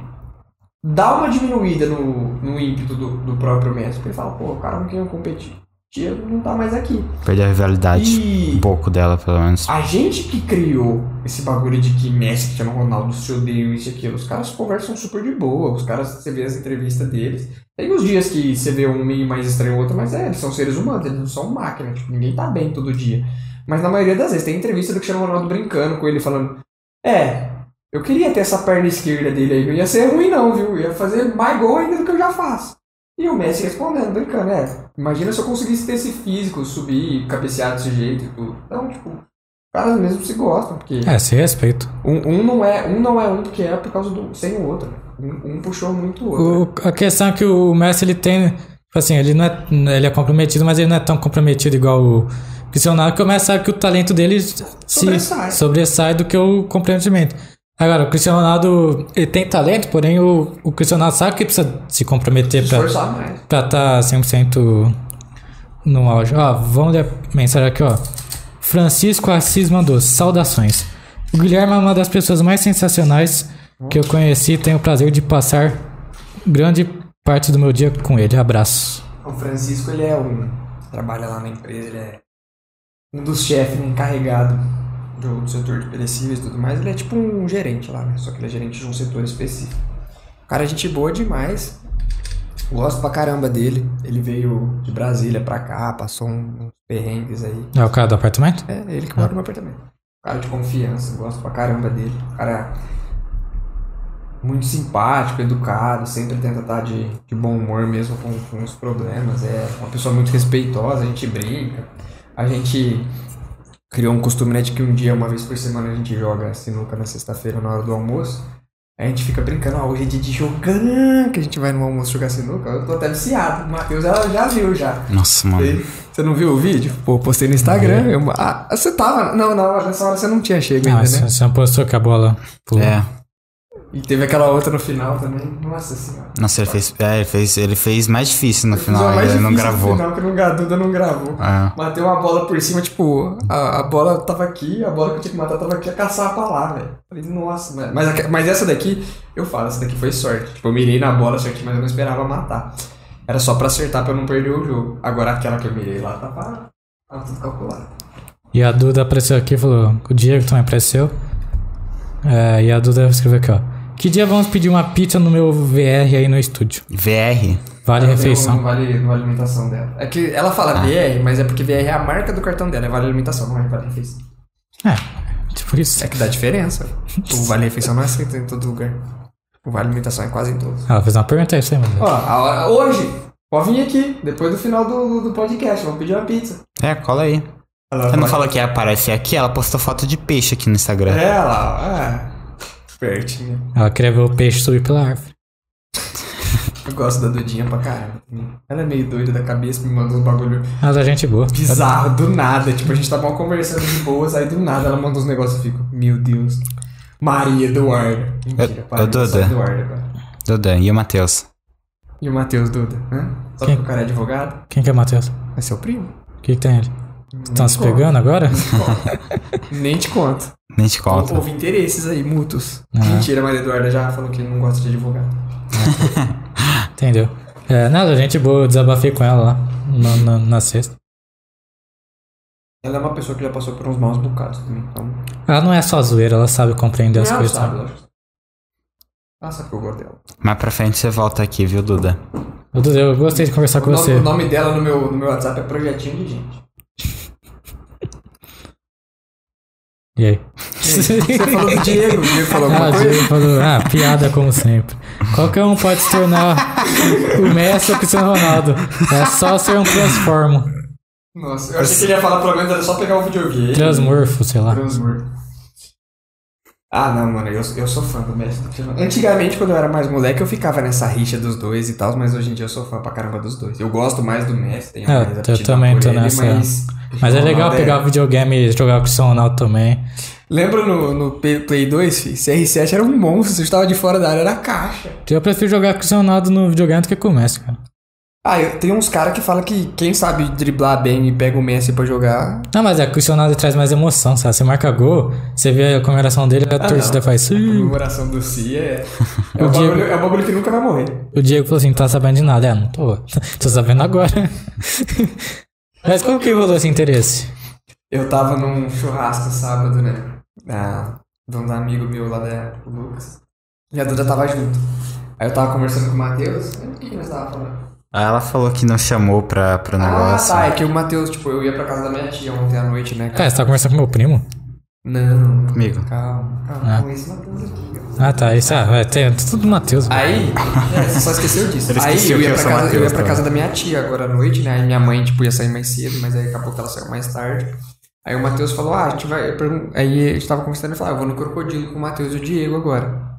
Speaker 1: dá uma diminuída no, no ímpeto do, do próprio Messi. Porque ele fala, pô, o cara não quer competir. Diego não tá mais aqui.
Speaker 2: Perder a rivalidade,
Speaker 1: E-
Speaker 2: um pouco dela, pelo menos.
Speaker 1: A gente que criou esse bagulho de que Messi, Cristiano Ronaldo se odeiam isso e aquilo, os caras conversam super de boa, os caras, você vê as entrevistas deles. Tem os dias que você vê um meio mais estranho outro, mas é, eles são seres humanos, eles não são máquina, tipo, ninguém tá bem todo dia. Mas na maioria das vezes, tem entrevista do Cristiano Ronaldo brincando com ele, falando, é, eu queria ter essa perna esquerda dele aí, não ia ser ruim não, viu? Ia fazer mais gol ainda do que eu já faço. E o Messi respondendo, brincando, é, imagina se eu conseguisse ter esse físico, subir, cabecear desse jeito e tudo. Então, tipo, os caras mesmo se gostam, porque
Speaker 3: É, se respeito.
Speaker 1: um, um não é um não é um porque é por causa do sem o outro. Um, um puxou muito o outro.
Speaker 3: O- a questão é que o Messi, ele tem... Tipo assim, ele não é... Ele é comprometido, mas ele não é tão comprometido igual o Cristiano Ronaldo, que começa que o talento dele se
Speaker 1: Sobressai.
Speaker 3: sobressai do que o comprometimento. Agora, o Cristiano Ronaldo, ele tem talento, porém o, o Cristiano Ronaldo sabe que precisa se comprometer pra tá 100% no auge. Ó, vamos ler a mensagem aqui, ó. Francisco Assis mandou, saudações. O Guilherme é uma das pessoas mais sensacionais que eu conheci. Tenho o prazer de passar grande parte do meu dia com ele. Abraço.
Speaker 1: O Francisco, ele é um. Trabalha lá na empresa, ele é um dos chefes encarregado do, do setor de perecíveis e tudo mais. Ele é tipo um gerente lá, né? Só que ele é gerente de um setor específico. O cara é gente boa demais. Gosto pra caramba dele. Ele veio de Brasília pra cá, passou um- uns perrengues aí.
Speaker 3: É o cara do apartamento?
Speaker 1: É, ele que mora no apartamento. Cara de confiança, gosto pra caramba dele. Cara muito simpático, educado, sempre tenta estar de, de bom humor mesmo com, com os problemas. É uma pessoa muito respeitosa, a gente brinca. A gente criou um costume né, de que um dia, uma vez por semana, a gente joga sinuca na sexta-feira na hora do almoço. Aí a gente fica brincando, ó, hoje é dia de jogar, que a gente vai no almoço jogar sinuca. Eu tô até viciado. O Matheus já, já viu já.
Speaker 2: Nossa, mano.
Speaker 1: Você- Você não viu o vídeo? Pô, postei no Instagram. Eu, ah, você tava. Não, não, nessa hora você não tinha chego ainda,
Speaker 3: você,
Speaker 1: né?
Speaker 3: você não postou que a bola pulou.
Speaker 2: É.
Speaker 1: E teve aquela outra no final também. Nossa senhora.
Speaker 2: Nossa, ele fez, é, ele fez, ele fez mais difícil no
Speaker 1: Fiz
Speaker 2: final,
Speaker 1: mais
Speaker 2: ele não
Speaker 1: difícil no
Speaker 2: gravou.
Speaker 1: Final, que não, a Duda não gravou.
Speaker 2: É.
Speaker 1: Matei uma bola por cima, tipo, a, a bola tava aqui, a bola que eu tinha que matar tava aqui, a caçar pra lá, velho. Falei, nossa, mas, mas essa daqui, eu falo, essa daqui foi sorte. Tipo, eu mirei na bola, certinho, mas eu não esperava matar. Era só pra acertar pra eu não perder o jogo. Agora aquela que eu mirei lá tava, tava tudo calculado.
Speaker 3: E a Duda apareceu aqui e falou: o Diego também apareceu. É, e a Duda escreveu aqui, ó. Que dia vamos pedir uma pizza no meu VR aí no estúdio?
Speaker 2: VR.
Speaker 3: Vale
Speaker 1: Não,
Speaker 3: refeição.
Speaker 1: Não vale, não vale alimentação dela. É que ela fala VR, mas é porque VR é a marca do cartão dela, é vale alimentação, não é vale refeição.
Speaker 3: É, tipo isso.
Speaker 1: É que dá diferença. O vale refeição não é aceito em todo lugar. O vale alimentação é quase em todos.
Speaker 3: Ela fez uma pergunta aí, você, mano.
Speaker 1: Ó, a hora- hoje, pode vir aqui, depois do final do, do, do podcast, vamos pedir uma pizza.
Speaker 2: É, cola aí.
Speaker 1: Ela
Speaker 2: Você não falou que ia aparecer aqui? Ela postou foto de peixe aqui no Instagram.
Speaker 1: É, ela, é. Pertinho.
Speaker 3: Ela queria ver o peixe subir pela árvore.
Speaker 1: Eu gosto da Dudinha pra caramba. Ela é meio doida da cabeça, me manda uns bagulho
Speaker 3: Mas a gente é boa.
Speaker 1: bizarro, do nada. Tipo, a gente tá mal conversando de boas, aí do nada ela manda uns negócios e eu fico, meu Deus. Maria Eduarda. Mentira, para.
Speaker 2: Duda.
Speaker 1: Só Eduarda agora.
Speaker 2: Duda, e o Matheus?
Speaker 1: E o Matheus Duda, né? Só
Speaker 3: Quem?
Speaker 1: porque o cara é advogado?
Speaker 3: Quem que é o Matheus?
Speaker 1: É seu primo?
Speaker 3: O que, que tem ele? Estão se
Speaker 1: conta.
Speaker 3: pegando agora?
Speaker 1: Nem te conto.
Speaker 2: Nem te conta.
Speaker 1: Houve interesses aí, mútuos.
Speaker 3: Ah.
Speaker 1: Mentira, mas a Eduarda já falou que não gosta de advogado.
Speaker 3: Entendeu? É, nada, gente boa, eu desabafei com ela lá na, na, na sexta.
Speaker 1: Ela é uma pessoa que já passou por uns maus bocados também, então...
Speaker 3: Ela não é só zoeira, ela sabe compreender as
Speaker 1: Ela
Speaker 3: coisas.
Speaker 1: sabe,
Speaker 3: sabe?
Speaker 1: lógico. Ela sabe que eu gosto dela.
Speaker 2: Mais pra frente você volta aqui, viu, Duda?
Speaker 3: Eu, Dudu, eu gostei de conversar
Speaker 1: O
Speaker 3: com
Speaker 1: nome,
Speaker 3: você.
Speaker 1: o nome dela no meu, no meu WhatsApp é Projetinho de Gente.
Speaker 3: E aí?
Speaker 1: Você falou do Diego, o Diego falou
Speaker 3: Ah,
Speaker 1: alguma
Speaker 3: o
Speaker 1: coisa?
Speaker 3: Diego falou, ah, piada como sempre. Qualquer um pode se tornar o Messi ou o Cristiano Ronaldo. É só ser um transformo.
Speaker 1: Nossa, eu achei que ele ia falar pelo menos era só pegar o videogame.
Speaker 3: Transmorfo, sei lá.
Speaker 1: Transmor. Ah, não, mano, eu, eu sou fã do Messi. do. Antigamente, quando eu era mais moleque, eu ficava nessa rixa dos dois e tal, mas hoje em dia eu sou fã pra caramba dos dois. Eu gosto mais do Messi, tenho mais
Speaker 3: eu também tô
Speaker 1: ele,
Speaker 3: nessa-
Speaker 1: Mas,
Speaker 3: Mas é legal pegar o videogame e jogar com o Cristiano Ronaldo também.
Speaker 1: Lembra no, no Play Play 2, fi? CR7 era um monstro, você estava de fora da área, era caixa.
Speaker 3: Eu prefiro jogar com o Cristiano Ronaldo no videogame do que com o Messi, cara.
Speaker 1: Ah, eu, tem uns caras que falam que quem sabe driblar bem e pega o Messi pra jogar.
Speaker 3: Não, mas é que o Ronaldo traz mais emoção, sabe? Você marca gol, você vê a comemoração dele, a
Speaker 1: Ah,
Speaker 3: torcida
Speaker 1: não.
Speaker 3: faz...
Speaker 1: A comemoração do Si é. É,
Speaker 3: O
Speaker 1: um
Speaker 3: Diego-
Speaker 1: bagulho, é um bagulho que nunca vai morrer.
Speaker 3: O Diego falou assim, não tá sabendo de nada. É, não tô. Tô sabendo agora. Mas como que rolou esse interesse?
Speaker 1: Eu tava num churrasco sábado, né? Da, de um amigo meu lá da época, o Lucas. E a Duda tava junto. Aí eu tava conversando com o Matheus. O que nós tava falando?
Speaker 2: Ah, Ela falou que não chamou pra, pro
Speaker 1: Ah,
Speaker 2: negócio.
Speaker 1: tá. É que o Matheus, tipo, eu ia pra casa da minha tia ontem à noite, né?
Speaker 3: Cara, você tá conversando com meu primo?
Speaker 1: Não, não.
Speaker 2: Comigo.
Speaker 1: Calma, calma.
Speaker 3: Ah.
Speaker 1: Com esse Matheus aqui, ó.
Speaker 3: Ah, tá. Isso, ah, é, tem tudo do Matheus.
Speaker 1: Aí, é, você só esqueceu disso.
Speaker 2: Ele
Speaker 1: Aí
Speaker 2: esqueceu
Speaker 1: eu
Speaker 2: que
Speaker 1: ia,
Speaker 2: eu
Speaker 1: pra casa, eu
Speaker 2: Matheus
Speaker 1: ia pra
Speaker 2: também.
Speaker 1: casa da minha tia agora à noite, né? Aí minha mãe, tipo, ia sair mais cedo, mas aí acabou que ela saiu mais tarde. Aí o Matheus falou, ah, a gente vai. eu Aí a gente tava conversando e falou, ah, eu vou no crocodilo com o Matheus e o Diego agora.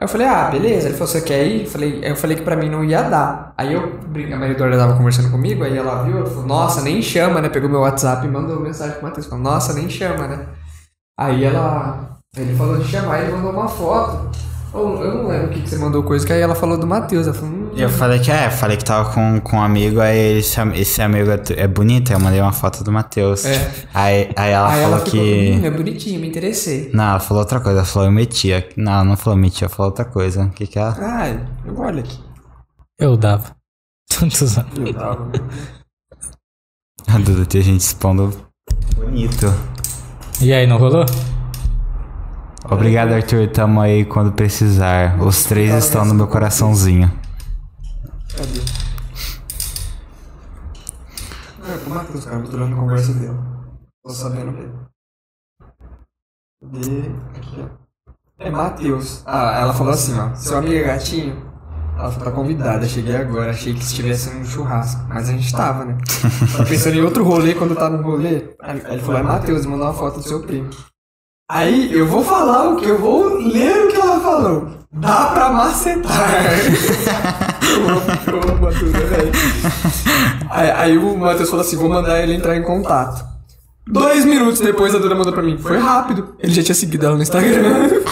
Speaker 1: Aí eu falei, ah, beleza. Ele falou, você quer ir? Eu falei, eu falei que pra mim não ia dar. Aí eu, a Maria Eduarda tava conversando comigo, aí ela viu, ela falou, nossa, nem chama, né? Pegou meu WhatsApp e mandou mensagem pro Matheus, falou, nossa, nem chama, né? Aí ela. Ele falou de chamar, ele mandou uma foto. Eu, eu não lembro o que, que você mandou coisa, que aí ela falou do Matheus. Ela falou, hum,
Speaker 2: Eu falei que é, falei que tava com, com um amigo, aí esse, esse amigo é, é bonito, aí eu mandei uma foto do Matheus.
Speaker 1: É.
Speaker 2: Aí, aí ela
Speaker 1: aí
Speaker 2: falou
Speaker 1: ela ficou,
Speaker 2: que.
Speaker 1: hum, é bonitinho, me interessei.
Speaker 2: Não, ela falou outra coisa, ela falou eu metia. Não, ela não falou metia, ela falou outra coisa. O que que ela.
Speaker 1: Ah, eu olho aqui.
Speaker 3: Eu dava. Tantos anos.
Speaker 1: Eu tava.
Speaker 2: A Duda tinha gente expondo Bonito.
Speaker 3: E aí, não rolou?
Speaker 2: Obrigado, Arthur. Tamo aí quando precisar. Os três estão no meu coraçãozinho.
Speaker 1: Cadê? É, com o Matheus, cara, tô durando a conversa dele. Tô sabendo dele. Cadê? Aqui, ó. É Matheus. Ah, ela falou assim, ó. Seu amigo é gatinho? Ela tá convidada, cheguei agora, achei que estivesse num churrasco. Mas a gente tava, né? Tava pensando em outro rolê quando tá no rolê. Aí ele falou, é Matheus, mandou uma foto do seu primo. Aí eu vou falar o que? Eu vou ler o que ela falou. Dá pra macetar. eu amo, eu amo Matheus, velho? Aí, aí o Matheus falou assim: vou mandar ele entrar em contato. Dois minutos depois a Duda mandou pra mim. Foi rápido. Ele já tinha seguido ela no Instagram.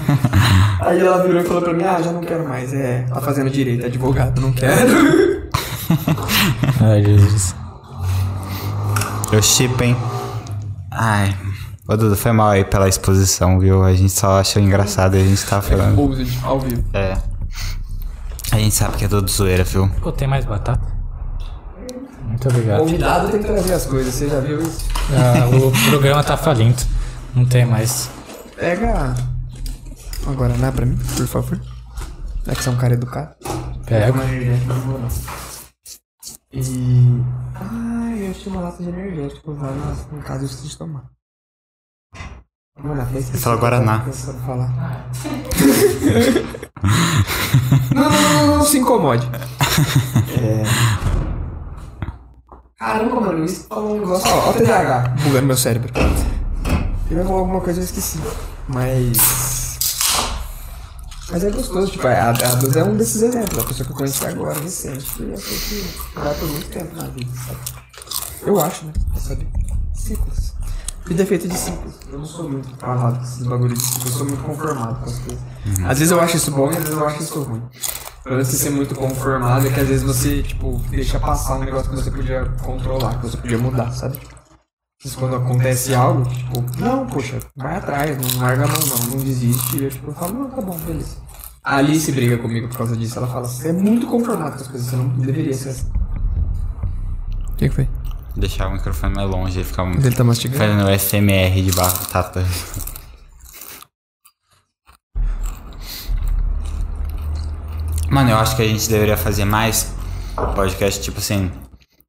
Speaker 1: aí ela virou e falou pra mim: ah, já não quero mais. É, tá fazendo direito, é advogado, não quero.
Speaker 3: Ai, Jesus.
Speaker 2: Eu chip, hein? Ai. Ô, Dudu, foi mal aí pela exposição, viu? A gente só achou engraçado e a gente tava falando.
Speaker 1: Pose ao vivo.
Speaker 2: É. A gente sabe que é tudo zoeira, viu?
Speaker 3: Pô, tem mais batata? Muito obrigado.
Speaker 1: Convidado tem que trazer as coisas, você já viu isso?
Speaker 3: Ah, o programa tá falindo. Não tem mais.
Speaker 1: Pega uma Guaraná pra mim, por favor. É que você é um cara educado.
Speaker 3: Pega.
Speaker 1: Uma energética, não vou não. E. Ai, eu achei uma lata de energético lá no, no caso de tomar.
Speaker 2: Você falou Guaraná.
Speaker 1: Em falar. não, não, não, não, não se incomode. É. Caramba, mano, isso falou um negócio. Ó, ó o TDAH, bugando meu cérebro. Eu ia falar alguma coisa e eu esqueci. Mas. Mas é gostoso, tipo, a, a Duda é um desses exemplos, a pessoa que eu conheci agora, recente, que é que vai por muito tempo na vida, sabe? Eu acho, né? Sabe? Ciclos. Vida é feita de ciclos. Eu não sou muito travado com esses bagulhos de eu sou muito conformado com as coisas. Às vezes eu acho isso bom e às vezes eu acho isso ruim. De você ser muito conformado é que às vezes você, tipo, deixa passar um negócio que você podia controlar, que você podia mudar, sabe? Vezes quando acontece algo, tipo, não, poxa, vai atrás, não larga a mão não, não desiste. E eu, tipo, eu falo, não, tá bom, beleza. A Alice briga comigo por causa disso. Ela fala, você é muito conformado com as coisas, você não deveria ser assim. O que, que foi?
Speaker 2: Deixar o microfone mais longe e ficar
Speaker 1: ele tá mastigando?
Speaker 2: fazendo SMR de batata. Mano, eu acho que a gente deveria fazer mais podcast, tipo assim,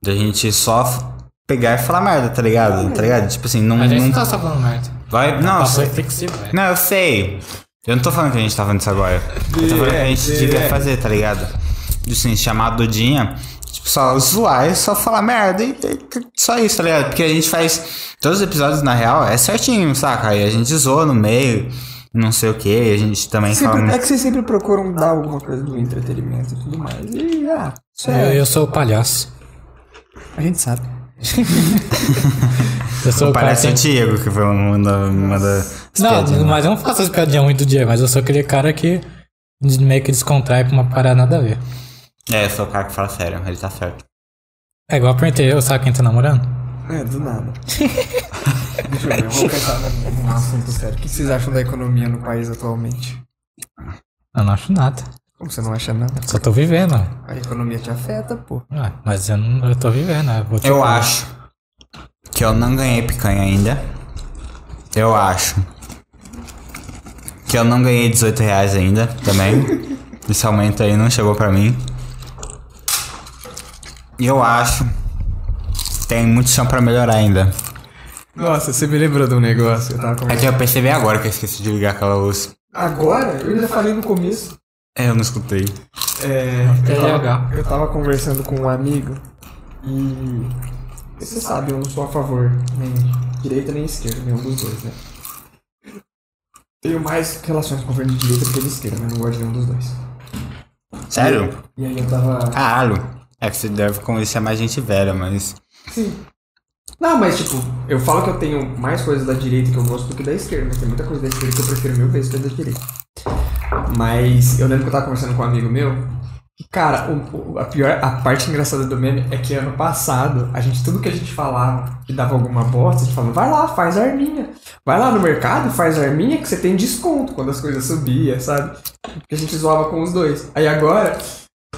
Speaker 2: da gente só pegar e falar merda, tá ligado? Tá ligado? Tipo assim, não.
Speaker 3: A gente
Speaker 2: não
Speaker 3: não tá só falando merda.
Speaker 2: vai. Não,
Speaker 3: Papo
Speaker 2: sei-
Speaker 3: velho.
Speaker 2: não, eu sei. Eu não tô falando que a gente tá falando isso agora. Eu tô falando que a gente devia fazer, tá ligado? Assim, chamar a Dudinha, tipo, só zoar e só falar merda e, e só isso, tá ligado? Porque a gente faz. Todos os episódios, na real, é certinho, saca? Aí a gente zoa no meio, não sei o que, a gente também fala.
Speaker 1: Sempre, é
Speaker 2: muito-
Speaker 1: que vocês sempre procuram dar alguma coisa do entretenimento e tudo mais. E, ah, isso
Speaker 3: Eu,
Speaker 1: é,
Speaker 3: eu sou o palhaço.
Speaker 1: a gente sabe.
Speaker 3: Eu sou o cara
Speaker 2: Parece
Speaker 3: que
Speaker 2: o Diego, que foi uma da. Uma da
Speaker 3: Não, mas eu não faço as piadinhas muito do dia, mas eu sou aquele cara que meio que descontrai pra uma parada nada a ver.
Speaker 2: É, eu sou o cara que fala sério, ele tá certo.
Speaker 3: É igual eu perguntei, eu sabe quem tá namorando?
Speaker 1: É, do nada. Deixa eu ver, vamos pensar num, num assunto sério. O que vocês acham da economia no país atualmente?
Speaker 3: Eu não acho nada.
Speaker 1: Como você não acha nada?
Speaker 3: Só tô vivendo. ó.
Speaker 1: A economia te afeta, pô.
Speaker 3: Ah, mas eu, não, eu tô vivendo. Eu, vou te
Speaker 2: Eu
Speaker 3: falar.
Speaker 2: acho que eu não ganhei picanha ainda. Eu acho que eu não ganhei 18 reais ainda também. Esse aumento aí não chegou pra mim. E eu acho que tem muito chão pra melhorar ainda.
Speaker 1: Nossa, você me lembrou de um negócio. Eu tava
Speaker 2: É que eu percebi agora que eu esqueci de ligar aquela luz.
Speaker 1: Agora? Eu ainda falei no começo.
Speaker 2: É, eu não escutei.
Speaker 1: É, eu, tava, eu tava conversando com um amigo e. Você sabe, eu não sou a favor nem direita nem esquerda, nenhum dos dois, né? Tenho mais relações com o governo de direita do que de esquerda, mas não gosto de nenhum dos dois.
Speaker 2: Sério?
Speaker 1: E aí eu tava.
Speaker 2: Caralho. É que você deve conhecer mais gente velha, mas.
Speaker 1: Sim. Não, mas tipo, eu falo que eu tenho mais coisas da direita que eu gosto do que da esquerda, mas tem muita coisa da esquerda que eu prefiro mil vezes que da direita. Mas eu lembro que eu tava conversando com um amigo meu, cara, o- o- a pior, a parte engraçada do meme é que ano passado, a gente, tudo que a gente falava que dava alguma bosta, a gente falava, vai lá, faz arminha. Vai lá no mercado, faz arminha que você tem desconto quando as coisas subiam, sabe? Porque a gente zoava com os dois. Aí agora,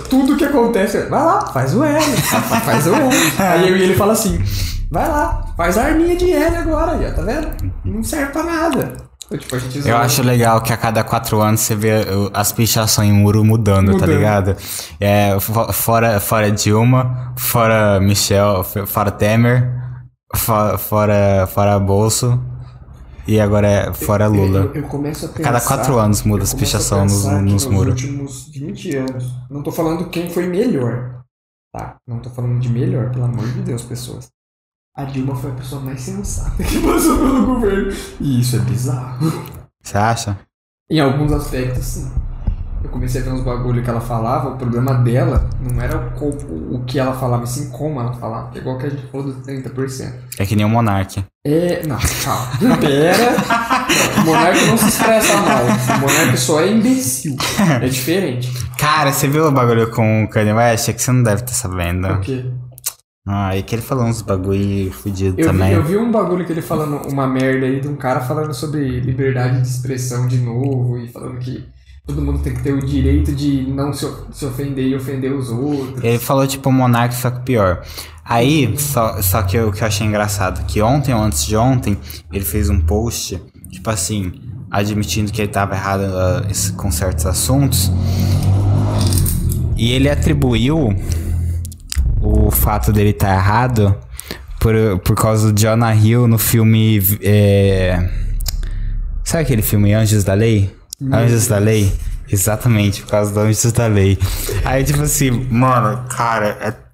Speaker 1: tudo que acontece, vai lá, faz o L, faz o L. Aí eu ele fala assim, Vai lá, faz a arminha de L agora, ó, tá vendo? Não serve pra nada. Tipo,
Speaker 2: Eu acho legal que a cada quatro anos você vê as pichações em muro mudando, tá
Speaker 1: Mudando.
Speaker 2: ligado? É, fo- fora, fora Dilma, fora Michel, fora Temer, fo- fora, fora Bolso e agora é fora
Speaker 1: Eu-
Speaker 2: Lula.
Speaker 1: Eu, eu começo a pensar,
Speaker 2: Cada quatro anos muda as pichação nos- nos muros.
Speaker 1: últimos 20 anos. Não tô falando quem foi melhor. Tá? Não tô falando de melhor, pelo amor de Deus, pessoas. A Dilma foi a pessoa mais sensata que passou pelo governo. E isso é bizarro.
Speaker 2: Você acha?
Speaker 1: Em alguns aspectos, sim. Eu comecei a ver uns bagulho que ela falava, o problema dela não era o, co- o que ela falava, e sim como ela falava. É igual que a gente falou dos 30%.
Speaker 2: É que nem o Monark.
Speaker 1: É. Não, calma. Pera. O Monark não se expressa mal. O Monark só é imbecil. É diferente.
Speaker 2: Cara, você viu o bagulho com o Kanye West? É que você não deve estar sabendo.
Speaker 1: O quê?
Speaker 2: Ah, e que ele falou uns bagulho fudido
Speaker 1: Eu vi,
Speaker 2: também.
Speaker 1: eu vi um bagulho que ele falando uma merda aí de um cara falando sobre liberdade de expressão de novo e falando que todo mundo tem que ter o direito de não se, ofender e ofender os outros.
Speaker 2: Ele falou tipo Monark, só que pior. Aí, só, só que o que eu achei engraçado, que ontem ou antes de ontem, ele fez um post, tipo assim, admitindo que ele tava errado esse- com certos assuntos. E ele atribuiu o fato dele estar errado por, por causa do Jonah Hill no filme. É... Sabe aquele filme Anjos da Lei? Anjos da Lei? Exatamente, por causa do Anjos da Lei. Aí, tipo assim, mano, cara, é.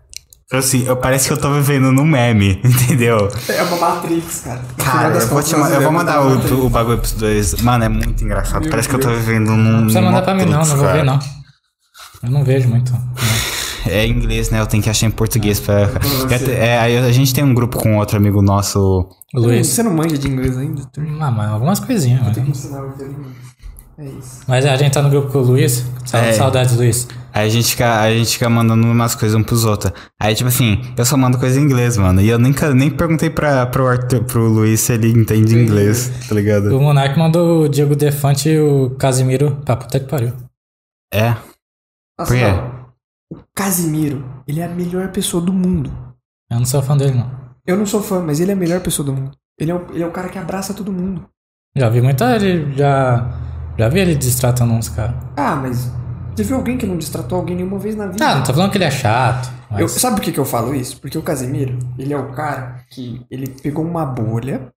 Speaker 2: Assim, eu, parece que eu tô vivendo num meme, entendeu?
Speaker 1: É uma Matrix, cara.
Speaker 2: Cara,
Speaker 1: das
Speaker 2: eu vou, te, ma- eu vou mandar o, o bagulho pros dois. Mano, é muito engraçado.
Speaker 1: Meu
Speaker 2: Parece que eu tô
Speaker 1: Deus.
Speaker 2: vivendo num.
Speaker 3: Não precisa mandar pra mim, não, não vou
Speaker 2: cara.
Speaker 3: ver, não. Eu não vejo muito. não.
Speaker 2: É em inglês, né? Eu tenho que achar em português pra. É, aí a gente tem um grupo com outro amigo nosso.
Speaker 3: Luiz.
Speaker 1: Você não manja de inglês ainda?
Speaker 3: Ah, mas algumas coisinhas,
Speaker 1: Tem
Speaker 3: mano.
Speaker 1: que ensinar o inglês. É isso.
Speaker 3: Mas a gente tá no grupo com o Luiz.
Speaker 2: É.
Speaker 3: Saudades, Luiz.
Speaker 2: Aí a gente fica, a gente fica mandando umas coisas um pros outros. Aí, tipo assim, eu só mando coisa em inglês, mano. E eu nunca, nem perguntei pra, pro, Arthur, pro Luiz se ele entende inglês, tá ligado?
Speaker 3: O Monark mandou o Diego Defante e o Casimiro pra puta que pariu.
Speaker 2: É.
Speaker 1: Nossa,
Speaker 2: Por quê?
Speaker 1: não. O Casimiro, ele é a melhor pessoa do mundo.
Speaker 3: Eu não sou fã dele, não.
Speaker 1: Eu não sou fã, mas ele é a melhor pessoa do mundo. Ele é o, ele é o cara que abraça todo mundo.
Speaker 3: Já vi muita. Ele já. Já vi ele destratando uns caras.
Speaker 1: Ah, mas você viu alguém que não destratou alguém nenhuma vez na vida?
Speaker 3: Ah, não tô falando que ele é chato. Mas...
Speaker 1: Eu, sabe por que, que eu falo isso? Porque o Casemiro, ele é o cara que ele pegou uma bolha,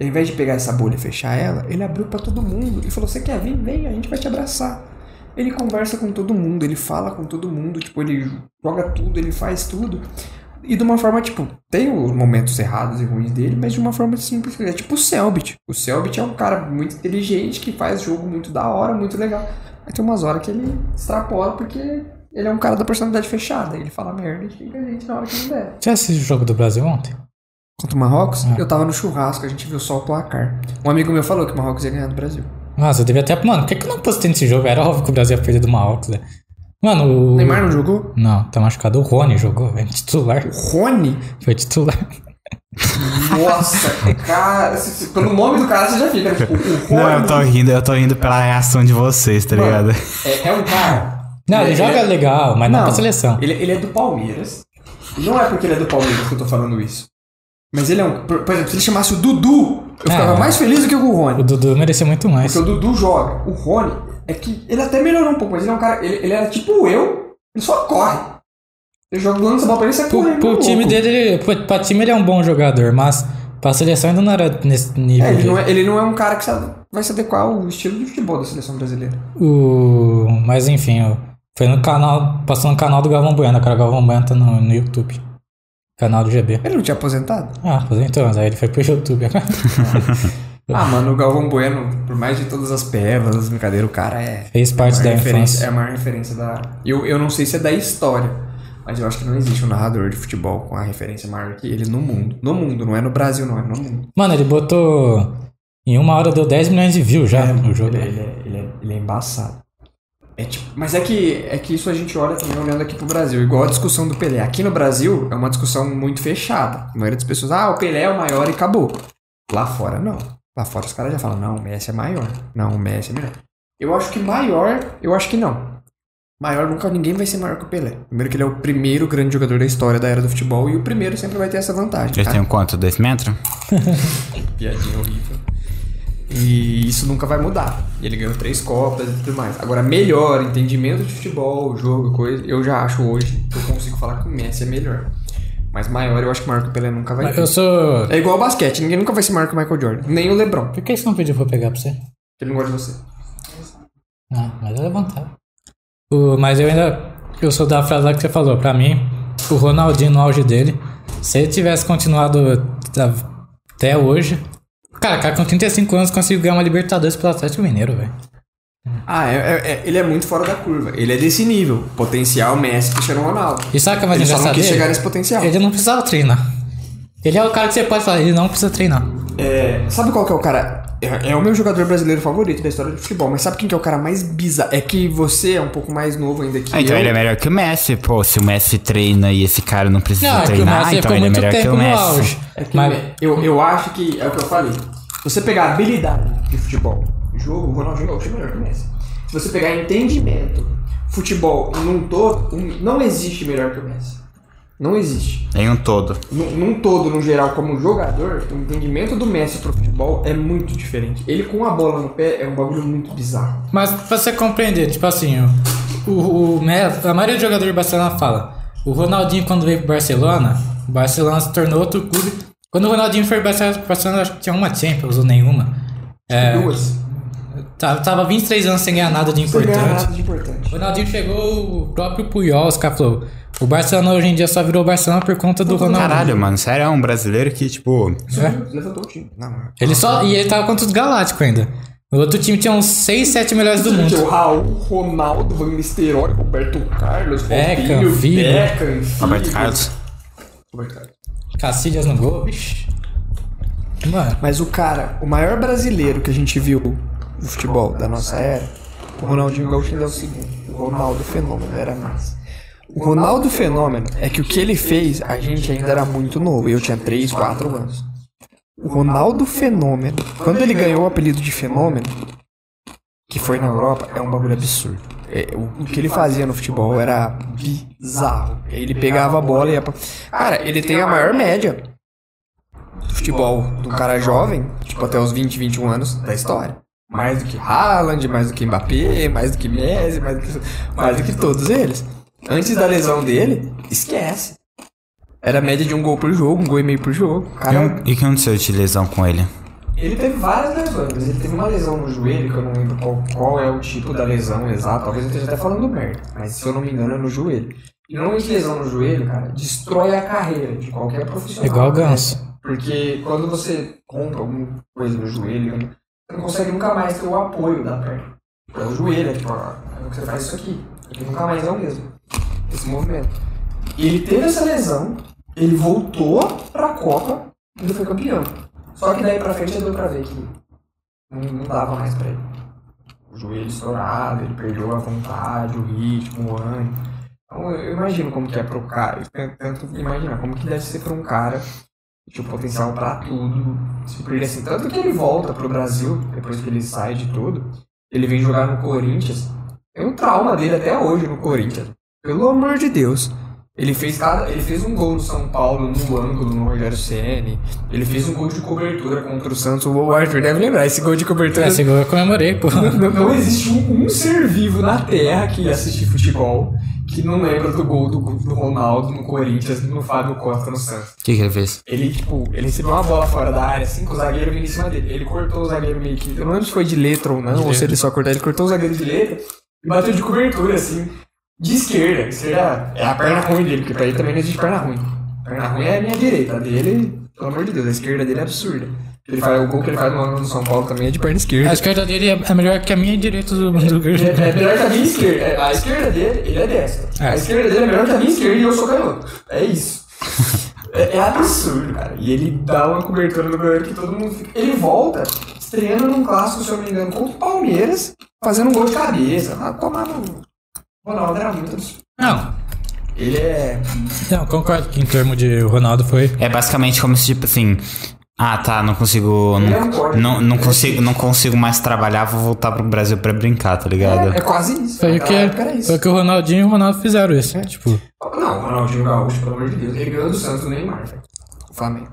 Speaker 1: ao invés de pegar essa bolha e fechar ela, ele abriu pra todo mundo e falou: Você quer vir? Vem, a gente vai te abraçar. Ele conversa com todo mundo, ele fala com todo mundo, tipo, ele joga tudo, ele faz tudo. E de uma forma, tipo, tem os momentos errados e ruins dele, mas de uma forma simples. É tipo o Selbit. O Selbit é um cara muito inteligente que faz jogo muito da hora, muito legal. Mas tem umas horas que ele extrapola porque ele é um cara da personalidade fechada. Ele fala merda e xinga a gente na hora que não deve.
Speaker 3: Você assistiu o jogo do Brasil ontem?
Speaker 1: Contra o Marrocos, eu tava no churrasco, a gente viu só o placar. Um amigo meu falou que o Marrocos ia ganhar do Brasil.
Speaker 3: Nossa, eu devia até. Mano, por que, que eu não postei nesse jogo? Era óbvio que o Brasil ia perder do Marrocos, né? Mano, o.
Speaker 1: Neymar não jogou?
Speaker 3: Não, tá machucado. O Rony jogou, velho. Titular.
Speaker 1: Rony?
Speaker 3: Foi titular.
Speaker 1: Nossa, cara, pelo nome do cara você já fica. Tipo, o Rony
Speaker 2: Não, eu tô rindo, eu tô rindo pela reação de vocês, tá ligado?
Speaker 1: é, é um cara.
Speaker 3: Não, ele, joga
Speaker 1: é-
Speaker 3: legal, mas não, pra seleção.
Speaker 1: Ele, ele é do Palmeiras. E não é porque ele é do Palmeiras que eu tô falando isso. Mas ele é um. Por, por exemplo, se ele chamasse o Dudu, eu ficava
Speaker 3: É.
Speaker 1: mais feliz do que o
Speaker 3: O
Speaker 1: Rony.
Speaker 3: Dudu merecia muito mais.
Speaker 1: Porque o Dudu joga. O Rony é que. Ele até melhorou um pouco, mas ele é um cara. Ele, ele era tipo eu, ele só corre. Ele joga lança a bola pra ele e sai
Speaker 3: Pro, pro time dele, pro, pra time ele é um bom jogador, mas pra seleção ainda não era nesse nível.
Speaker 1: É, ele, não é, ele não é um cara que vai se adequar ao estilo de futebol da seleção brasileira.
Speaker 3: O... Mas enfim, foi no canal. Passou no canal do Galvão Bueno, cara. O Galvão Bueno tá no, no YouTube. Canal do GB.
Speaker 1: Ele não tinha aposentado?
Speaker 3: Ah, aposentou, mas aí ele foi pro YouTube agora.
Speaker 1: Ah, mano, o Galvão Bueno, por mais de todas as pérolas, as brincadeiras, o cara é.
Speaker 3: Fez parte da infância.
Speaker 1: É a maior referência da. Eu, eu não sei se é da história, mas eu acho que não existe um narrador de futebol com a referência maior que ele no mundo. No mundo, não é no Brasil, não, é no mundo.
Speaker 3: Mano, ele botou. Em uma hora deu 10 milhões de views já no jogo.
Speaker 1: Ele, ele é, ele, é, ele é embaçado. É tipo, mas é que, é que isso a gente olha também olhando aqui pro Brasil, igual a discussão do Pelé. Aqui no Brasil é uma discussão muito fechada. A maioria das pessoas, ah, o Pelé é o maior e acabou. Lá fora, não. Lá fora os caras já falam, não, o Messi é maior. Não, o Messi é melhor. Eu acho que maior, eu acho que não. Maior nunca ninguém vai ser maior que o Pelé. Primeiro que ele é o primeiro grande jogador da história da era do futebol e o primeiro sempre vai ter essa vantagem.
Speaker 2: Ele tem um quanto? Dois metros?
Speaker 1: Piadinha horrível. E isso nunca vai mudar. E ele ganhou três copas e tudo mais. Agora, melhor, entendimento de futebol, jogo, coisa, eu já acho hoje que eu consigo falar que o Messi é melhor. Mas maior, eu acho que maior que o Pelé nunca vai
Speaker 3: Mas
Speaker 1: ter.
Speaker 3: Eu sou.
Speaker 1: É igual ao basquete, ninguém nunca vai ser maior que o Michael Jordan. Nem o LeBron,
Speaker 3: Por que você não pediu pra eu pegar pra você?
Speaker 1: ele não gosta de você.
Speaker 3: Não, mas eu levantar. O, mas eu ainda. Eu sou da frase lá que você falou. Pra mim, o Ronaldinho no auge dele, se ele tivesse continuado até hoje. Cara, cara com 35 anos conseguiu ganhar uma Libertadores pelo Atlético Mineiro, velho.
Speaker 1: Ah, é, é- é- ele é muito fora da curva. Ele é desse nível. Potencial Messi, Cristiano Ronaldo.
Speaker 3: E sabe o que é mais
Speaker 1: Ele só não
Speaker 3: engraçado
Speaker 1: quis
Speaker 3: dele?
Speaker 1: chegar nesse potencial.
Speaker 3: Ele não precisava treinar. Ele é o cara que você pode falar, ele não precisa treinar.
Speaker 1: É, sabe qual que é o cara? É, é o meu jogador brasileiro favorito da história do futebol, mas sabe quem que é o cara mais bizarro? É que você é um pouco mais novo ainda que
Speaker 2: Ah, então
Speaker 1: eu.
Speaker 2: ele é melhor que o Messi. Pô, se o Messi treina e esse cara não precisa
Speaker 3: Não, é que o
Speaker 2: treinar,
Speaker 3: Messi
Speaker 2: então ele é
Speaker 3: muito
Speaker 2: melhor que o
Speaker 3: no
Speaker 2: Messi.
Speaker 3: auge.
Speaker 1: É que
Speaker 3: Mas,
Speaker 1: eu, eu acho que é o que eu falei. Você pegar habilidade de futebol, jogo, o Ronaldinho Gaúcho é melhor que o Messi. Se você pegar entendimento, futebol num todo, não existe melhor que o Messi. Não existe.
Speaker 2: Em um todo.
Speaker 1: Num, num todo, no geral, como jogador, o entendimento do Messi pro futebol é muito diferente. Ele com a bola no pé é um bagulho muito bizarro.
Speaker 3: mas pra você compreender, tipo assim, o, o, o Messi- a maioria dos jogadores do Barcelona fala. O Ronaldinho, quando veio pro Barcelona, o Barcelona se tornou outro clube. Quando o Ronaldinho foi pro Barcelona, o Barcelona acho que tinha uma Champions ou nenhuma. É,
Speaker 1: Duas.
Speaker 3: Tava, tava 23 anos sem ganhar nada de
Speaker 1: Sem ganhar
Speaker 3: importante.
Speaker 1: nada de importante.
Speaker 3: O Ronaldinho chegou, o próprio Puyol, os caras falou. O Barcelona hoje em dia só virou Barcelona por conta do Ronaldinho.
Speaker 2: Caralho, mano. Sério, é um brasileiro que, tipo.
Speaker 3: É.
Speaker 1: Levantou o time. Não,
Speaker 3: Ele só. E ele tava contra os Galácticos ainda. O outro time tinha uns 6, 7 melhores do mundo.
Speaker 1: Tinha o Raul, Ronaldo, Van Nistelrooy, Roberto Carlos,
Speaker 3: Beckham, Figo.
Speaker 1: Beckham.
Speaker 2: Roberto Carlos.
Speaker 1: Roberto Carlos.
Speaker 3: Cacilhas no gol, vixi. Mano,
Speaker 1: Mas o cara, o maior brasileiro que a gente viu no futebol da nossa era, o Ronaldinho Gaúcho é o segundo. O Ronaldo Fenômeno era mais. O Ronaldo Fenômeno é que o que ele fez, a gente ainda era muito novo. Eu tinha 3, 4 anos. O Ronaldo Fenômeno, quando ele ganhou o apelido de Fenômeno, que foi na Europa, é um bagulho absurdo. É, o, o que ele fazia no futebol era bizarro. Ele pegava a bola e ia pra... Cara, ele tem a maior média do futebol de um cara jovem, tipo até os 20, 21 anos da história. Mais do que Haaland, mais do que Mbappé, mais do que Messi, mais do que, mais do que todos eles. Antes da lesão dele, esquece. Era a média de um gol por jogo, um gol e meio por jogo.
Speaker 2: E,
Speaker 1: Cara,
Speaker 2: e o que aconteceu de lesão com ele?
Speaker 1: ele teve várias lesões, mas ele teve uma lesão no joelho, que eu não lembro qual, qual é o tipo da lesão exato. Talvez eu esteja até falando merda, mas se eu não me engano é no joelho. E normalmente lesão no joelho, cara, destrói a carreira de qualquer profissional.
Speaker 3: igual o Ganso.
Speaker 1: Porque quando você compra alguma coisa no joelho, não consegue nunca mais ter o apoio da perna. É o joelho, é tipo, ó, é o que você faz isso aqui. Aqui nunca mais é o mesmo. Esse movimento. E ele teve essa lesão, ele voltou pra Copa e ele foi campeão. Só que daí pra frente deu pra ver que não, não dava mais pra ele. O joelho estourado, ele perdeu a vontade, o ritmo, o ânimo. Então eu imagino como que é pro cara. Eu tento imaginar como que deve ser pra um cara tinha o potencial pra tudo. Se assim. Tanto que ele volta pro Brasil, depois que ele sai de tudo. Ele vem jogar no Corinthians. Tem um trauma dele até hoje no Corinthians. Pelo amor de Deus. Ele fez, cada, ele fez um gol no São Paulo, no ângulo, no Rogério Ceni. Ele fez um gol de cobertura contra o Santos. O Arthur deve lembrar. Esse gol de cobertura
Speaker 3: Esse gol eu comemorei, pô.
Speaker 1: não, não existe um, um ser vivo na Terra que assiste futebol que não lembra do gol do, do Ronaldo no Corinthians, no Fábio Costa no Santos.
Speaker 2: O que, que ele fez?
Speaker 1: Ele, tipo, ele recebeu uma bola fora da área, assim, com o zagueiro vindo em cima dele. Ele cortou o zagueiro meio que. Eu não lembro se foi de letra ou não, ou se ele só cortou. Ele cortou o zagueiro de letra e bateu de cobertura, assim, de esquerda. Esquerda é a perna ruim dele, porque pra ele também não existe perna ruim. Perna ruim é a minha direita, a dele, pelo amor de Deus, a esquerda dele é absurda. Ele faz, o gol que ele faz no, São Paulo também é de perna esquerda.
Speaker 3: A esquerda dele é é melhor que a minha direita do, do
Speaker 1: É, é melhor que a minha esquerda. É, A esquerda dele, ele é destro.
Speaker 3: É.
Speaker 1: A esquerda dele é melhor que a minha esquerda e eu sou canhoto. É isso. É, é absurdo, cara. E ele dá uma cobertura no goleiro que todo mundo fica. Ele volta estreando num clássico, se eu não me engano, contra o Palmeiras, fazendo um gol de cabeça. Ah, tomar no. Ronaldo era muito absurdo.
Speaker 3: Não,
Speaker 1: Ele é.
Speaker 3: não, concordo que em termos de Ronaldo foi.
Speaker 2: É basicamente como se, tipo assim. Ah, tá, não consigo.
Speaker 1: É
Speaker 2: Não, não, não
Speaker 1: é
Speaker 2: consigo, não consigo mais trabalhar, vou voltar pro Brasil pra brincar, tá ligado?
Speaker 1: É, é quase isso.
Speaker 3: Foi o que, foi o que o Ronaldinho e o Ronaldo fizeram isso. Tipo,
Speaker 1: Não, o Ronaldinho Gaúcho, pelo amor de Deus, ele ganhou do Santos do Neymar, velho. O Flamengo.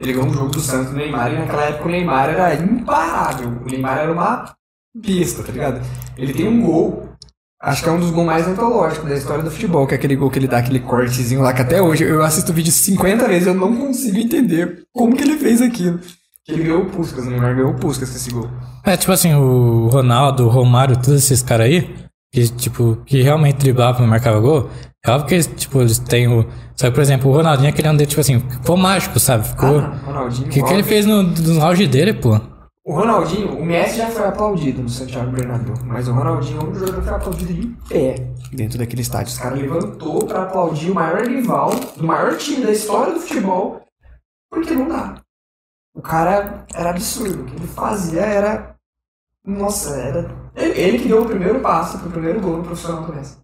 Speaker 1: Ele ganhou um jogo do Santos do Neymar e naquela época o Neymar era imparável. O Neymar era uma besta, tá ligado? Ele tem um gol, acho que é um dos gols mais antológicos da história do futebol, que é aquele gol que ele dá aquele cortezinho lá, que até hoje eu assisto o vídeo 50 vezes e eu não consigo entender como que ele fez aquilo. Que ele ganhou o Puskas, o Neymar ganhou o Puskas com esse gol.
Speaker 3: é tipo assim, o Ronaldo, o Romário, todos esses caras aí, que tipo, que realmente driblavam e marcavam gol, é óbvio que eles, tipo, eles têm o. Só que, por exemplo, o Ronaldinho, aquele ano dele, tipo assim, ficou mágico, sabe? Ficou.
Speaker 1: Ah, Ronaldinho.
Speaker 3: O que, que ele fez no, no auge dele, pô?
Speaker 1: O Ronaldinho, o Messi já foi aplaudido no Santiago Bernabéu, mas o Ronaldinho é um jogador que foi aplaudido de pé dentro daquele estádio. Os caras levantou pra aplaudir o maior rival do maior time da história do futebol, porque não dá. O cara era absurdo, o que ele fazia era... Nossa, era... Ele, ele que deu o primeiro passo pro primeiro gol no profissional do Messi.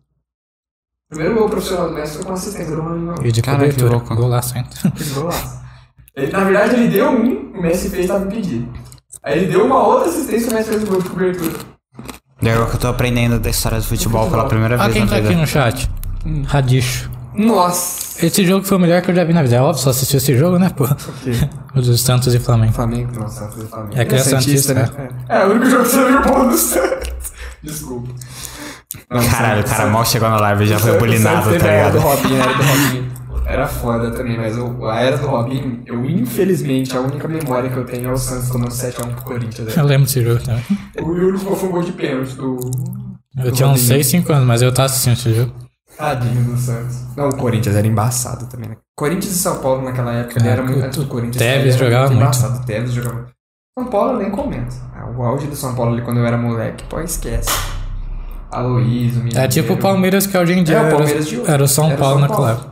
Speaker 1: O primeiro gol profissional do Messi foi com assistência do Ronaldinho.
Speaker 3: E de
Speaker 2: Cara, que louco.
Speaker 3: Golaço, hein?
Speaker 1: Golaço. Ele, na verdade, ele deu um, o Messi fez, tava impedido. Aí ele deu uma outra assistência e o Messi fez o gol de cobertura.
Speaker 2: E agora que eu tô aprendendo da história do futebol pela primeira
Speaker 3: Ah,
Speaker 2: vez
Speaker 3: quem
Speaker 2: na
Speaker 3: tá aqui
Speaker 2: vida.
Speaker 3: no chat? Radicho.
Speaker 1: Nossa!
Speaker 3: Esse jogo foi o melhor que eu já vi na vida. É óbvio, só assistiu esse jogo, né, pô? O dos Santos e Flamengo.
Speaker 1: Flamengo, nossa, Santos e Flamengo.
Speaker 3: É que é
Speaker 1: Santista,
Speaker 3: Santista,
Speaker 1: né? É, é o único jogo que você viu bom do Santos. Desculpa. Não,
Speaker 2: Caralho, o cara mal chegou na live e já foi bulinado, tá
Speaker 1: teve a era do
Speaker 2: ligado?
Speaker 1: Robinho, era do Robinho. Era foda também, mas o- a era do Robinho, eu infelizmente, a única memória que eu tenho é o Santos tomando 7x1 pro Corinthians.
Speaker 3: Eu
Speaker 1: né?
Speaker 3: lembro desse jogo também.
Speaker 1: O único gol foi um gol de pênalti do.
Speaker 3: Eu
Speaker 1: do
Speaker 3: tinha uns
Speaker 1: Robinho.
Speaker 3: 6, 5 anos, mas eu tava assistindo esse jogo.
Speaker 1: Tadinho do Santos. Não, o Corinthians era embaçado também, né? Corinthians e São Paulo naquela época,
Speaker 3: É,
Speaker 1: era muito
Speaker 3: o-
Speaker 1: do Corinthians.
Speaker 3: Tevez jogava muito.
Speaker 1: embaçado. O Tevez jogava muito. São Paulo eu nem comento. Ah, O auge do São Paulo ali quando eu era moleque, pô, esquece. Aloysio, Mineiro.
Speaker 3: É tipo o Palmeiras que hoje em dia
Speaker 1: É, o
Speaker 3: era,
Speaker 1: Palmeiras de hoje.
Speaker 3: era o São
Speaker 1: Era o
Speaker 3: Paulo naquela época.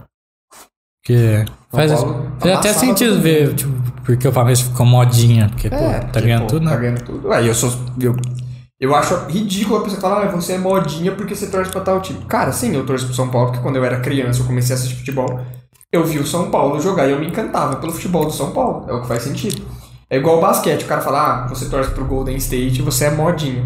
Speaker 3: Que faz,
Speaker 1: Paulo
Speaker 3: faz até sentido ver, tipo, porque o Palmeiras ficou modinha, porque, pô,
Speaker 1: É,
Speaker 3: tá ganhando tudo,
Speaker 1: Tá
Speaker 3: né?
Speaker 1: ganhando tudo. Aí eu sou. Eu, eu acho ridículo a pessoa falar, ah, você é modinha porque você torce pra tal time. Cara, sim, eu torço pro São Paulo, porque quando eu era criança eu comecei a assistir futebol. Eu vi o São Paulo jogar e eu me encantava pelo futebol do São Paulo. É o que faz sentido. É igual o basquete, o cara fala, ah, você torce pro Golden State, você é modinha.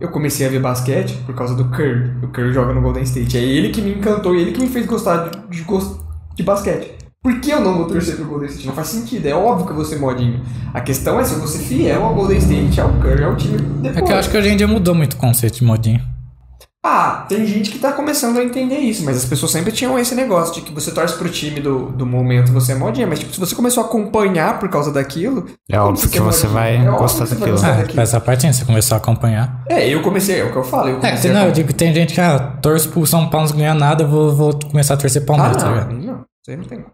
Speaker 1: Eu comecei a ver basquete por causa do Curry. O Curry joga no Golden State. É ele que me encantou e ele que me fez gostar de, de, gos- de basquete. Por que eu não vou torcer pro Golden State? Não faz sentido. É óbvio que eu vou ser modinho. A questão é se eu vou ser fiel ao Golden State, ao Curry, ao time depois.
Speaker 3: É que eu acho que hoje em dia mudou muito o conceito de modinha.
Speaker 1: Ah, tem gente que tá começando a entender isso, mas as pessoas sempre tinham esse negócio de que você torce pro time do, do momento, você é modinha. Mas tipo, se você começou a acompanhar por causa daquilo...
Speaker 2: É
Speaker 1: como
Speaker 2: óbvio que
Speaker 1: é
Speaker 2: você vai
Speaker 1: É óbvio
Speaker 2: gostar
Speaker 1: que você vai
Speaker 2: daquilo.
Speaker 1: gostar
Speaker 3: Ah,
Speaker 1: daquilo.
Speaker 3: essa parte sim, você começou a acompanhar.
Speaker 1: É, eu comecei, é o que eu falo. Eu
Speaker 3: É, não, eu digo que tem gente que, ah, torce pro São Paulo não ganhar nada, eu vou, vou começar a torcer pro
Speaker 1: Ah,
Speaker 3: Palmeiras, tá
Speaker 1: não,
Speaker 3: ligado?
Speaker 1: não, isso aí não tem.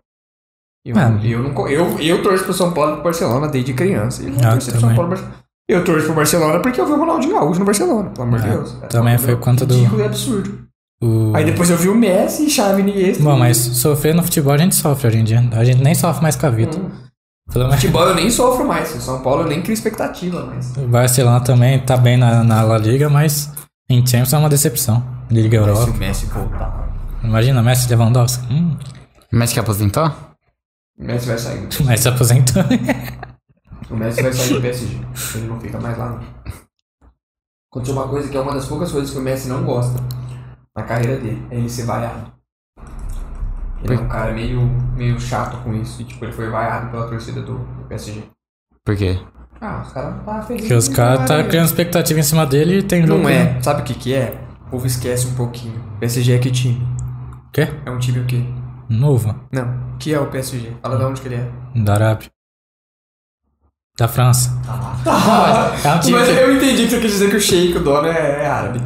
Speaker 1: Eu,
Speaker 3: Ah.
Speaker 1: eu, não, eu, eu torço pro São Paulo e pro Barcelona desde criança. Eu
Speaker 3: Ah,
Speaker 1: torci pro São. Paulo. Eu torço pro Barcelona porque eu vi o Ronaldinho Gaúcho no Barcelona, pelo amor de
Speaker 3: É,
Speaker 1: Deus. É,
Speaker 3: também foi conta do-
Speaker 1: e absurdo.
Speaker 3: O...
Speaker 1: Aí depois eu vi o Messi, Xavi e Iniesta.
Speaker 3: Bom, mas sofrer no futebol a gente sofre hoje em dia. A gente nem sofre mais com a vida.
Speaker 1: Hum.
Speaker 3: Pelo
Speaker 1: Futebol eu nem sofro mais. O São Paulo eu nem crio expectativa mais.
Speaker 3: o Barcelona também tá bem na, na La Liga, mas em Champions é uma decepção. Liga
Speaker 1: Se
Speaker 3: Europa.
Speaker 1: o Messi voltar.
Speaker 3: Imagina, Messi Lewandowski. Hum,
Speaker 2: Mas que aposentou?
Speaker 1: O Messi vai sair.
Speaker 3: mas se aposentou.
Speaker 1: O Messi vai sair do PSG. Ele não fica mais lá, não. Aconteceu uma coisa que é uma das poucas coisas que o Messi não gosta na carreira dele. É ele ser vaiado. Ele é um cara meio, meio chato com isso. E, tipo, ele foi vaiado pela torcida do, PSG.
Speaker 2: Por quê?
Speaker 1: Ah, os caras tá felizes.
Speaker 3: Porque os caras tá criando expectativa em cima dele e tem jogo.
Speaker 1: Não é. Sabe o que que é? O povo esquece um pouquinho. PSG é que time?
Speaker 3: O quê?
Speaker 1: É um time o quê?
Speaker 3: Novo.
Speaker 1: Não. Que é o PSG? Fala de onde que ele é.
Speaker 3: Da Arábia. Da França. é um time
Speaker 1: Mas
Speaker 3: que-
Speaker 1: eu entendi que você quis dizer que o Sheik, o dono, é, é árabe.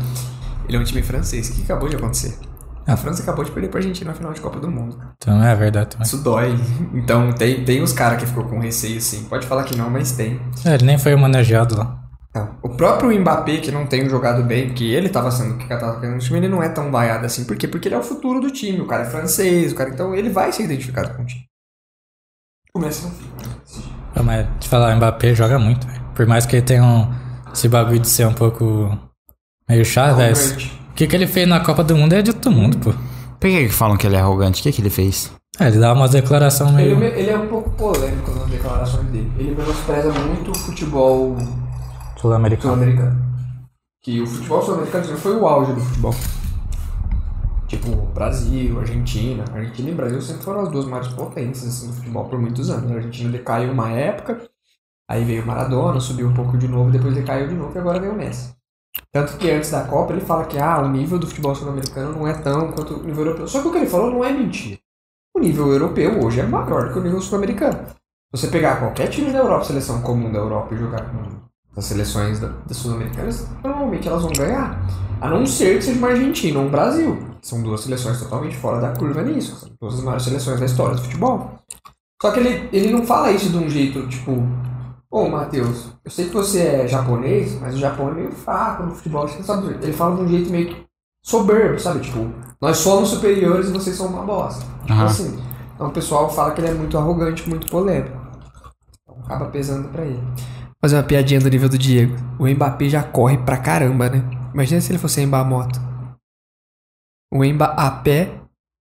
Speaker 1: Ele é um time francês. O que acabou de acontecer? A França acabou de perder pra Argentina na final de Copa do Mundo.
Speaker 3: Então é verdade também.
Speaker 1: Isso dói. Então tem, tem os caras que ficou com receio, sim. Pode falar que não, mas tem.
Speaker 3: É, ele nem foi manejado lá.
Speaker 1: Não. O próprio Mbappé, que não tem jogado bem, que ele tava sendo o que tava querendo no time, ele não é tão vaiado assim. Por quê? Porque ele é o futuro do time. O cara é francês, o cara. Então ele vai ser identificado com o time. Não fica. né?
Speaker 3: Pô, Mas te falar, o Mbappé joga muito, velho. Por mais que ele tenha um, esse bagulho de ser um pouco meio chato, velho.
Speaker 1: Arrogante.
Speaker 3: O que, que ele fez na Copa do Mundo é de todo mundo, pô.
Speaker 2: Por que, que falam que ele é arrogante? O que, que ele fez?
Speaker 3: É, ele dá umas declarações
Speaker 1: Ele,
Speaker 3: meio.
Speaker 1: ele é um pouco polêmico nas declarações dele. Ele menospreza muito o futebol
Speaker 3: Sul-americano.
Speaker 1: sul-americano. Que o futebol sul-americano foi o auge do futebol. Tipo, Brasil, Argentina. Argentina e Brasil sempre foram as duas maiores potências assim, do futebol por muitos anos. A Argentina decaiu uma época, aí veio o Maradona, subiu um pouco de novo, depois decaiu de novo e agora veio o Messi. Tanto que antes da Copa ele fala que ah, o nível do futebol sul-americano não é tão quanto o nível europeu. Só que o que ele falou não é mentira. O nível europeu hoje é maior do que o nível sul-americano. Você pegar qualquer time da Europa, seleção comum da Europa, e jogar com as seleções da- das sul-americanas, normalmente elas vão ganhar. A não ser que seja uma Argentina ou um Brasil. São duas seleções totalmente fora da curva nisso. São duas das maiores seleções da história do futebol. Só que ele, ele não fala isso de um jeito tipo. Ô Matheus, eu sei que você é japonês, mas o Japão é meio fraco no futebol, você sabe. Ele fala de um jeito meio soberbo, sabe? Tipo, nós somos superiores e vocês são uma bosta. Tipo
Speaker 2: Aham.
Speaker 1: assim. Então o pessoal fala que ele é muito arrogante, muito polêmico. Então acaba pesando pra ele. Fazer uma piadinha do nível do Diego. O Mbappé já corre pra caramba, né? Imagina se ele fosse Mbappé moto. O Mbappé a pé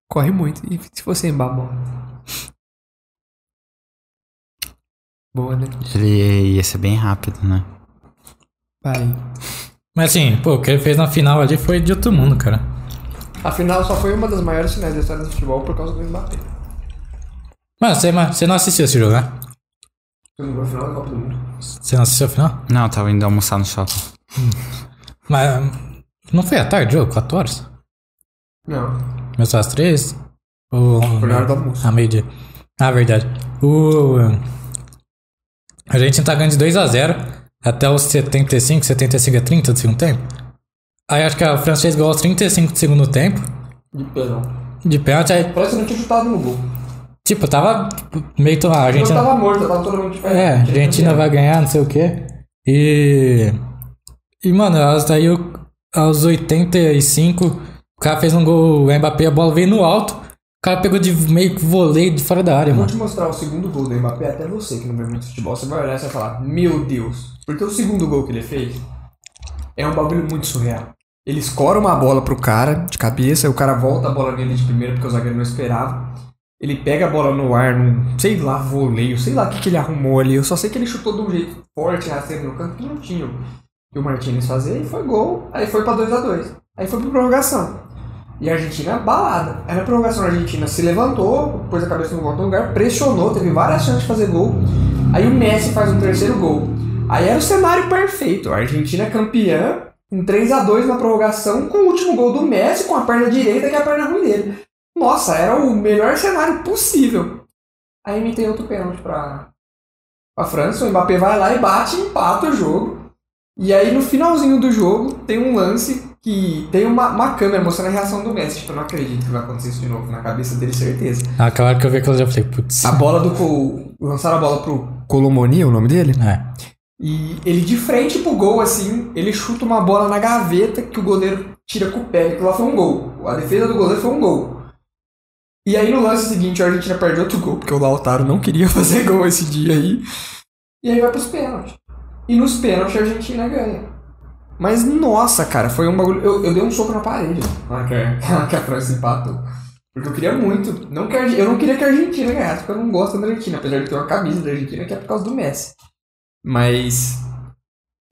Speaker 1: corre muito. E se fosse Mbappé moto? Boa, né?
Speaker 2: Ele ia ser bem rápido, né?
Speaker 1: Vai.
Speaker 3: Mas assim, pô, o que ele fez na final ali foi de outro mundo, cara.
Speaker 1: Afinal, só foi uma das maiores finais da história do futebol por causa do Mbappé.
Speaker 3: Mano, você, mas você não assistiu esse jogo, né?
Speaker 1: Foi no final da Copa do Mundo.
Speaker 3: Você não assistiu a final?
Speaker 2: Não, eu tava indo almoçar no shopping.
Speaker 3: Mas não foi à tarde jogo? 4 horas?
Speaker 1: Não.
Speaker 3: Começou às 3? Ou...
Speaker 1: Hora do almoço.
Speaker 3: Ah, meio-dia. Ah, verdade. O... A gente tá ganhando de 2x0 até os 75, 75 a 30 do segundo tempo. Aí acho que a França fez gol aos 35 do segundo tempo.
Speaker 1: De perdão.
Speaker 3: De pênalti, aí,
Speaker 1: Parece que não tinha chutado no gol.
Speaker 3: Tipo, tava meio... to- A Argentina...
Speaker 1: tava morto, tava todo mundo de pé.
Speaker 3: É, a Argentina vai ganhar, não sei o quê. E. E, mano, daí eu- aos 85, o cara fez um gol, o Mbappé, a bola veio no alto, o cara pegou de meio que voleio de fora da área,
Speaker 1: Eu vou
Speaker 3: mano.
Speaker 1: te mostrar o segundo gol do Mbappé, até você que não vê muito futebol, você vai olhar e você vai falar, meu Deus. Porque o segundo gol que ele fez é um bagulho muito surreal. Ele escora uma bola pro cara de cabeça, o cara volta a bola nele de primeira porque o zagueiro não esperava. Ele pega a bola no ar, num, sei lá, voleio, sei lá o que, que ele arrumou ali. Eu só sei que ele chutou de um jeito forte, rasteiro no canto, que não tinha o que o Martinez fazer, e foi gol. Aí foi pra 2 a 2 Aí foi pra prorrogação. E a Argentina balada. Aí na prorrogação a Argentina se levantou, pôs a cabeça no do lugar, pressionou, teve várias chances de fazer gol. Aí o Messi faz um terceiro gol. Aí era o cenário perfeito. A Argentina campeã, em 3 a 2 na prorrogação, com o último gol do Messi, com a perna direita, que é a perna ruim dele. Nossa, era o melhor cenário possível. Aí me tem outro pênalti pra, pra França. O Mbappé vai lá e bate e empata o jogo. E aí no finalzinho do jogo tem um lance que tem uma, uma câmera mostrando a reação do Messi. Tipo, eu não acredito que vai acontecer isso de novo. Na cabeça dele, certeza.
Speaker 3: Aquela hora que eu vi aquilo eu já falei, putz.
Speaker 1: A bola do. Col- Lançaram a bola pro Colomoni, o nome dele?
Speaker 3: É.
Speaker 1: E ele de frente pro gol, assim, ele chuta uma bola na gaveta que o goleiro tira com o pé. Aquilo lá foi um gol. A defesa do goleiro foi um gol. E aí no lance seguinte, a Argentina perde outro gol, porque o Lautaro não queria fazer gol esse dia aí. E aí vai pros pênaltis. E nos pênaltis a Argentina ganha. Mas nossa, cara, foi um bagulho. Eu, eu dei um soco na parede hora que a, que a França empatou. Porque eu queria muito. Não que eu não queria que a Argentina ganhasse, porque eu não gosto da Argentina, apesar de ter uma camisa da Argentina que é por causa do Messi. Mas.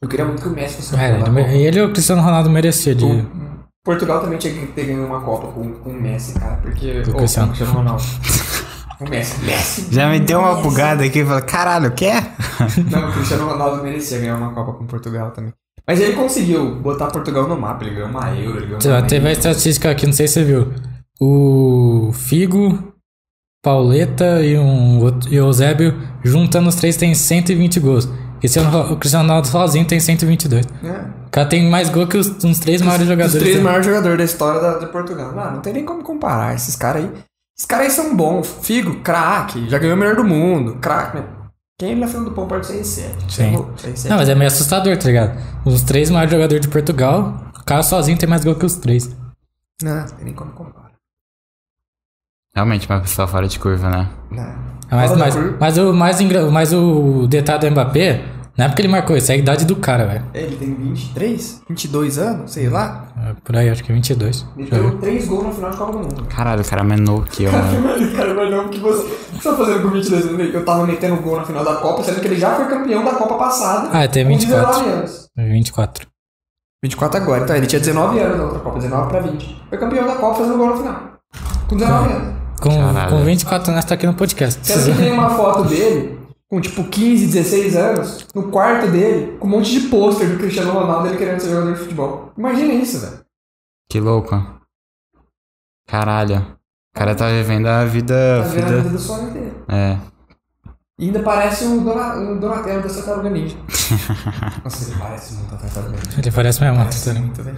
Speaker 1: Eu queria muito que o Messi fosse
Speaker 3: É,
Speaker 1: campeão Copa.
Speaker 3: ele, ele o Cristiano Ronaldo merecia de.
Speaker 1: O Portugal também tinha que ter ganho uma Copa com, com o Messi, cara, porque. Ô,
Speaker 3: Cristiano.
Speaker 1: com o Cristiano Ronaldo. o Messi. Messi.
Speaker 2: Já me deu uma bugada aqui e falei, caralho, quer?
Speaker 1: Não, o Cristiano Ronaldo merecia ganhar uma Copa com Portugal também. Mas ele conseguiu botar Portugal no mapa, ele ganhou uma Euro, ele ganhou uma
Speaker 3: teve a estatística aqui, não sei se você viu. O Figo, Pauleta e, um, outro- e o Eusébio, juntando os três, tem 120 gols. Cristiano Ro- O Cristiano Ronaldo sozinho tem 122.
Speaker 1: É.
Speaker 3: O cara tem mais gol que os, uns três maiores
Speaker 1: Os
Speaker 3: jogadores.
Speaker 1: três
Speaker 3: da-
Speaker 1: maiores jogadores da história da, de Portugal. Não, não tem nem como comparar. Esses caras aí. Esses caras aí são bons. Figo, craque, já ganhou o melhor do mundo. Craque? Quem ele na fila do pão pode ser R7.
Speaker 3: Sim.
Speaker 1: R7.
Speaker 3: Não, mas é meio assustador, tá ligado? Os três maiores jogadores de Portugal, o cara sozinho tem mais gol que os três.
Speaker 1: Não, não tem nem como comparar.
Speaker 2: Realmente, uma pessoa fora de curva, né?
Speaker 1: Não.
Speaker 3: Mas, mas, mas o mais mas o detalhe do Mbappé, Não é porque ele marcou isso, é a idade do cara, velho.
Speaker 1: É, Ele tem 23, 22 anos, sei lá.
Speaker 3: É, Por aí, acho que 22. Deixa eu ver.
Speaker 1: Meteu 3 gols na final de Copa do Mundo.
Speaker 2: Caralho, o cara é mais novo que eu, mano.
Speaker 1: Cara, mas não que você. O que você tá fazendo com 22 anos? Eu tava metendo gol na final da Copa, sendo que ele já foi campeão da Copa passada.
Speaker 3: Ah, tem
Speaker 1: com
Speaker 3: 24.
Speaker 1: 19 anos.
Speaker 3: 24.
Speaker 1: 24 agora, então ele tinha 19 anos na outra Copa, 19 pra 20. Foi campeão da Copa fazendo gol na final. Com 19 anos.
Speaker 3: Com,
Speaker 2: Caralho.
Speaker 3: com 24 anos tá aqui no podcast.
Speaker 1: Que tem uma foto dele, com tipo 15, 16 anos, no quarto dele, com um monte de pôster do Cristiano Ronaldo ele querendo ser jogador de futebol. Imagina isso, velho.
Speaker 2: Que louco. Caralho. O cara tá vivendo a vida.
Speaker 1: Tá vendo a
Speaker 2: vida...
Speaker 1: vida do sonho dele.
Speaker 2: É.
Speaker 1: E ainda parece o, Dona, o Donatello da Tartaruga Ninja. Nossa, ele parece muito a Tartaruga Ninja.
Speaker 3: Ele parece mesmo,
Speaker 1: Parece
Speaker 3: Antônio.
Speaker 1: muito, velho.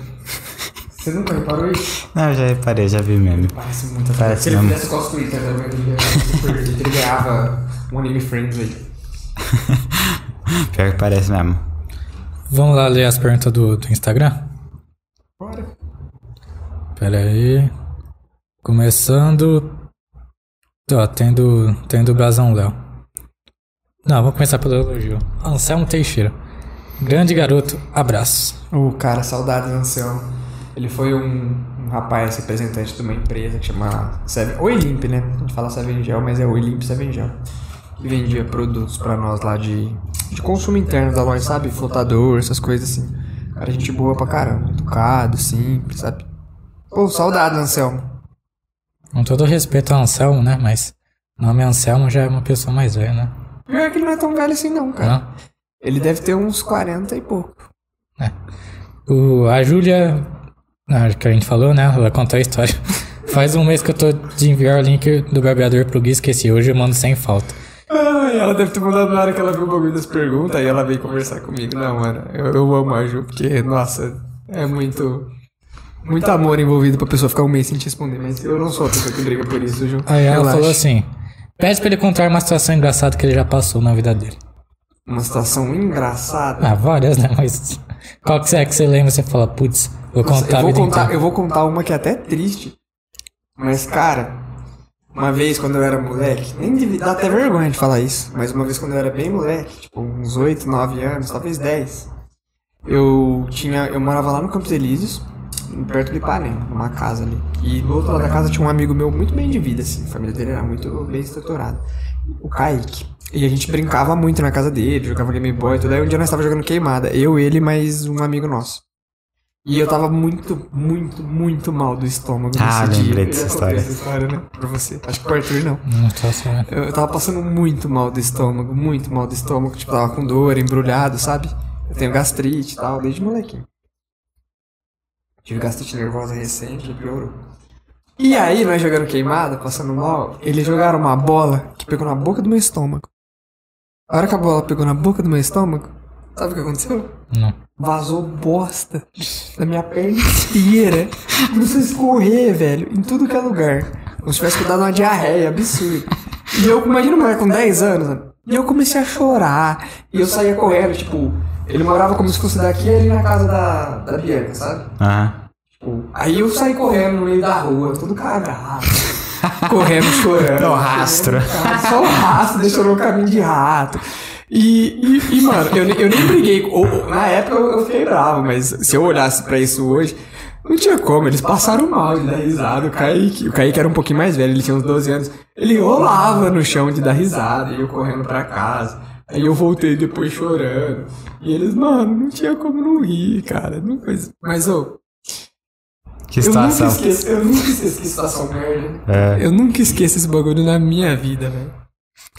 Speaker 1: Você nunca reparou isso?
Speaker 2: Não, já reparei, já vi mesmo.
Speaker 1: Parece muito a Tartaruga Se ele fizesse cosplay da Tartaruga Ninja, ele, ele ganhava um anime friendly.
Speaker 2: Pior que parece mesmo.
Speaker 3: Vamos lá ler as perguntas do, do Instagram?
Speaker 1: Bora.
Speaker 3: Pera aí. Começando. Ó, tendo, tendo o Brasão Léo. Não, vamos começar pelo elogio. Anselmo Teixeira. Grande garoto, abraço.
Speaker 1: O cara, saudades do Anselmo. Ele foi um, um rapaz representante de uma empresa que chama Seven, Oilimp, né? A gente fala Seven Gel, mas é Oilimp Seven Gel. Que vendia produtos pra nós lá de, de consumo interno da loja, sabe? Flotador, essas coisas assim. Cara, gente boa pra caramba. Educado, simples, sabe? Pô, saudades, Anselmo.
Speaker 3: Com todo respeito ao Anselmo, né? Mas o nome Anselmo já é uma pessoa mais velha, né?
Speaker 1: Pior que ele não é tão velho assim não, cara.
Speaker 3: Não?
Speaker 1: Ele deve ter uns 40 e pouco.
Speaker 3: O, a Júlia, que a gente falou, né? Ela contou a história. Faz um mês que eu tô de enviar o link do barbeador pro Gui, esqueci. Hoje eu mando sem falta.
Speaker 1: Ai, ela deve ter mandado na hora que ela viu o bagulho das perguntas e ela veio conversar comigo. Não, mano, eu, eu amo a Ju, porque, nossa, é muito. Muito amor envolvido pra pessoa ficar um mês sem te responder, mas eu não sou a pessoa que briga por isso, Ju.
Speaker 3: Aí ela
Speaker 1: Relaxa.
Speaker 3: falou assim: pede pra ele contar uma situação engraçada que ele já passou na vida dele.
Speaker 1: Uma situação engraçada.
Speaker 3: Ah, várias, né? Mas qual que é que você lembra? Você fala, putz, vou
Speaker 1: Nossa,
Speaker 3: contar
Speaker 1: eu
Speaker 3: a
Speaker 1: vou
Speaker 3: vida
Speaker 1: contar,
Speaker 3: inteira.
Speaker 1: eu vou contar uma que é até triste. Mas, cara, uma vez quando eu era moleque, nem devia dar até vergonha de falar isso, mas uma vez quando eu era bem moleque, tipo uns 8, 9 anos, talvez 10, eu tinha. Eu morava lá no Campos Elíseos, perto de Ipanema, numa casa ali. E do outro lado da casa tinha um amigo meu muito bem de vida, assim, a família dele era muito bem estruturada. O Kaique. E a gente brincava muito na casa dele, jogava Game Boy tudo. Aí um dia nós tava jogando queimada, eu, ele mais um amigo nosso. E eu tava muito, muito, muito mal do estômago
Speaker 2: Ah,
Speaker 1: nesse dia.
Speaker 2: lembrei
Speaker 1: Eu
Speaker 2: dessa história.
Speaker 1: essa história, né? Pra você. Acho que pro Arthur não.
Speaker 3: Não tô sabendo.
Speaker 1: Eu, tava passando muito mal do estômago, muito mal do estômago. Tipo, tava com dor, embrulhado, sabe? Eu tenho gastrite e tal, desde molequinho. Tive gastrite nervosa recente piorou. E aí, nós jogando queimada, passando mal, eles jogaram uma bola que pegou na boca do meu estômago. A hora que a bola pegou na boca do meu estômago, sabe o que aconteceu?
Speaker 3: Não.
Speaker 1: Vazou bosta da minha perna inteira. Começou a escorrer, velho, em tudo que é lugar. Como se tivesse dado uma diarreia absurda. E eu, imagina um moleque com 10 anos, né? e eu comecei a chorar. E eu saía correndo, tipo, ele morava como se fosse daqui ali na casa da, da Bianca, sabe?
Speaker 2: Aham.
Speaker 1: Tipo, aí eu saí correndo no meio da rua, todo cagado. correndo, chorando.
Speaker 2: No rastro.
Speaker 1: Só o rastro, deixou no caminho de rato. E, e, e, mano, eu, nem- eu nem briguei. Ou, na época eu, fiquei bravo, mas se eu olhasse pra isso hoje, não tinha como. Eles passaram mal de dar risada. O Kaique, o Kaique era um pouquinho mais velho, ele tinha uns 12 anos. Ele rolava no chão de dar risada, e eu correndo pra casa. Aí eu voltei depois chorando. E eles, mano, não tinha como não rir, cara. Não coisa. Mas, ô,
Speaker 2: Que
Speaker 1: eu nunca
Speaker 2: situação.
Speaker 1: esqueço, eu nunca esqueço que situação merda.
Speaker 2: É.
Speaker 1: Eu nunca esqueço esse bagulho na minha vida, velho.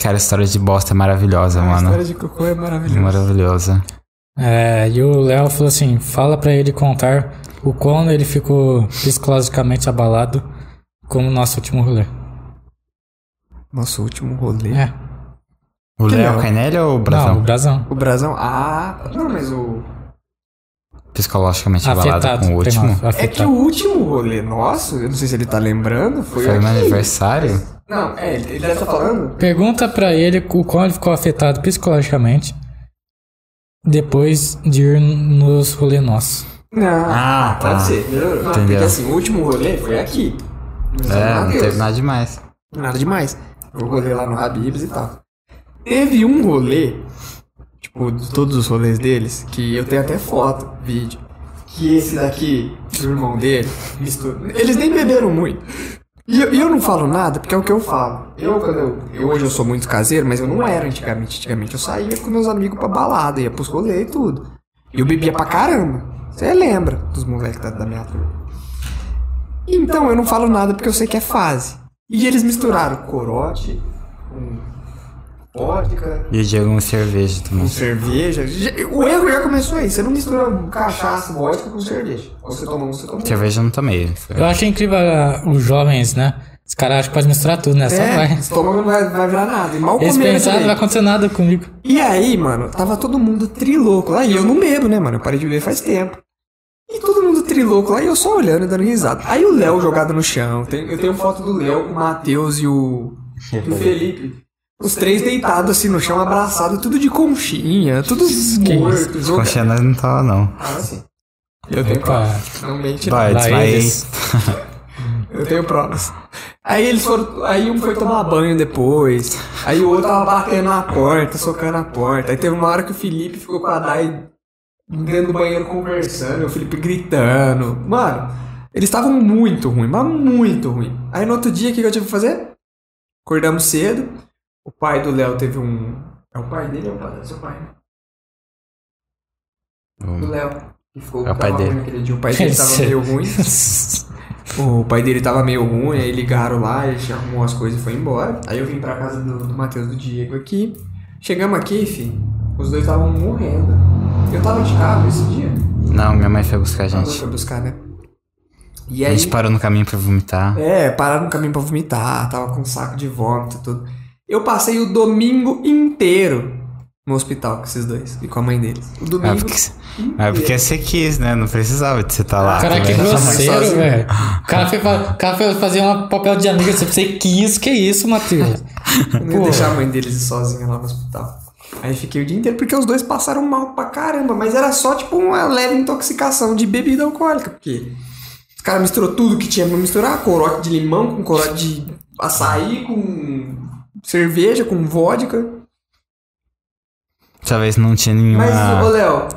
Speaker 2: Cara, a história de bosta é maravilhosa,
Speaker 1: A
Speaker 2: mano.
Speaker 1: história de cocô é maravilhosa.
Speaker 2: Maravilhosa.
Speaker 3: É, e o Léo falou assim: fala pra ele contar o quando ele ficou psicologicamente abalado com o nosso último rolê.
Speaker 1: Nosso último rolê.
Speaker 3: É.
Speaker 2: O
Speaker 1: Que
Speaker 2: Léo? Canelli ou o
Speaker 3: Não, o
Speaker 2: Brasão?
Speaker 3: Brasão.
Speaker 1: O Brasão. Ah, não, mas o.
Speaker 2: Psicologicamente abalado
Speaker 3: Afetado.
Speaker 2: com o último.
Speaker 3: mal,
Speaker 1: É que
Speaker 3: afetado.
Speaker 1: o último rolê nosso, eu não sei se ele tá lembrando, foi.
Speaker 2: Foi meu
Speaker 1: aqui.
Speaker 2: aniversário?
Speaker 1: Não, é, ele ele deve estar falando.
Speaker 3: Pergunta pra ele o quando ele ficou afetado psicologicamente depois de ir nos rolê nossos.
Speaker 1: Não.
Speaker 2: Ah, tá.
Speaker 1: Pode ser. Não, não,
Speaker 2: Entendeu.
Speaker 1: Porque assim, o último rolê foi aqui. no São
Speaker 2: É, não teve nada demais.
Speaker 1: Nada demais. O rolê lá no Habibs e tal. Teve um rolê, tipo, de todos os rolês deles, que eu tenho até foto, vídeo, que esse daqui, o irmão dele, mistura. Eles nem beberam muito. E eu, eu não falo nada, porque é o que eu falo. Eu, quando eu, eu- hoje eu sou muito caseiro, mas eu não era antigamente. Antigamente eu saía com meus amigos pra balada, ia pros rolês e tudo. E eu bebia pra caramba. Você lembra dos moleques da, da minha turma. Então eu não falo nada porque eu sei que é fase. E eles misturaram corote com vodka,
Speaker 2: E o Diego um cerveja
Speaker 1: com
Speaker 2: também.
Speaker 1: cerveja. Já- O erro já começou aí. Você não mistura cachaça, vodka com cerveja. Ou você toma um, você toma.
Speaker 2: Cerveja eu não tomei.
Speaker 3: Eu acho incrível ah, os jovens, né? Os caras acham que pode misturar tudo, né? Só
Speaker 1: É,
Speaker 3: vai.
Speaker 1: o estômago não vai, vai virar nada. E mal
Speaker 3: pensaram, não vai acontecer nada comigo.
Speaker 1: E aí, mano, tava todo mundo trilouco lá. E eu não bebo, né, mano? Eu parei de beber faz tempo. E todo mundo trilouco lá e eu só olhando e dando risada. Aí o Léo jogado no chão. Tem- eu tenho foto do Léo, o Matheus e o, e o Felipe. Os três deitados assim no chão, abraçados, tudo de conchinha, tudo morto.
Speaker 2: Os
Speaker 1: joga-
Speaker 2: conchenas não tava, não.
Speaker 1: Ah, sim. Eu tenho provas. Não mente, não.
Speaker 2: Vai, desmaiei.
Speaker 3: eles.
Speaker 1: Eu tenho provas. Aí eles foram. Aí um foi tomar banho depois. Aí o outro tava batendo na porta, socando a porta. Aí teve uma hora que o Felipe ficou com a Dai dentro do banheiro conversando, e o Felipe gritando. Mano, eles estavam muito ruim, mas muito ruim. Aí no outro dia, o que que eu tive que fazer? Acordamos cedo. O pai do Léo teve um. É o pai dele ou é o pai? É seu pai, né? Do Léo. Que ficou
Speaker 2: É o pai dele.
Speaker 1: ruim aquele dia. O pai dele tava meio ruim. O pai dele tava meio ruim, aí ligaram lá, ele arrumou as coisas e foi embora. Aí eu vim pra casa do, do Matheus do Diego aqui. Chegamos aqui, fi, os dois estavam morrendo. Eu tava de carro esse dia.
Speaker 2: Não, minha mãe foi buscar a
Speaker 1: A
Speaker 2: gente.
Speaker 1: foi buscar, né? E
Speaker 2: A
Speaker 1: aí.
Speaker 2: gente parou no caminho pra vomitar.
Speaker 1: É, pararam no caminho pra vomitar, tava com um saco de vômito e tudo. Eu passei o domingo inteiro no hospital com esses dois e com a mãe deles. O domingo.
Speaker 2: porque, ah, porque você quis, né? Não precisava de você estar lá.
Speaker 3: Cara, que grosseiro, velho. O cara foi, cara foi fazer um papel de amiga. Você quis, que isso, Matheus?
Speaker 1: Eu não ia deixar a mãe deles ir sozinha lá no hospital. Aí fiquei o dia inteiro porque os dois passaram mal pra caramba, mas era só tipo uma leve intoxicação de bebida alcoólica, porque os caras misturou tudo que tinha pra misturar, corote de limão com corote de açaí, com cerveja, com vodka.
Speaker 2: Talvez não tinha nenhuma.
Speaker 1: Mas, ô Léo,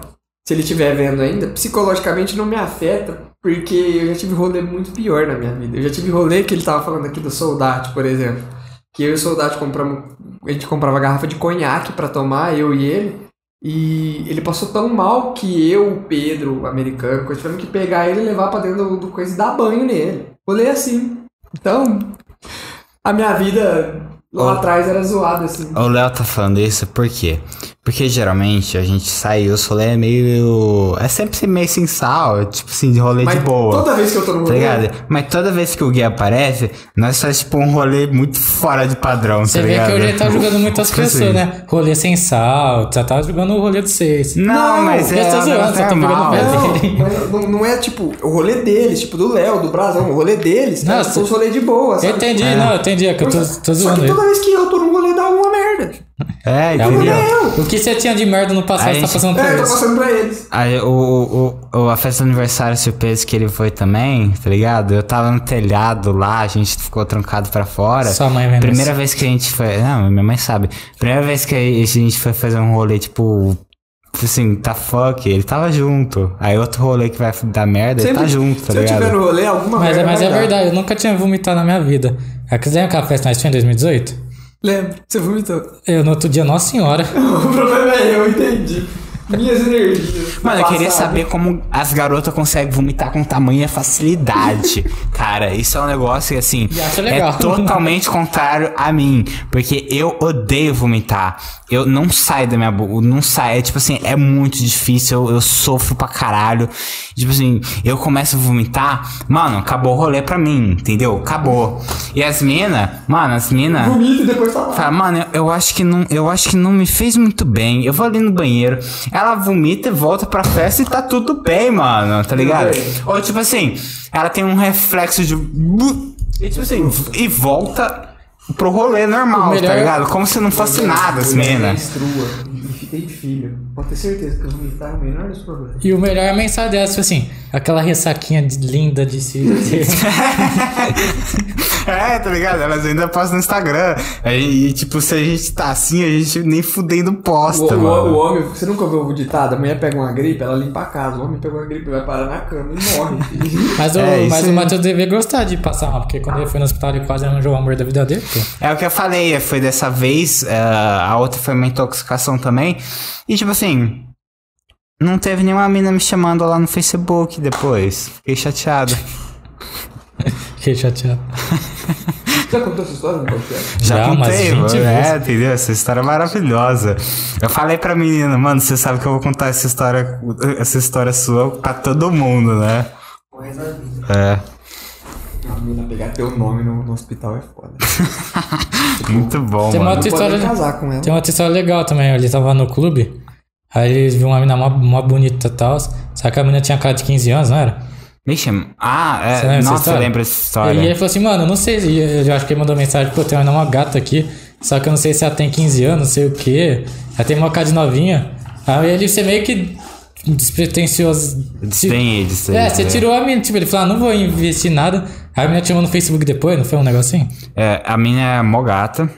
Speaker 1: se ele estiver vendo ainda, psicologicamente não me afeta, porque eu já tive rolê muito pior na minha vida. Eu já tive rolê que ele tava falando aqui do Soldate, por exemplo. Que eu e o Soldate compramos. A gente comprava garrafa de conhaque pra tomar, eu e ele. E ele passou tão mal que eu, o Pedro, o americano, tivemos que pegar ele e levar pra dentro do, do coisa e dar banho nele. Rolê assim. Então, a minha vida lá atrás era zoada assim.
Speaker 2: O Léo tá falando isso por quê? Porque geralmente a gente sai, o rolê é meio. É sempre meio sem sal, tipo assim, de rolê
Speaker 1: Mas
Speaker 2: de boa.
Speaker 1: toda vez que eu tô no
Speaker 2: Tá
Speaker 1: rolê.
Speaker 2: ligado? Mas toda vez que o Gui aparece, nós faz tipo um rolê muito fora de padrão,
Speaker 3: Você
Speaker 2: tá
Speaker 3: vê
Speaker 2: ligado?
Speaker 3: que hoje ele tá jogando muitas
Speaker 2: Tipo
Speaker 3: pessoas,
Speaker 2: assim.
Speaker 3: né? Rolê sem sal, já tá jogando o rolê de seis.
Speaker 2: Não,
Speaker 1: Não,
Speaker 2: mas
Speaker 3: eu
Speaker 2: é.
Speaker 3: tô zoando, só tô pegando
Speaker 1: mas não, não é tipo o rolê deles, tipo do Léo, do Brasão, o rolê deles, tá?
Speaker 3: Não,
Speaker 1: Tipo, os rolês de boa, sabe?
Speaker 3: Eu entendi,
Speaker 2: É.
Speaker 3: não, eu entendi, é que eu tô, tô
Speaker 1: Só
Speaker 3: zoando.
Speaker 1: Toda vez que eu tô no rolê dá uma merda.
Speaker 2: É,
Speaker 3: É
Speaker 2: entendeu?
Speaker 1: eu.
Speaker 3: O que você tinha de merda no passado, você tá passando por
Speaker 1: É, eu tô
Speaker 3: isso.
Speaker 1: passando pra eles.
Speaker 2: Aí, o, o, o- a festa do aniversário surpresa que ele foi também, tá ligado? Eu tava no telhado lá, a gente ficou trancado pra fora.
Speaker 3: Sua mãe vendo
Speaker 2: Primeira
Speaker 3: isso.
Speaker 2: vez que a gente foi. Não, minha mãe sabe. Primeira vez que a gente foi fazer um rolê, tipo. Assim, tá fuck, ele tava junto. Aí outro rolê que vai dar merda, ele tá junto, tá
Speaker 1: se eu
Speaker 2: ligado?
Speaker 1: tiver no rolê, alguma
Speaker 3: Mas, é-
Speaker 1: merda
Speaker 3: mas
Speaker 1: vai
Speaker 3: é verdade, eu nunca tinha vomitado na minha vida. É você lembra aquela festa que nós em 2018?
Speaker 1: Lembra? Você vomitou.
Speaker 3: Eu, no outro dia, Nossa Senhora.
Speaker 1: o problema é eu, entendi. Minhas energias.
Speaker 2: Mano, eu queria saber como as garotas conseguem vomitar com tamanha facilidade. Cara, isso é um negócio que, assim, é totalmente contrário a mim. Porque eu odeio vomitar. Eu não saio da minha boca, não sai. É tipo assim, é muito difícil. Eu, eu sofro pra caralho. Tipo assim, eu começo a vomitar, mano, acabou o rolê pra mim, entendeu? Acabou. E as minas, mano, as minas.
Speaker 1: Vomita e depois tá lá.
Speaker 2: Fala, mano, eu, eu acho que não, eu acho que não me fez muito bem. Eu vou ali no banheiro, ela vomita e volta pra festa e tá tudo bem, mano, tá ligado? Ou tipo assim, ela tem um reflexo de e tipo assim, e volta pro rolê normal,
Speaker 3: O melhor-
Speaker 2: tá ligado? Como se não fosse nada, as
Speaker 1: Mulher
Speaker 2: minas.
Speaker 1: menstrua e fiquei filho. Pode ter certeza que eu é o menor dos problemas.
Speaker 3: E o melhor é a mensagem dessa, tipo assim, aquela ressaquinha de- linda de se.
Speaker 2: É, tá ligado? Elas ainda postam no Instagram. Aí, E, tipo, se a gente tá assim, a gente nem fudendo
Speaker 1: O,
Speaker 2: posta,
Speaker 1: o-
Speaker 2: mano.
Speaker 1: o homem, você nunca ouviu o ditado? A mulher pega uma gripe, ela limpa a casa. O homem pega uma gripe, vai parar na cama e morre.
Speaker 3: Mas, o,
Speaker 2: É,
Speaker 3: mas o
Speaker 2: aí.
Speaker 3: Matheus devia gostar de passar mal, porque quando ele foi no hospital ele quase arranjou o amor da vida dele, pô.
Speaker 2: É o que eu falei, foi dessa vez, eh, a outra foi uma intoxicação também. E tipo assim, não teve nenhuma mina me chamando lá no Facebook depois. Fiquei chateado.
Speaker 3: Fiquei chateado.
Speaker 1: Já contou essa história no podcast?
Speaker 2: Já,
Speaker 3: Já,
Speaker 2: contei,
Speaker 3: 20
Speaker 2: mano. É, entendeu? Essa história é maravilhosa. Eu falei pra menina, mano, você sabe que eu vou contar essa história, essa história sua pra todo mundo, né? É.
Speaker 1: A menina pegar teu nome no, no hospital é foda.
Speaker 2: Muito bom,
Speaker 3: Tem uma
Speaker 2: mano.
Speaker 3: outra
Speaker 1: pode
Speaker 3: história.
Speaker 1: casar com ela.
Speaker 3: Tem uma outra história legal também. Ele tava no clube, aí ele viu uma menina mó, mó bonita e tal. Só que a menina tinha cara de 15 anos, não era?
Speaker 2: Vixe, ah, é,
Speaker 3: lembra essa
Speaker 2: nossa, eu
Speaker 3: história?
Speaker 2: lembro dessa
Speaker 3: E
Speaker 2: história.
Speaker 3: ele falou assim, mano, eu não sei. e Eu acho que ele mandou mensagem, pô, tem uma uma gata aqui. Só que eu não sei se ela tem 15 anos, não sei o quê. Ela tem uma cara de novinha. Aí ele, você meio que despretensioso.
Speaker 2: Desdenhei, desdenhei.
Speaker 3: É, você tirou a menina, tipo, ele falou, ah, não vou investir nada. Aí a menina te chamou no Facebook depois, não foi um negocinho?
Speaker 2: É, a minha é mó gata.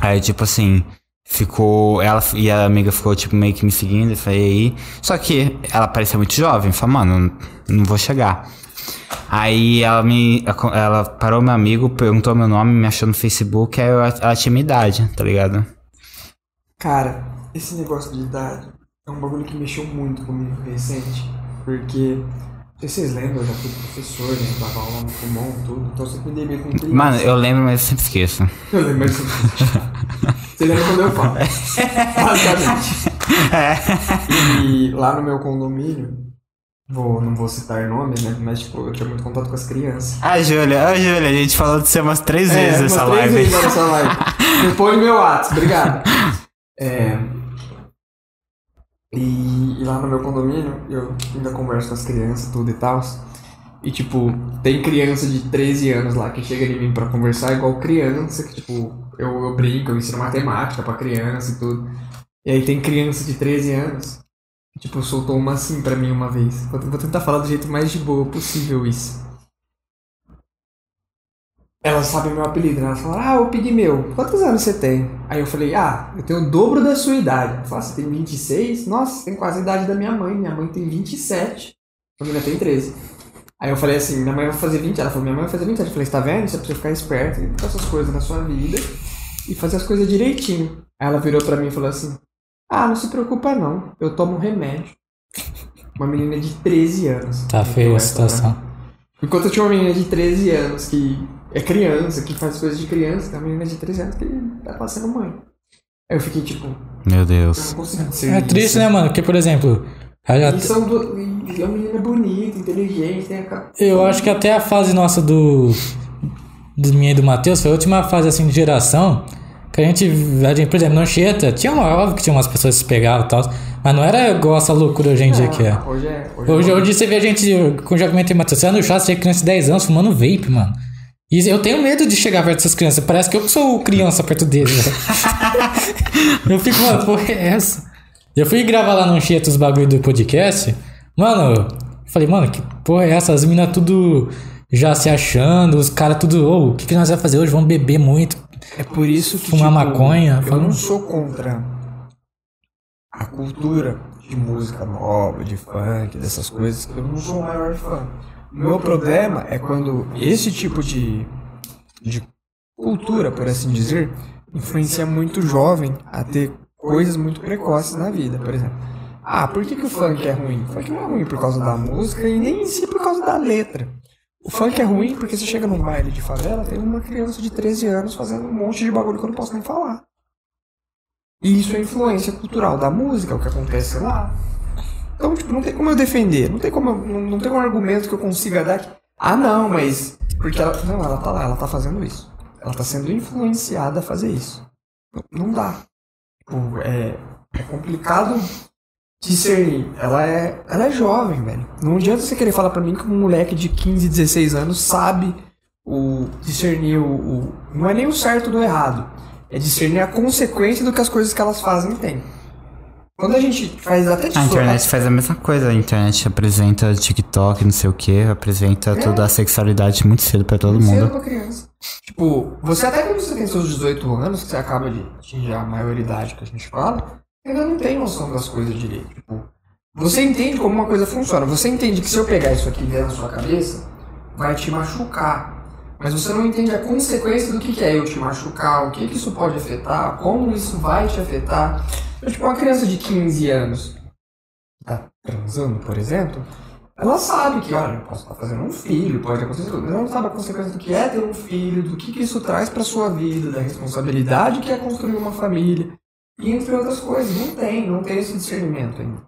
Speaker 2: Aí, tipo assim, ficou. Ela e a amiga ficou, tipo, meio que me seguindo. Eu falei, aí. Só que ela parecia muito jovem. Falei, mano, não, vou chegar. Aí ela me. Ela parou meu amigo, perguntou meu nome, me achou no Facebook, aí eu, ela tinha minha idade, tá ligado?
Speaker 1: Cara, esse negócio de idade é um bagulho que mexeu muito comigo recente. Porque, sei se vocês lembram, eu já fui professor, né? Dava aula no pulmão, tudo. Então eu sempre me dei bem com criança.
Speaker 2: Mano, eu lembro, mas eu sempre esqueço.
Speaker 1: Eu lembro, mas você lembra quando eu falo. Basicamente. E lá no meu condomínio, vou, não vou citar nomes, né? Mas tipo, eu tinha muito contato com as crianças.
Speaker 2: Ah, Júlia, ah, Júlia, a gente falou de você umas três vezes
Speaker 1: umas
Speaker 2: nessa
Speaker 1: três
Speaker 2: live.
Speaker 1: vezes nessa live. Responde meu WhatsApp, obrigado. É, e, e lá no meu condomínio, eu ainda converso com as crianças, tudo e tal. E tipo, tem criança de 13 anos lá que chega em mim pra conversar igual criança, que tipo, eu, eu brinco, eu ensino matemática pra criança e tudo. E aí tem criança de 13 anos que, tipo, soltou uma assim pra mim uma vez. Vou, vou tentar falar do jeito mais de boa possível isso. Elas sabem meu apelido, né? Elas falaram, ah, o Pigmeu, quantos anos você tem? Aí eu falei, ah, eu tenho o dobro da sua idade. Ela falou, ah, você tem 26? Nossa, você tem quase a idade da minha mãe. Minha mãe tem 27. A menina tem 13. Aí eu falei assim, minha mãe vai fazer 20. Ela falou, minha mãe vai fazer 27. Eu falei, tá vendo? Você precisa ficar esperto e com essas coisas na sua vida e fazer as coisas direitinho. Aí ela virou pra mim e falou assim, ah, não se preocupa não, eu tomo remédio. Uma menina de 13 anos.
Speaker 3: Tá feia a situação.
Speaker 1: Enquanto eu tinha uma menina de 13 anos que é criança, que faz coisas de criança, tem uma menina de 13 anos que tá passando mãe. Aí eu fiquei tipo,
Speaker 2: Meu
Speaker 1: eu
Speaker 2: Deus.
Speaker 1: não
Speaker 3: É triste, né, mano? Porque, por exemplo, a-
Speaker 1: E são do... e é uma menina bonita, inteligente, tem a cara...
Speaker 3: eu acho que até a fase nossa do. do minha e do Matheus foi a última fase assim de geração. Que a gente, a gente, por exemplo, no Anchieta, tinha uma, óbvio que tinha umas pessoas que se pegavam e tal, mas não era igual essa loucura hoje em dia que é.
Speaker 1: Ah, Hoje é...
Speaker 3: Hoje,
Speaker 1: é
Speaker 3: hoje você vê a gente, com o já comentei, Matheus, você anda no chá, você tem criança de 10 anos fumando vape, mano. E eu tenho medo de chegar perto dessas crianças. Parece que eu sou criança perto deles. velho. eu fico, mano, porra é essa? Eu fui gravar lá no Anchieta os bagulho do podcast. Mano, falei, mano, que porra é essa? As minas tudo já se achando, os caras tudo, ô, o que, que nós vamos fazer hoje? Vamos beber muito.
Speaker 1: É por isso que,
Speaker 3: Fumar maconha,
Speaker 1: eu
Speaker 3: falando-
Speaker 1: não sou contra a cultura de música nova, de funk, dessas coisas. Eu não sou o maior fã. O meu problema é quando esse tipo de, de cultura, por assim dizer, influencia muito jovem a ter coisas muito precoces na vida, por exemplo. Ah, por que, que o funk é ruim? O funk não é ruim por causa da música e nem em si por causa da letra. O funk é ruim porque você chega num baile de favela, tem uma criança de 13 anos fazendo um monte de bagulho que eu não posso nem falar. E isso é influência cultural da música, o que acontece lá. Então, tipo, não tem como eu defender, não tem como não, não tem um argumento que eu consiga dar que, ah, não, mas porque ela, não, ela tá lá, ela tá fazendo isso. Ela tá sendo influenciada a fazer isso. Não, não dá. Tipo, é, é complicado discernir. Ela é, ela é jovem, velho. Não adianta você querer falar pra mim que um moleque de 15, 16 anos sabe o discernir o, o- não é nem o certo do errado. É discernir a consequência do que as coisas que elas fazem têm. Quando a gente faz até
Speaker 2: A internet faz a mesma coisa, a internet apresenta TikTok, não sei o que, apresenta toda a sexualidade muito cedo pra todo
Speaker 1: Cedo
Speaker 2: mundo.
Speaker 1: pra criança. Tipo, você até quando você tem seus 18 anos, que você acaba de atingir a maioridade que a gente fala, ainda não tem noção das coisas direito. Tipo, você entende como uma coisa funciona. Você entende que se eu pegar isso aqui e der na sua cabeça, vai te machucar. Mas você não entende a consequência do que, que é eu te machucar, o que, que isso pode afetar, como isso vai te afetar. Então, tipo, uma criança de 15 anos tá transando, por exemplo, ela sabe que, olha, eu posso estar fazendo um filho, pode acontecer tudo, mas ela não sabe a consequência do que é ter um filho, do que, que isso traz pra sua vida, da responsabilidade que é construir uma família, e entre outras coisas. Não tem, não tem esse discernimento ainda.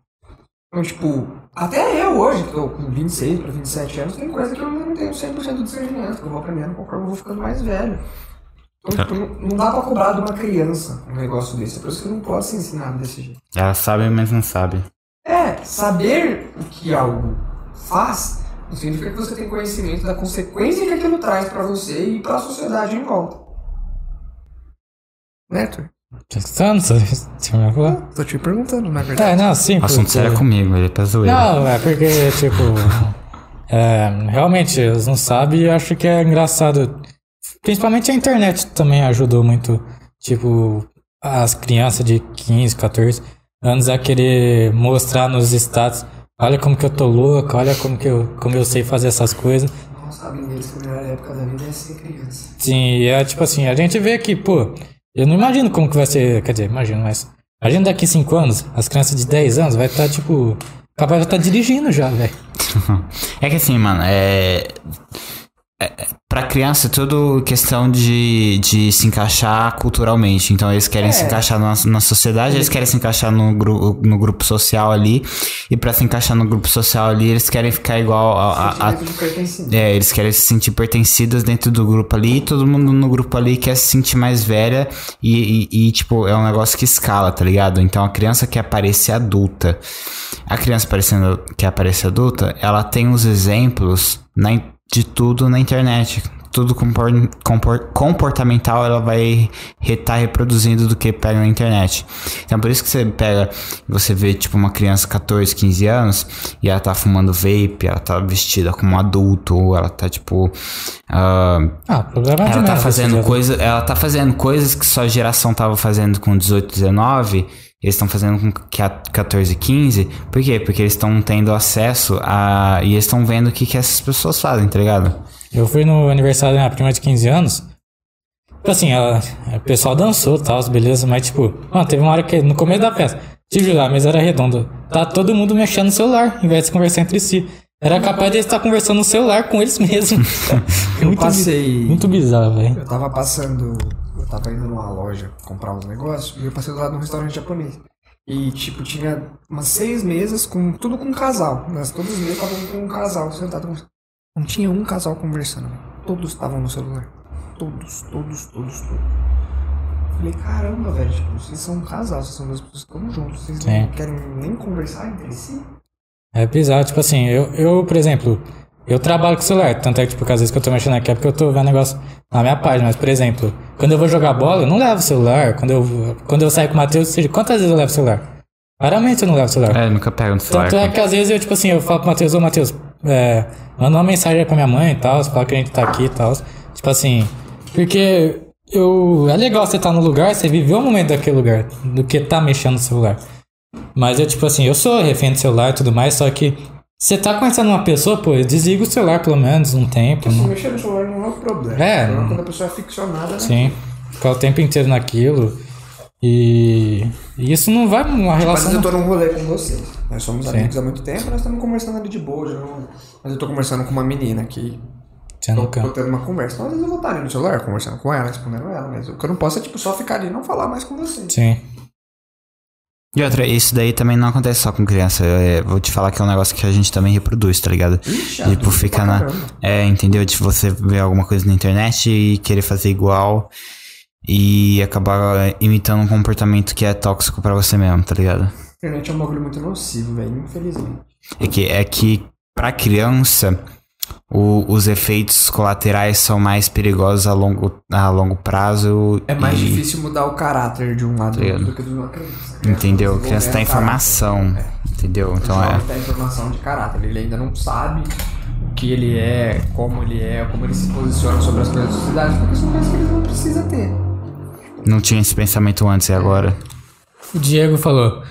Speaker 1: Então, tipo, até eu hoje, que tô com 26 para 27 anos, tem coisa que eu não tenho 100% de discernimento, que eu vou aprendendo conforme eu vou ficando mais velho. Então, tipo, não, não dá pra cobrar de uma criança um negócio desse. É por isso que não pode ser ensinado desse jeito.
Speaker 2: Ela sabe, mas não sabe.
Speaker 1: É, saber o que algo faz não significa que você tem conhecimento da consequência que aquilo traz pra você e pra sociedade em volta. Né,
Speaker 3: Você você me falou?
Speaker 1: Tô te perguntando, na verdade.
Speaker 3: É, não, sim.
Speaker 2: O assunto
Speaker 3: porque-
Speaker 2: sério é comigo, ele pra zoeira.
Speaker 3: Não, é porque, tipo. é, realmente, eles não sabem e acho que é engraçado. Principalmente a internet também ajudou muito. Tipo, as crianças de 15, 14 anos a querer mostrar nos status. Olha como que eu tô louco, olha como que eu, como eu sei fazer essas coisas.
Speaker 1: Não sabem deles que a melhor época da vida é ser criança.
Speaker 3: Sim, e é tipo assim, a gente vê que, pô, eu não imagino como que vai ser, quer dizer, imagino, mas imagina daqui 5 anos, as crianças de 10 anos vai estar, tipo, capaz de estar dirigindo já, velho.
Speaker 2: É que assim, mano, é. É pra criança é tudo questão de, de se encaixar culturalmente. Então eles querem se encaixar na, na sociedade, eles querem se encaixar no, gru, no grupo social ali. E pra se encaixar no grupo social ali, eles querem ficar igual a. a- a- é, eles querem se sentir pertencidos dentro do grupo ali, e todo mundo no grupo ali quer se sentir mais velha e, e- e, tipo, é um negócio que escala, tá ligado? Então a criança quer parecer adulta. A criança parecendo, quer aparecer adulta, ela tem os exemplos na de tudo na internet. Tudo compor, compor- comportamental ela vai estar reproduzindo do que pega na internet. Então por isso que você pega, você vê tipo uma criança 14, 15 anos e ela tá fumando vape, ela tá vestida como um adulto, ou ela tá tipo. ah,
Speaker 3: Ah, problema é de
Speaker 2: ela tá fazendo
Speaker 3: esse
Speaker 2: coisa, ela tá fazendo coisas que sua geração tava fazendo com 18, 19, eles estão fazendo com que a 14, 15. Por quê? Porque eles estão tendo acesso a e eles estão vendo o que que essas pessoas fazem, tá ligado?
Speaker 3: Eu fui no aniversário da minha prima de 15 anos. Tipo assim, ela, o pessoal dançou e tal, beleza, mas tipo, mano, teve uma hora que no começo da festa, te juro, a mesa era redonda. Tá todo mundo mexendo no celular, em vez de conversar entre si. Era capaz de estar conversando no celular com eles mesmos.
Speaker 1: Eu
Speaker 3: muito,
Speaker 1: passei-
Speaker 3: Muito bizarro, velho.
Speaker 1: Eu tava passando. Eu tava indo numa loja comprar uns negócios e eu passei do lado de um restaurante japonês. E, tipo, tinha umas seis mesas com tudo com casal. Mas todas as mesas estavam com um casal sentado. conversando. Não tinha um casal conversando. velho. Todos estavam no celular. Todos, todos, todos, todos. Falei, caramba, velho, tipo, vocês são um casal, vocês são duas pessoas que estão juntos, vocês não querem nem conversar entre si?
Speaker 3: É bizarro, tipo assim, eu, eu, por exemplo, eu trabalho com celular, tanto é que, tipo, às vezes que eu tô mexendo aqui é porque eu tô vendo negócio na minha página, mas, por exemplo, quando eu vou jogar bola, eu não levo o celular, quando eu, quando eu saio com o Matheus, seja, quantas vezes eu levo o celular? Raramente eu não levo o celular.
Speaker 2: É, nunca pego no celular.
Speaker 3: Tanto é que às vezes eu, tipo assim, eu falo pro Matheus, ô Matheus, é, manda uma mensagem aí pra minha mãe e tal, fala que a gente tá aqui e tal. Tipo assim, porque eu. É legal você estar no lugar, você viver o momento daquele lugar, do que tá mexendo no celular. Mas eu, tipo assim, eu sou refém do celular e tudo mais, só que você tá conhecendo uma pessoa, pô, desliga o celular pelo menos um tempo.
Speaker 1: Se
Speaker 3: Não...
Speaker 1: mexer no celular não é o problema.
Speaker 3: É, não-
Speaker 1: é quando a pessoa é ficcionada, né?
Speaker 3: Sim. Ficar o tempo inteiro naquilo. E. e isso não vai uma
Speaker 1: Mas
Speaker 3: relação.
Speaker 1: eu tô num rolê com vocês. Nós somos
Speaker 3: Sim.
Speaker 1: amigos há muito tempo, nós estamos conversando ali de boa. Já não... Mas eu tô conversando com uma menina que.
Speaker 3: Você
Speaker 1: Tô, tô tendo uma conversa. Então, às vezes eu vou estar ali no celular conversando com ela, respondendo ela, mas o que eu não posso é tipo, só ficar ali e não falar mais com vocês.
Speaker 3: Sim.
Speaker 2: E outra, isso daí também não acontece só com criança. É, vou te falar que é um negócio que a gente também reproduz, tá ligado?
Speaker 1: Ixi,
Speaker 2: tipo,
Speaker 1: adulto
Speaker 2: fica na.
Speaker 1: caramba.
Speaker 2: É, entendeu? De você ver alguma coisa na internet e querer fazer igual e acabar imitando um comportamento que é tóxico pra você mesmo, tá ligado?
Speaker 1: A internet é um bagulho muito nocivo, velho, infelizmente.
Speaker 2: É que, é que pra criança, o- os efeitos colaterais são mais perigosos a longo, a longo prazo.
Speaker 1: É mais
Speaker 2: e-
Speaker 1: difícil mudar o caráter de um adulto
Speaker 2: Ligado.
Speaker 1: do que de uma criança.
Speaker 2: Entendeu? A criança tá em
Speaker 1: caráter.
Speaker 2: formação. Entendeu?
Speaker 1: O
Speaker 2: Então
Speaker 1: jovem
Speaker 2: é.
Speaker 1: tá em formação de caráter. Ele ainda não sabe o que ele é, como ele é, como ele se posiciona sobre as coisas da sociedade, porque são coisas que ele não precisa ter.
Speaker 2: Não tinha esse pensamento antes e agora.
Speaker 3: O Diego falou.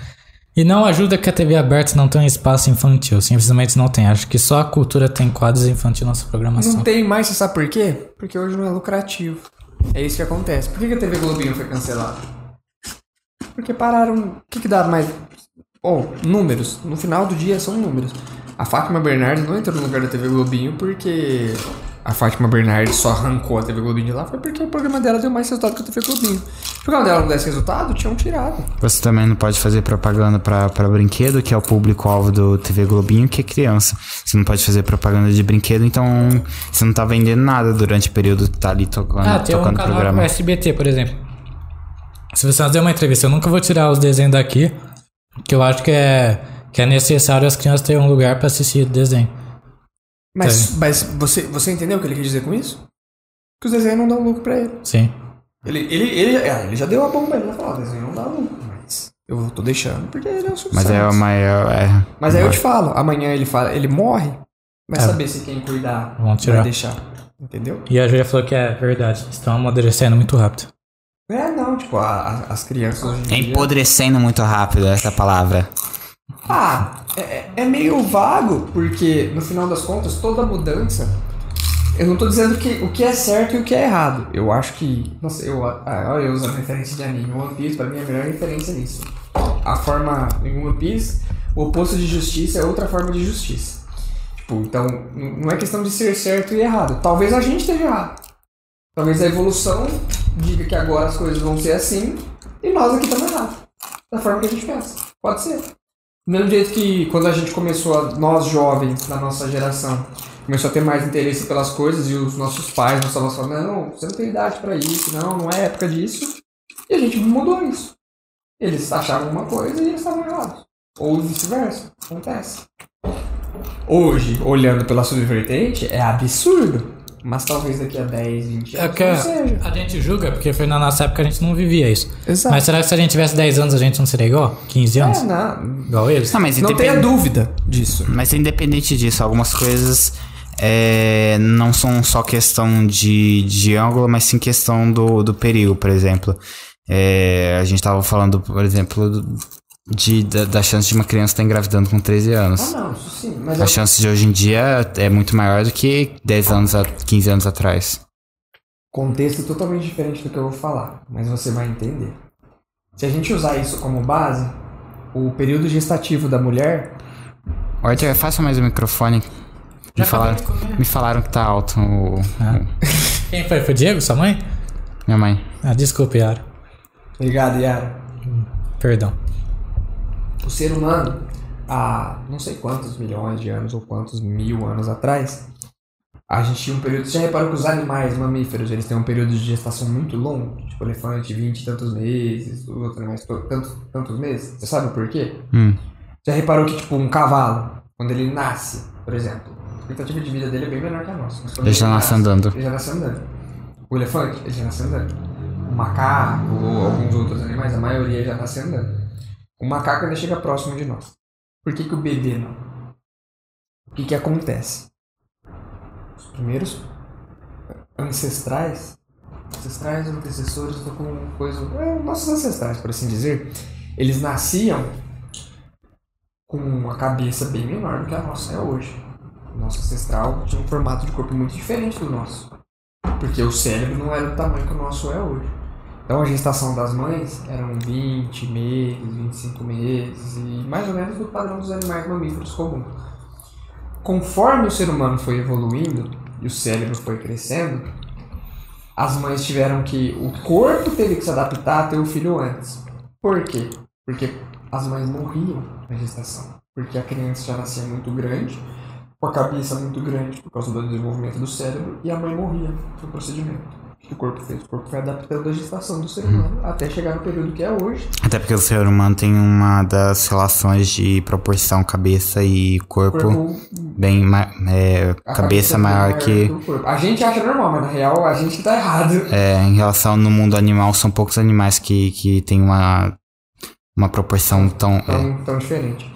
Speaker 3: E não ajuda que a TV aberta não um espaço infantil. Simplesmente não tem. Acho que só a cultura tem quadros infantis na nossa programação.
Speaker 1: Não tem mais, você sabe por quê? Porque hoje não é lucrativo. É isso que acontece. Por que que a TV Globinho foi cancelada? Porque pararam. O que, que dá mais. Oh, números. No final do dia são números. A Fátima Bernardes não entrou no lugar da TV Globinho porque a Fátima Bernardes só arrancou a TV Globinho de lá. Foi porque o programa dela deu mais resultado que a TV Globinho. Se o programa dela não desse resultado, tinham tirado.
Speaker 2: Você também não pode fazer propaganda pra, pra brinquedo, que é o público-alvo do TV Globinho, que é criança. Você não pode fazer propaganda de brinquedo, então você não tá vendendo nada durante o período que tá ali tocando,
Speaker 3: Ah, tem um
Speaker 2: tocando
Speaker 3: canal
Speaker 2: programa.
Speaker 3: SBT, por exemplo. Se você fazer uma entrevista, eu nunca vou tirar os desenhos daqui, que eu acho que é, que é necessário as crianças terem um lugar pra assistir o desenho.
Speaker 1: Mas, mas você, você entendeu o que ele quis dizer com isso? Que os desenhos não dão lucro pra ele.
Speaker 3: Sim.
Speaker 1: Ele, ele, ele, ah, ele já deu a bomba, ele já falou, desenho não dá lucro, mas eu tô deixando porque ele é o suficiente.
Speaker 2: Mas é uma. É, é-
Speaker 1: Mas aí eu te falo, amanhã ele fala, ele morre, vai
Speaker 3: É.
Speaker 1: saber se quem cuidar
Speaker 3: Vamos
Speaker 1: vai
Speaker 3: tirar.
Speaker 1: deixar. Entendeu?
Speaker 3: E a Júlia falou que é verdade. Estão amadurecendo muito rápido.
Speaker 1: É, não, tipo, a- a- as crianças hoje
Speaker 2: é
Speaker 1: em dia...
Speaker 2: empodrecendo muito rápido essa palavra.
Speaker 1: Ah, é- é, é meio vago, porque no final das contas, toda mudança. Eu não tô dizendo que, o que é certo e o que é errado. Eu acho que. Nossa, eu, ah, eu uso a referência de anime. One Piece, pra mim, é a melhor referência nisso. A forma. Em One Piece, o oposto de justiça é outra forma de justiça. Tipo, então, não é questão de ser certo e errado. Talvez a gente esteja errado. Talvez a evolução diga que agora as coisas vão ser assim e nós aqui estamos errados. Da forma que a gente pensa. Pode ser. Do mesmo jeito que quando a gente começou, a- nós jovens da nossa geração, começou a ter mais interesse pelas coisas e os nossos pais nos estavam falando, não, você não tem idade pra isso, não, não é época disso. E a gente mudou isso. Eles achavam uma coisa e eles estavam errados. Ou vice-versa. Acontece. Hoje, olhando pela subvertente, é absurdo. Mas talvez daqui a 10, 20
Speaker 3: É
Speaker 1: anos
Speaker 3: que
Speaker 1: não seja.
Speaker 3: a gente julga, porque foi na nossa época a gente não vivia isso.
Speaker 1: Exato.
Speaker 3: Mas será que se a gente tivesse 10 anos a gente não seria igual? 15 anos?
Speaker 1: É, não,
Speaker 3: Igual eles?
Speaker 2: Não, mas
Speaker 1: não tenha
Speaker 2: independ-
Speaker 1: dúvida disso.
Speaker 2: Mas independente disso, algumas coisas é, não são só questão de, de ângulo, mas sim questão do, do perigo, por exemplo. É, a gente tava falando, por exemplo, de, da, da chance de uma criança estar engravidando com 13
Speaker 1: Ah,
Speaker 2: anos.
Speaker 1: não, isso sim. Mas
Speaker 2: A
Speaker 1: eu-
Speaker 2: chance de hoje em dia é muito maior do que 10 anos, a- 15 anos atrás.
Speaker 1: contexto totalmente diferente do que eu vou falar, mas você vai entender. Se a gente usar isso como base, o período gestativo da mulher.
Speaker 2: Arthur, faça mais o microfone. Me
Speaker 3: Já
Speaker 2: falaram, me falaram que tá alto o,
Speaker 3: Ah.
Speaker 2: o-
Speaker 3: Quem foi? Foi o Diego, sua mãe?
Speaker 2: minha mãe.
Speaker 3: Ah, desculpe, Yara.
Speaker 1: Obrigado, Yara.
Speaker 3: Perdão.
Speaker 1: O ser humano, há não sei quantos milhões de anos ou quantos mil anos atrás, a gente tinha um período. Você já reparou que os animais mamíferos eles têm um período de gestação muito longo? Tipo, elefante, 20 e tantos meses, os outros animais, to- tantos, tantos meses? Você sabe por quê?
Speaker 2: Hum.
Speaker 1: Já reparou que, tipo, um cavalo, quando ele nasce, por exemplo, a expectativa de vida dele é bem menor que a nossa. quando
Speaker 2: Ele já nasce andando.
Speaker 1: Ele já nasce andando. O elefante, ele já nasce andando. O macaco ou alguns outros animais, a maioria já nasce andando. O macaco ainda chega próximo de nós. Por que, que o bebê não? O que, que acontece? Os primeiros ancestrais, ancestrais, antecessores, tô com coisa. É, nossos ancestrais, por assim dizer, eles nasciam com uma cabeça bem menor do que a nossa é hoje. O nosso ancestral tinha um formato de corpo muito diferente do nosso. Porque o cérebro não era do tamanho que o nosso é hoje. Então a gestação das mães eram 20 meses, 25 meses e mais ou menos do padrão dos animais mamíferos comuns. Conforme o ser humano foi evoluindo e o cérebro foi crescendo, as mães tiveram que. O corpo teve que se adaptar a ter o filho antes. Por quê? Porque as mães morriam na gestação. Porque a criança já nascia muito grande, com a cabeça muito grande por causa do desenvolvimento do cérebro, e a mãe morria no procedimento. O corpo fez. O corpo foi adaptando a gestação do ser humano até chegar no período que é hoje.
Speaker 2: Até porque o ser humano tem uma das relações de proporção cabeça e corpo,
Speaker 1: corpo
Speaker 2: bem é,
Speaker 1: a
Speaker 2: cabeça maior que
Speaker 1: o corpo. A gente acha normal, mas na real a gente que tá errado.
Speaker 2: é, em relação no mundo animal são poucos animais que, que tem uma uma proporção tão é,
Speaker 1: tão, tão diferente.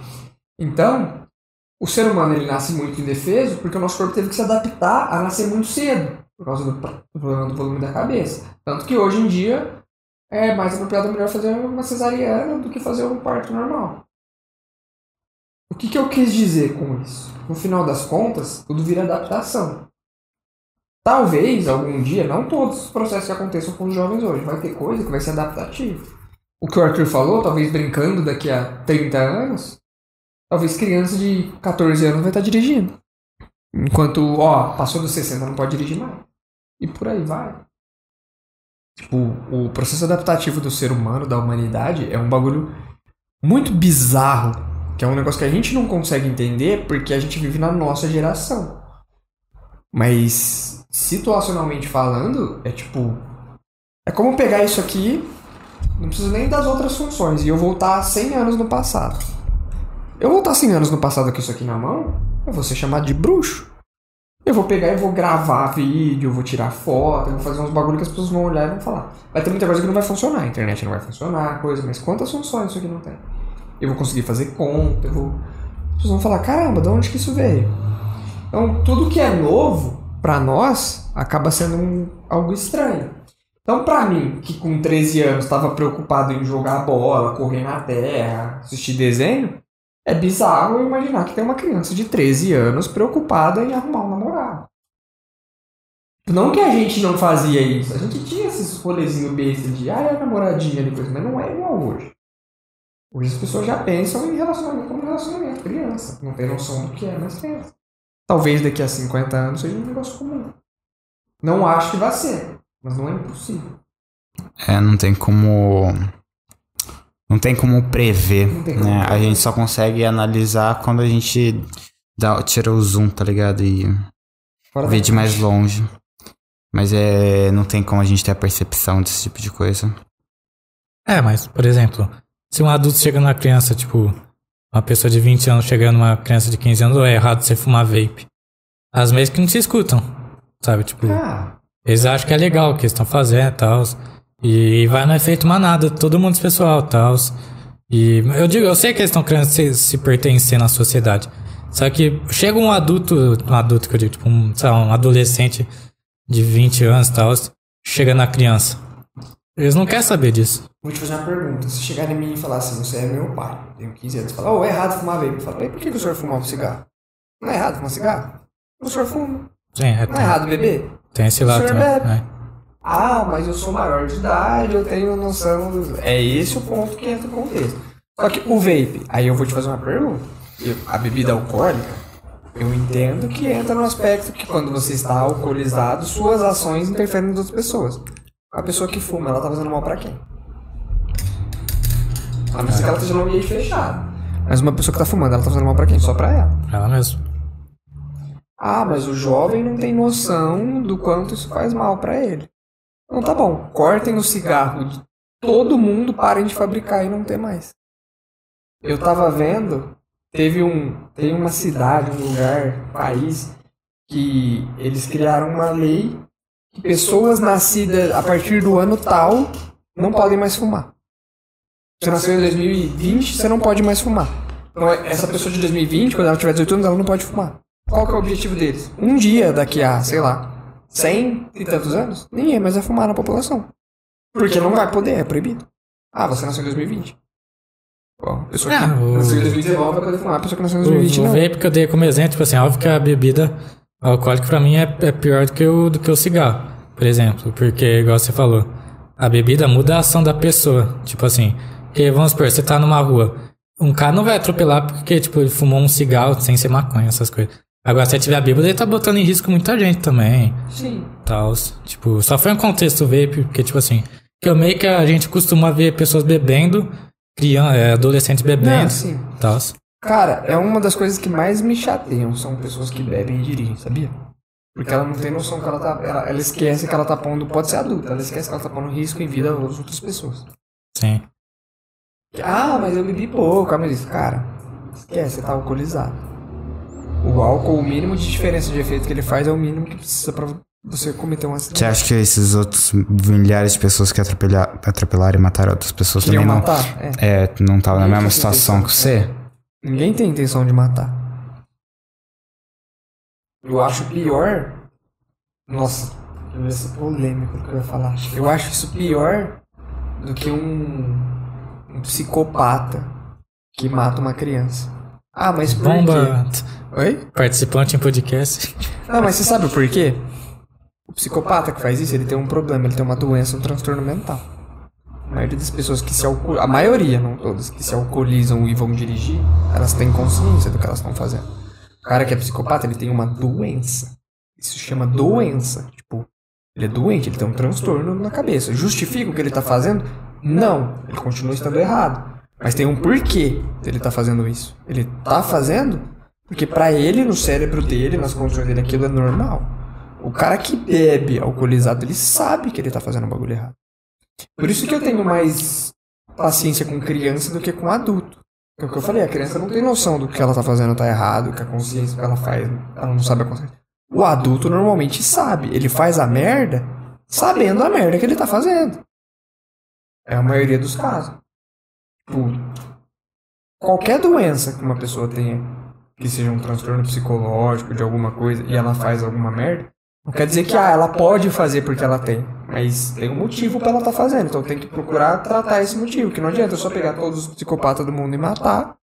Speaker 1: Então, o ser humano ele nasce muito indefeso porque o nosso corpo teve que se adaptar a nascer muito cedo, por causa do, do problema do volume da cabeça. Tanto que hoje em dia é mais apropriado a mulher fazer uma cesariana do que fazer um parto normal. O que, que eu quis dizer com isso? No final das contas, tudo vira adaptação. Talvez, algum dia, não todos os processos que aconteçam com os jovens hoje, vai ter coisa que vai ser adaptativa. O que o Arthur falou, talvez brincando daqui a 30 anos, talvez criança de 14 anos vai estar dirigindo. Enquanto, ó, passou dos 60 não pode dirigir mais. E por aí vai. Tipo, o processo adaptativo do ser humano, da humanidade, é um bagulho muito bizarro. Que é um negócio que a gente não consegue entender porque a gente vive na nossa geração. Mas, situacionalmente falando, é tipo. É como pegar isso aqui, não preciso nem das outras funções, e eu voltar 100 anos no passado. Eu voltar 100 anos no passado com isso aqui na mão, eu vou ser chamado de bruxo. Eu vou pegar e vou gravar vídeo, vou tirar foto, vou fazer uns bagulho que as pessoas vão olhar e vão falar. Vai ter muita coisa que não vai funcionar, a internet não vai funcionar, coisa, mas quantas funções isso aqui não tem? Eu vou conseguir fazer conta, eu vou. As pessoas vão falar, caramba, de onde que isso veio? Então, tudo que é novo, pra nós, acaba sendo um- algo estranho. Então, pra mim, que com 13 anos estava preocupado em jogar bola, correr na terra, assistir desenho, é bizarro imaginar que tem uma criança de 13 anos preocupada em arrumar um namorado. Não que a gente não fazia isso, a gente tinha esses rolezinhos besta de, ah, é namoradinha ali, coisa, mas não é igual hoje. Hoje as pessoas já pensam em relacionamento como relacionamento, criança. Não tem noção do que é, mas pensa. Talvez daqui a 50 anos seja um negócio comum. Não acho que vai ser, mas não é impossível.
Speaker 2: É, não tem como. Não tem como prever,
Speaker 1: tem como
Speaker 2: né? A
Speaker 1: prever.
Speaker 2: gente só consegue analisar quando a gente dá, tira o zoom, tá ligado? E
Speaker 1: Fora
Speaker 2: vê de mais longe. Mas é. Não tem como a gente ter a percepção desse tipo de coisa.
Speaker 3: É, mas, por exemplo, se um adulto chega numa criança, tipo, uma pessoa de 20 anos chegando numa criança de 15 anos, é errado você fumar vape. As mesmas que não se escutam, sabe? Tipo,
Speaker 1: Ah,
Speaker 3: eles acham que é legal o que eles estão fazendo e tal. E vai no efeito manada, todo mundo pessoal e tal. E eu digo, eu sei que eles estão querendo se, se pertencer na sociedade. Só que chega um adulto, um adulto que eu digo, tipo, um, sei lá, um adolescente de 20 anos e tal, chega na criança. Eles não querem saber disso.
Speaker 1: Vou te fazer uma pergunta. Se chegar em mim e falar assim, você é meu pai, tenho 15 anos, fala, oh, é errado fumar vape. Fala, "Ei, por que, que o senhor fumava um cigarro? Não é errado fumar cigarro? O senhor fuma.
Speaker 3: Sim, é,
Speaker 1: Não é errado beber?
Speaker 3: tem esse
Speaker 1: O
Speaker 3: lado
Speaker 1: senhor
Speaker 3: também.
Speaker 1: bebe.
Speaker 3: é.
Speaker 1: Ah, mas eu sou maior de idade, eu tenho noção. É esse o ponto que entra no contexto. Só que o vape, aí eu vou te fazer uma pergunta. Eu- A bebida alcoólica, eu entendo que entra no aspecto que quando você está alcoolizado, suas ações interferem nas outras pessoas. A pessoa que fuma, ela tá fazendo mal pra quem? A não ser que ela esteja num ambiente fechado. Mas uma pessoa que tá fumando, ela tá fazendo mal pra quem? Só pra ela.
Speaker 3: Ela mesmo.
Speaker 1: Ah, mas o jovem não tem noção do quanto isso faz mal pra ele. Então tá bom, cortem o cigarro de todo mundo, parem de fabricar e não ter mais. Eu tava vendo, teve um, tem uma cidade, um lugar, um país que eles criaram uma lei que pessoas nascidas a partir do ano tal não podem mais fumar. Você nasceu em 2020, você não pode mais fumar. Então, essa pessoa de 2020, quando ela tiver 18 anos, ela não pode fumar. Qual que é o objetivo deles? Um dia, daqui a, sei lá, 100 e tantos anos, ninguém mais vai fumar na população. Porque não vai poder, é proibido. Ah, você nasceu em 2020. Bom, a pessoa que
Speaker 3: Ah, o-
Speaker 1: nasceu em 2019 vai poder fumar, a pessoa que nasceu em
Speaker 3: O,
Speaker 1: 2020
Speaker 3: o
Speaker 1: não.
Speaker 3: vape que eu dei como exemplo, tipo assim, óbvio que a bebida alcoólica pra mim é, é pior do que, o, do que o cigarro, por exemplo. Porque, igual você falou, a bebida muda a ação da pessoa. Tipo assim, que, vamos supor, você tá numa rua, um cara não vai atropelar porque, tipo, ele fumou um cigarro sem ser maconha, essas coisas. Agora, se ele tiver bêbado, ele tá botando em risco muita gente também,
Speaker 1: Sim.
Speaker 3: tal. Tipo, só foi um contexto vape, porque, tipo assim, que eu meio que a gente costuma ver pessoas bebendo, criança, é, adolescentes
Speaker 1: Não,
Speaker 3: bebendo,
Speaker 1: sim.
Speaker 3: tal.
Speaker 1: Cara, é uma das coisas que mais me chateiam, são pessoas que bebem e dirigem, sabia? Porque ela não tem noção que ela tá. Ela, ela esquece que ela tá pondo. Pode ser adulta, ela esquece que ela tá pondo risco em vida das outras pessoas.
Speaker 3: Sim.
Speaker 1: Ah, mas eu bebi pouco. Ah, mas isso, cara, esquece, você tá alcoolizado. O álcool, o mínimo de diferença de efeito que ele faz é o mínimo que precisa pra você cometer um acidente.
Speaker 2: Você acha que esses outros milhares de pessoas que atropelha- atropelaram e mataram outras pessoas
Speaker 1: Queriam
Speaker 2: também não.
Speaker 1: matar? É.
Speaker 2: É, não estavam na
Speaker 1: Ninguém
Speaker 2: mesma situação que você?
Speaker 1: Ninguém tem intenção de matar. Eu acho pior. Nossa, eu ia ser polêmico o que eu ia falar. Eu acho isso pior do que um, um psicopata que mata uma criança. Ah, mas por
Speaker 3: Bomba.
Speaker 1: quê? Oi?
Speaker 3: Participante em podcast.
Speaker 1: Não, mas você sabe o porquê? O psicopata que faz isso, ele tem um problema, ele tem uma doença, um transtorno mental. A maioria das pessoas que se alcoolizam, a maioria, não todas, que se alcoolizam e vão dirigir, elas têm consciência do que elas estão fazendo. O cara que é psicopata, ele tem uma doença. Isso se chama doença. Tipo, ele é doente, ele tem um transtorno na cabeça. Justifica o que ele tá fazendo? Não. Ele continua estando errado. Mas tem um porquê dele tá fazendo isso. Ele tá fazendo porque pra ele, no cérebro dele, nas condições dele, aquilo é normal. O cara que bebe alcoolizado, ele sabe que ele tá fazendo um bagulho errado. Por isso que eu tenho mais paciência com criança do que com adulto. É o que eu falei, a criança não tem noção do que ela tá fazendo tá errado, que a consciência que ela faz, ela não sabe a consciência. O adulto normalmente sabe, ele faz a merda sabendo a merda que ele tá fazendo. É a maioria dos casos. Tipo, qualquer doença que uma pessoa tenha, que seja um transtorno psicológico de alguma coisa, e ela faz alguma merda, não quer dizer que ah, ela pode fazer porque ela tem, mas tem um motivo pra ela estar fazendo. Então tem que procurar tratar esse motivo, que não adianta eu só pegar todos os psicopatas do mundo e matar.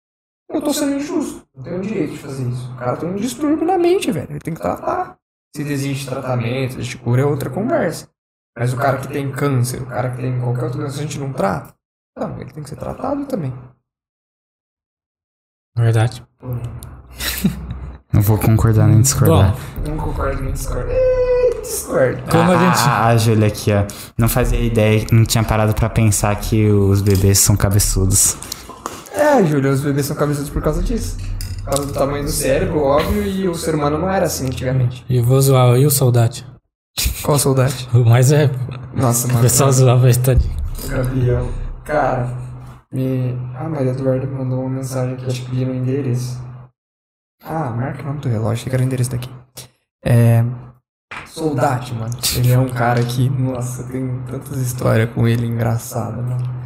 Speaker 1: Eu tô sendo injusto. Não tenho direito de fazer isso. O cara tem um distúrbio na mente, velho. Ele tem que tratar. Se existe tratamento, existe cura, é outra conversa. Mas o cara que tem câncer, o cara que tem qualquer outra doença, a gente não trata? Não, ele tem que ser tratado também.
Speaker 3: Verdade.
Speaker 2: Não vou concordar nem discordar.
Speaker 3: Bom,
Speaker 1: Não concordo nem discordo. Discordo.
Speaker 3: como a gente.
Speaker 2: Ah, a Júlia aqui, ó. Não fazia ideia, não tinha parado pra pensar que os bebês são cabeçudos.
Speaker 1: É, Júlio, os bebês são cabeçudos por causa disso. Por causa do tamanho do cérebro, óbvio, e o ser humano não era assim antigamente.
Speaker 3: E eu vou zoar, e o soldado?
Speaker 1: Qual saudade?
Speaker 3: O mais é.
Speaker 1: Nossa,
Speaker 3: O
Speaker 1: mano.
Speaker 3: pessoal zoava ele tadinho.
Speaker 1: Gabriel. Cara, me. Ah, Maria Eduarda me mandou uma mensagem aqui, acho que pedindo o endereço. Ah, marca o nome do relógio, achei que era o endereço daqui. É. Soldate, mano. Ele é um cara que, nossa, tem tantas histórias com ele engraçadas, mano.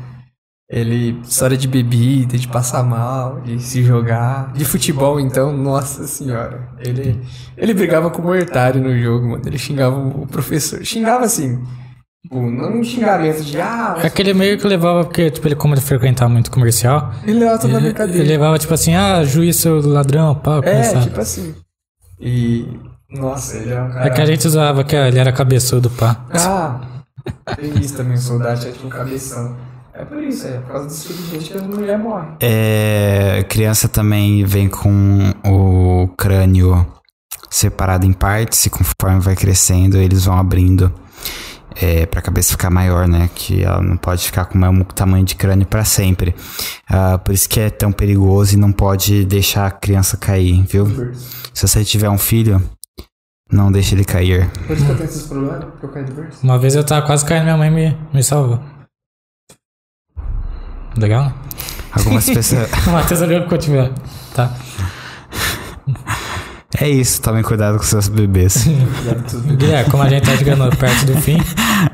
Speaker 1: Ele, história de bebida, de passar mal, de se jogar. De futebol, então, nossa senhora. Ele, ele brigava com o Mortari no jogo, mano. Ele xingava o professor. Xingava assim. Tipo, não um xingamento de, ah,
Speaker 3: É aquele meio que levava, porque, tipo, ele, como ele frequentava muito comercial,
Speaker 1: ele leva toda a
Speaker 3: ele,
Speaker 1: brincadeira.
Speaker 3: ele levava, tipo assim, ah, juiz, seu ladrão, pau,
Speaker 1: É,
Speaker 3: começava.
Speaker 1: tipo assim. E. Nossa, ele é um cara.
Speaker 3: É que a gente zoava que ele era cabeçudo, pá.
Speaker 1: Ah! Tem isso também, o soldado é tipo um cabeção. É por isso, é por causa desse tipo de gente que as mulheres morrem.
Speaker 2: É, criança também vem com o crânio separado em partes e conforme vai crescendo eles vão abrindo é, para a cabeça ficar maior, né? Que ela não pode ficar com o mesmo tamanho de crânio para sempre. Ah, por isso que é tão perigoso e não pode deixar a criança cair, viu? Se você tiver um filho, não deixe ele cair.
Speaker 1: Por isso que eu tenho esses problemas, porque eu caio do berço.
Speaker 3: Uma vez eu tava quase caindo, minha mãe me, me salvou. Legal?
Speaker 2: Algumas pessoas.
Speaker 3: O Matheus olhou que eu tiver. Tá.
Speaker 2: É isso, tomem cuidado com seus bebês.
Speaker 3: Guilherme, como a gente tá chegando perto do fim,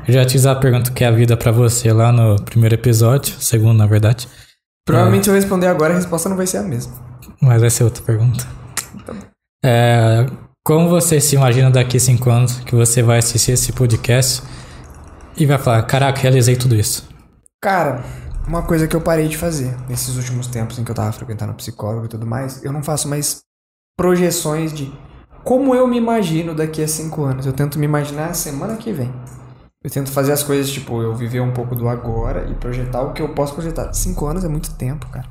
Speaker 3: eu já te fiz a pergunta que é a vida pra você lá no primeiro episódio, segundo, na verdade.
Speaker 1: Provavelmente se eu responder agora, a resposta não vai ser a mesma.
Speaker 3: Mas vai ser outra pergunta. É, como você se imagina daqui a cinco anos que você vai assistir esse podcast e vai falar, caraca, realizei tudo isso.
Speaker 1: Cara, uma coisa que eu parei de fazer nesses últimos tempos em que eu tava frequentando psicólogo e tudo mais, eu não faço mais projeções de como eu me imagino daqui a cinco anos. Eu tento me imaginar a semana que vem. Eu tento fazer as coisas, tipo, eu viver um pouco do agora e projetar o que eu posso projetar. Cinco anos é muito tempo, cara.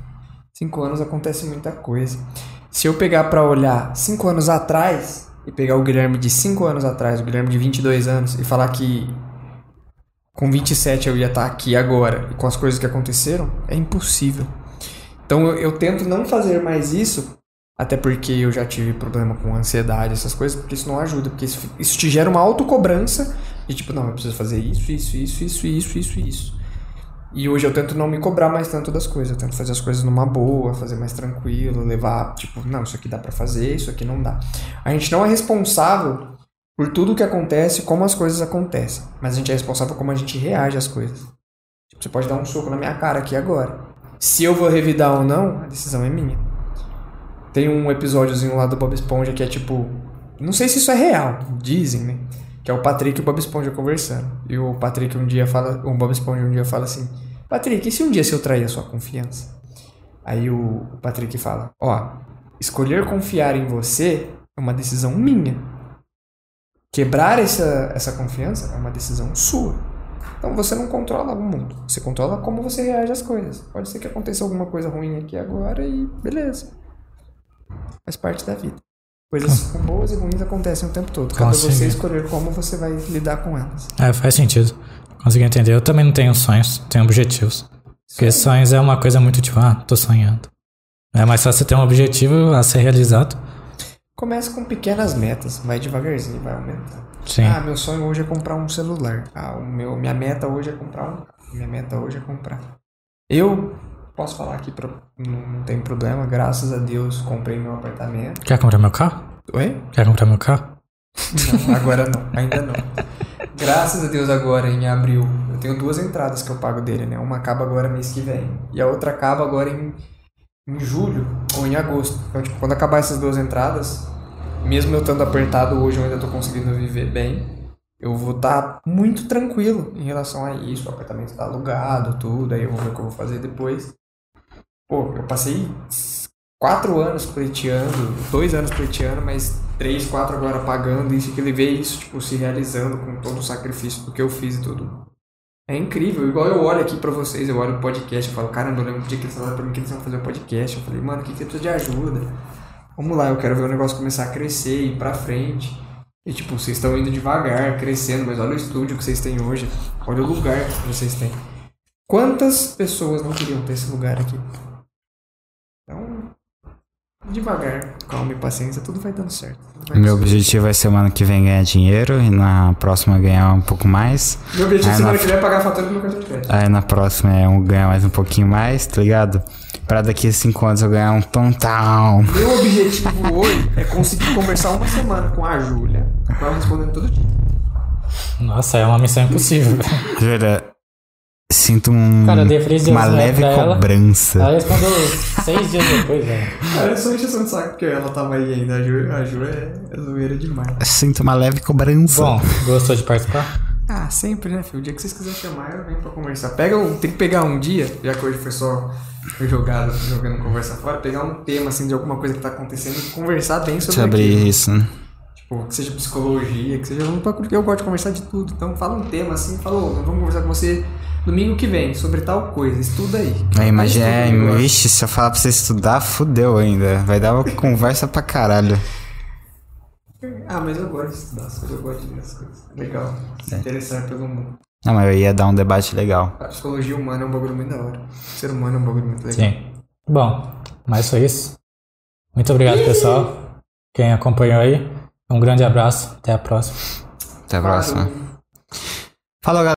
Speaker 1: Cinco anos acontece muita coisa. Se eu pegar pra olhar cinco anos atrás e pegar o Guilherme de cinco anos atrás, o Guilherme de 22 anos, e falar que com 27 eu ia estar aqui agora e com as coisas que aconteceram, é impossível. Então eu, eu tento não fazer mais isso Até porque eu já tive problema com ansiedade, essas coisas, porque isso não ajuda, porque isso, isso te gera uma autocobrança de tipo, não, eu preciso fazer isso, isso, isso, isso, isso, isso, isso. E hoje eu tento não me cobrar mais tanto das coisas, eu tento fazer as coisas numa boa, fazer mais tranquilo, levar, tipo, não, isso aqui dá pra fazer, isso aqui não dá. A gente não é responsável por tudo que acontece, como as coisas acontecem, mas a gente é responsável como a gente reage às coisas. Tipo, você pode dar um soco na minha cara aqui agora. Se eu vou revidar ou não, a decisão é minha. Tem um episódiozinho lá do Bob Esponja que é tipo. Não sei se isso é real, dizem, né? Que é o Patrick e o Bob Esponja conversando. E o Patrick um dia fala. O Bob Esponja um dia fala assim: Patrick, e se um dia se eu trair a sua confiança? Aí o Patrick fala: Ó, escolher confiar em você é uma decisão minha. Quebrar essa, essa confiança é uma decisão sua. Então você não controla o mundo, você controla como você reage às coisas. Pode ser que aconteça alguma coisa ruim aqui agora e beleza. Faz parte da vida. Coisas boas e ruins acontecem o tempo todo. Cabe a você
Speaker 3: Consegui.
Speaker 1: escolher como você vai lidar com elas.
Speaker 3: É, faz sentido. Consegui entender. Eu também não tenho sonhos, tenho objetivos. Porque sonhos é uma coisa muito tipo, ah, tô sonhando. É mais fácil você ter um objetivo a ser realizado.
Speaker 1: Começa com pequenas metas, vai devagarzinho, vai aumentando.
Speaker 3: Sim.
Speaker 1: Ah, meu sonho hoje é comprar um celular. Ah, o meu, minha meta hoje é comprar um. Minha meta hoje é comprar. Eu posso falar aqui, pra, não, tem problema, graças a Deus comprei meu apartamento.
Speaker 3: Quer comprar meu carro?
Speaker 1: Oi?
Speaker 3: Quer comprar meu carro?
Speaker 1: Não, agora não, ainda não. Graças a Deus agora, em abril, eu tenho duas entradas que eu pago dele, né? Uma acaba agora mês que vem. E a outra acaba agora em, em julho ou em agosto. Então, tipo, quando acabar essas duas entradas, mesmo eu estando apertado hoje, eu ainda tô conseguindo viver bem. Eu vou estar muito tranquilo em relação a isso. O apartamento tá alugado, tudo. Aí eu vou ver o que eu vou fazer depois. Pô, eu passei quatro anos pleiteando, dois anos pleiteando, mas três, quatro agora pagando isso que ele vê isso, tipo, se realizando com todo o sacrifício do que eu fiz e tudo. É incrível, igual eu olho aqui pra vocês, eu olho o podcast, eu falo, caramba, eu lembro do dia que eles falaram pra mim que eles iam fazer o podcast. Eu falei, mano, o que que precisa de ajuda? Vamos lá, eu quero ver o negócio começar a crescer, ir pra frente. E tipo, vocês estão indo devagar, crescendo, mas olha o estúdio que vocês têm hoje. Olha o lugar que vocês têm. Quantas pessoas não queriam ter esse lugar aqui? Devagar, calma e paciência, tudo vai dando certo. vai
Speaker 2: Meu objetivo ser semana que vem ganhar dinheiro e na próxima ganhar um pouco mais.
Speaker 1: Meu objetivo
Speaker 2: Aí
Speaker 1: semana
Speaker 2: na-
Speaker 1: que vem é pagar a fatura do meu cartão de crédito.
Speaker 2: Aí na próxima é um ganhar mais um pouquinho mais, tá ligado? Pra daqui a cinco anos eu ganhar um tontão.
Speaker 1: Meu objetivo hoje é conseguir conversar uma semana com a Júlia. Pra ela respondendo todo dia.
Speaker 3: Nossa, é uma missão impossível.
Speaker 2: Jura, sinto um,
Speaker 3: Cara, eu
Speaker 2: uma leve
Speaker 3: ela.
Speaker 2: cobrança.
Speaker 3: Ela respondeu seis dias depois, velho.
Speaker 1: Cara, é só encheção de saco porque ela tava aí ainda. A Ju, a Ju é, é zoeira demais.
Speaker 2: Sinto uma leve cobrança.
Speaker 3: Bom, gostou de participar?
Speaker 1: Ah, sempre, né, filho? O dia que vocês quiserem chamar, eu venho pra conversar. Pega um, tem que pegar um dia, já que hoje foi só jogado, jogando conversa fora, pegar um tema, assim, de alguma coisa que tá acontecendo e conversar bem sobre
Speaker 2: Sobre
Speaker 1: aquilo.
Speaker 2: isso, né?
Speaker 1: Tipo, que seja psicologia, que seja um eu gosto de conversar de tudo. Então fala um tema assim, fala, nós vamos conversar com você domingo que vem sobre tal coisa, estuda aí.
Speaker 2: Aí imagina,
Speaker 1: Estuda
Speaker 2: é, vixe, se eu falar pra você estudar, fudeu ainda. Vai dar uma conversa pra caralho.
Speaker 1: Ah, mas eu gosto de estudar as coisas, eu gosto de ver as coisas. Legal. Se
Speaker 2: É.
Speaker 1: interessar pelo mundo.
Speaker 2: Não, mas eu ia dar um debate legal.
Speaker 1: A psicologia humana é um bagulho muito da hora. O ser humano é um bagulho muito legal.
Speaker 3: Sim. Bom, mas foi isso. Muito obrigado, pessoal. Quem acompanhou aí. Um grande abraço. Até a próxima.
Speaker 2: Até a próxima.
Speaker 1: Falou.
Speaker 2: Falou, galera.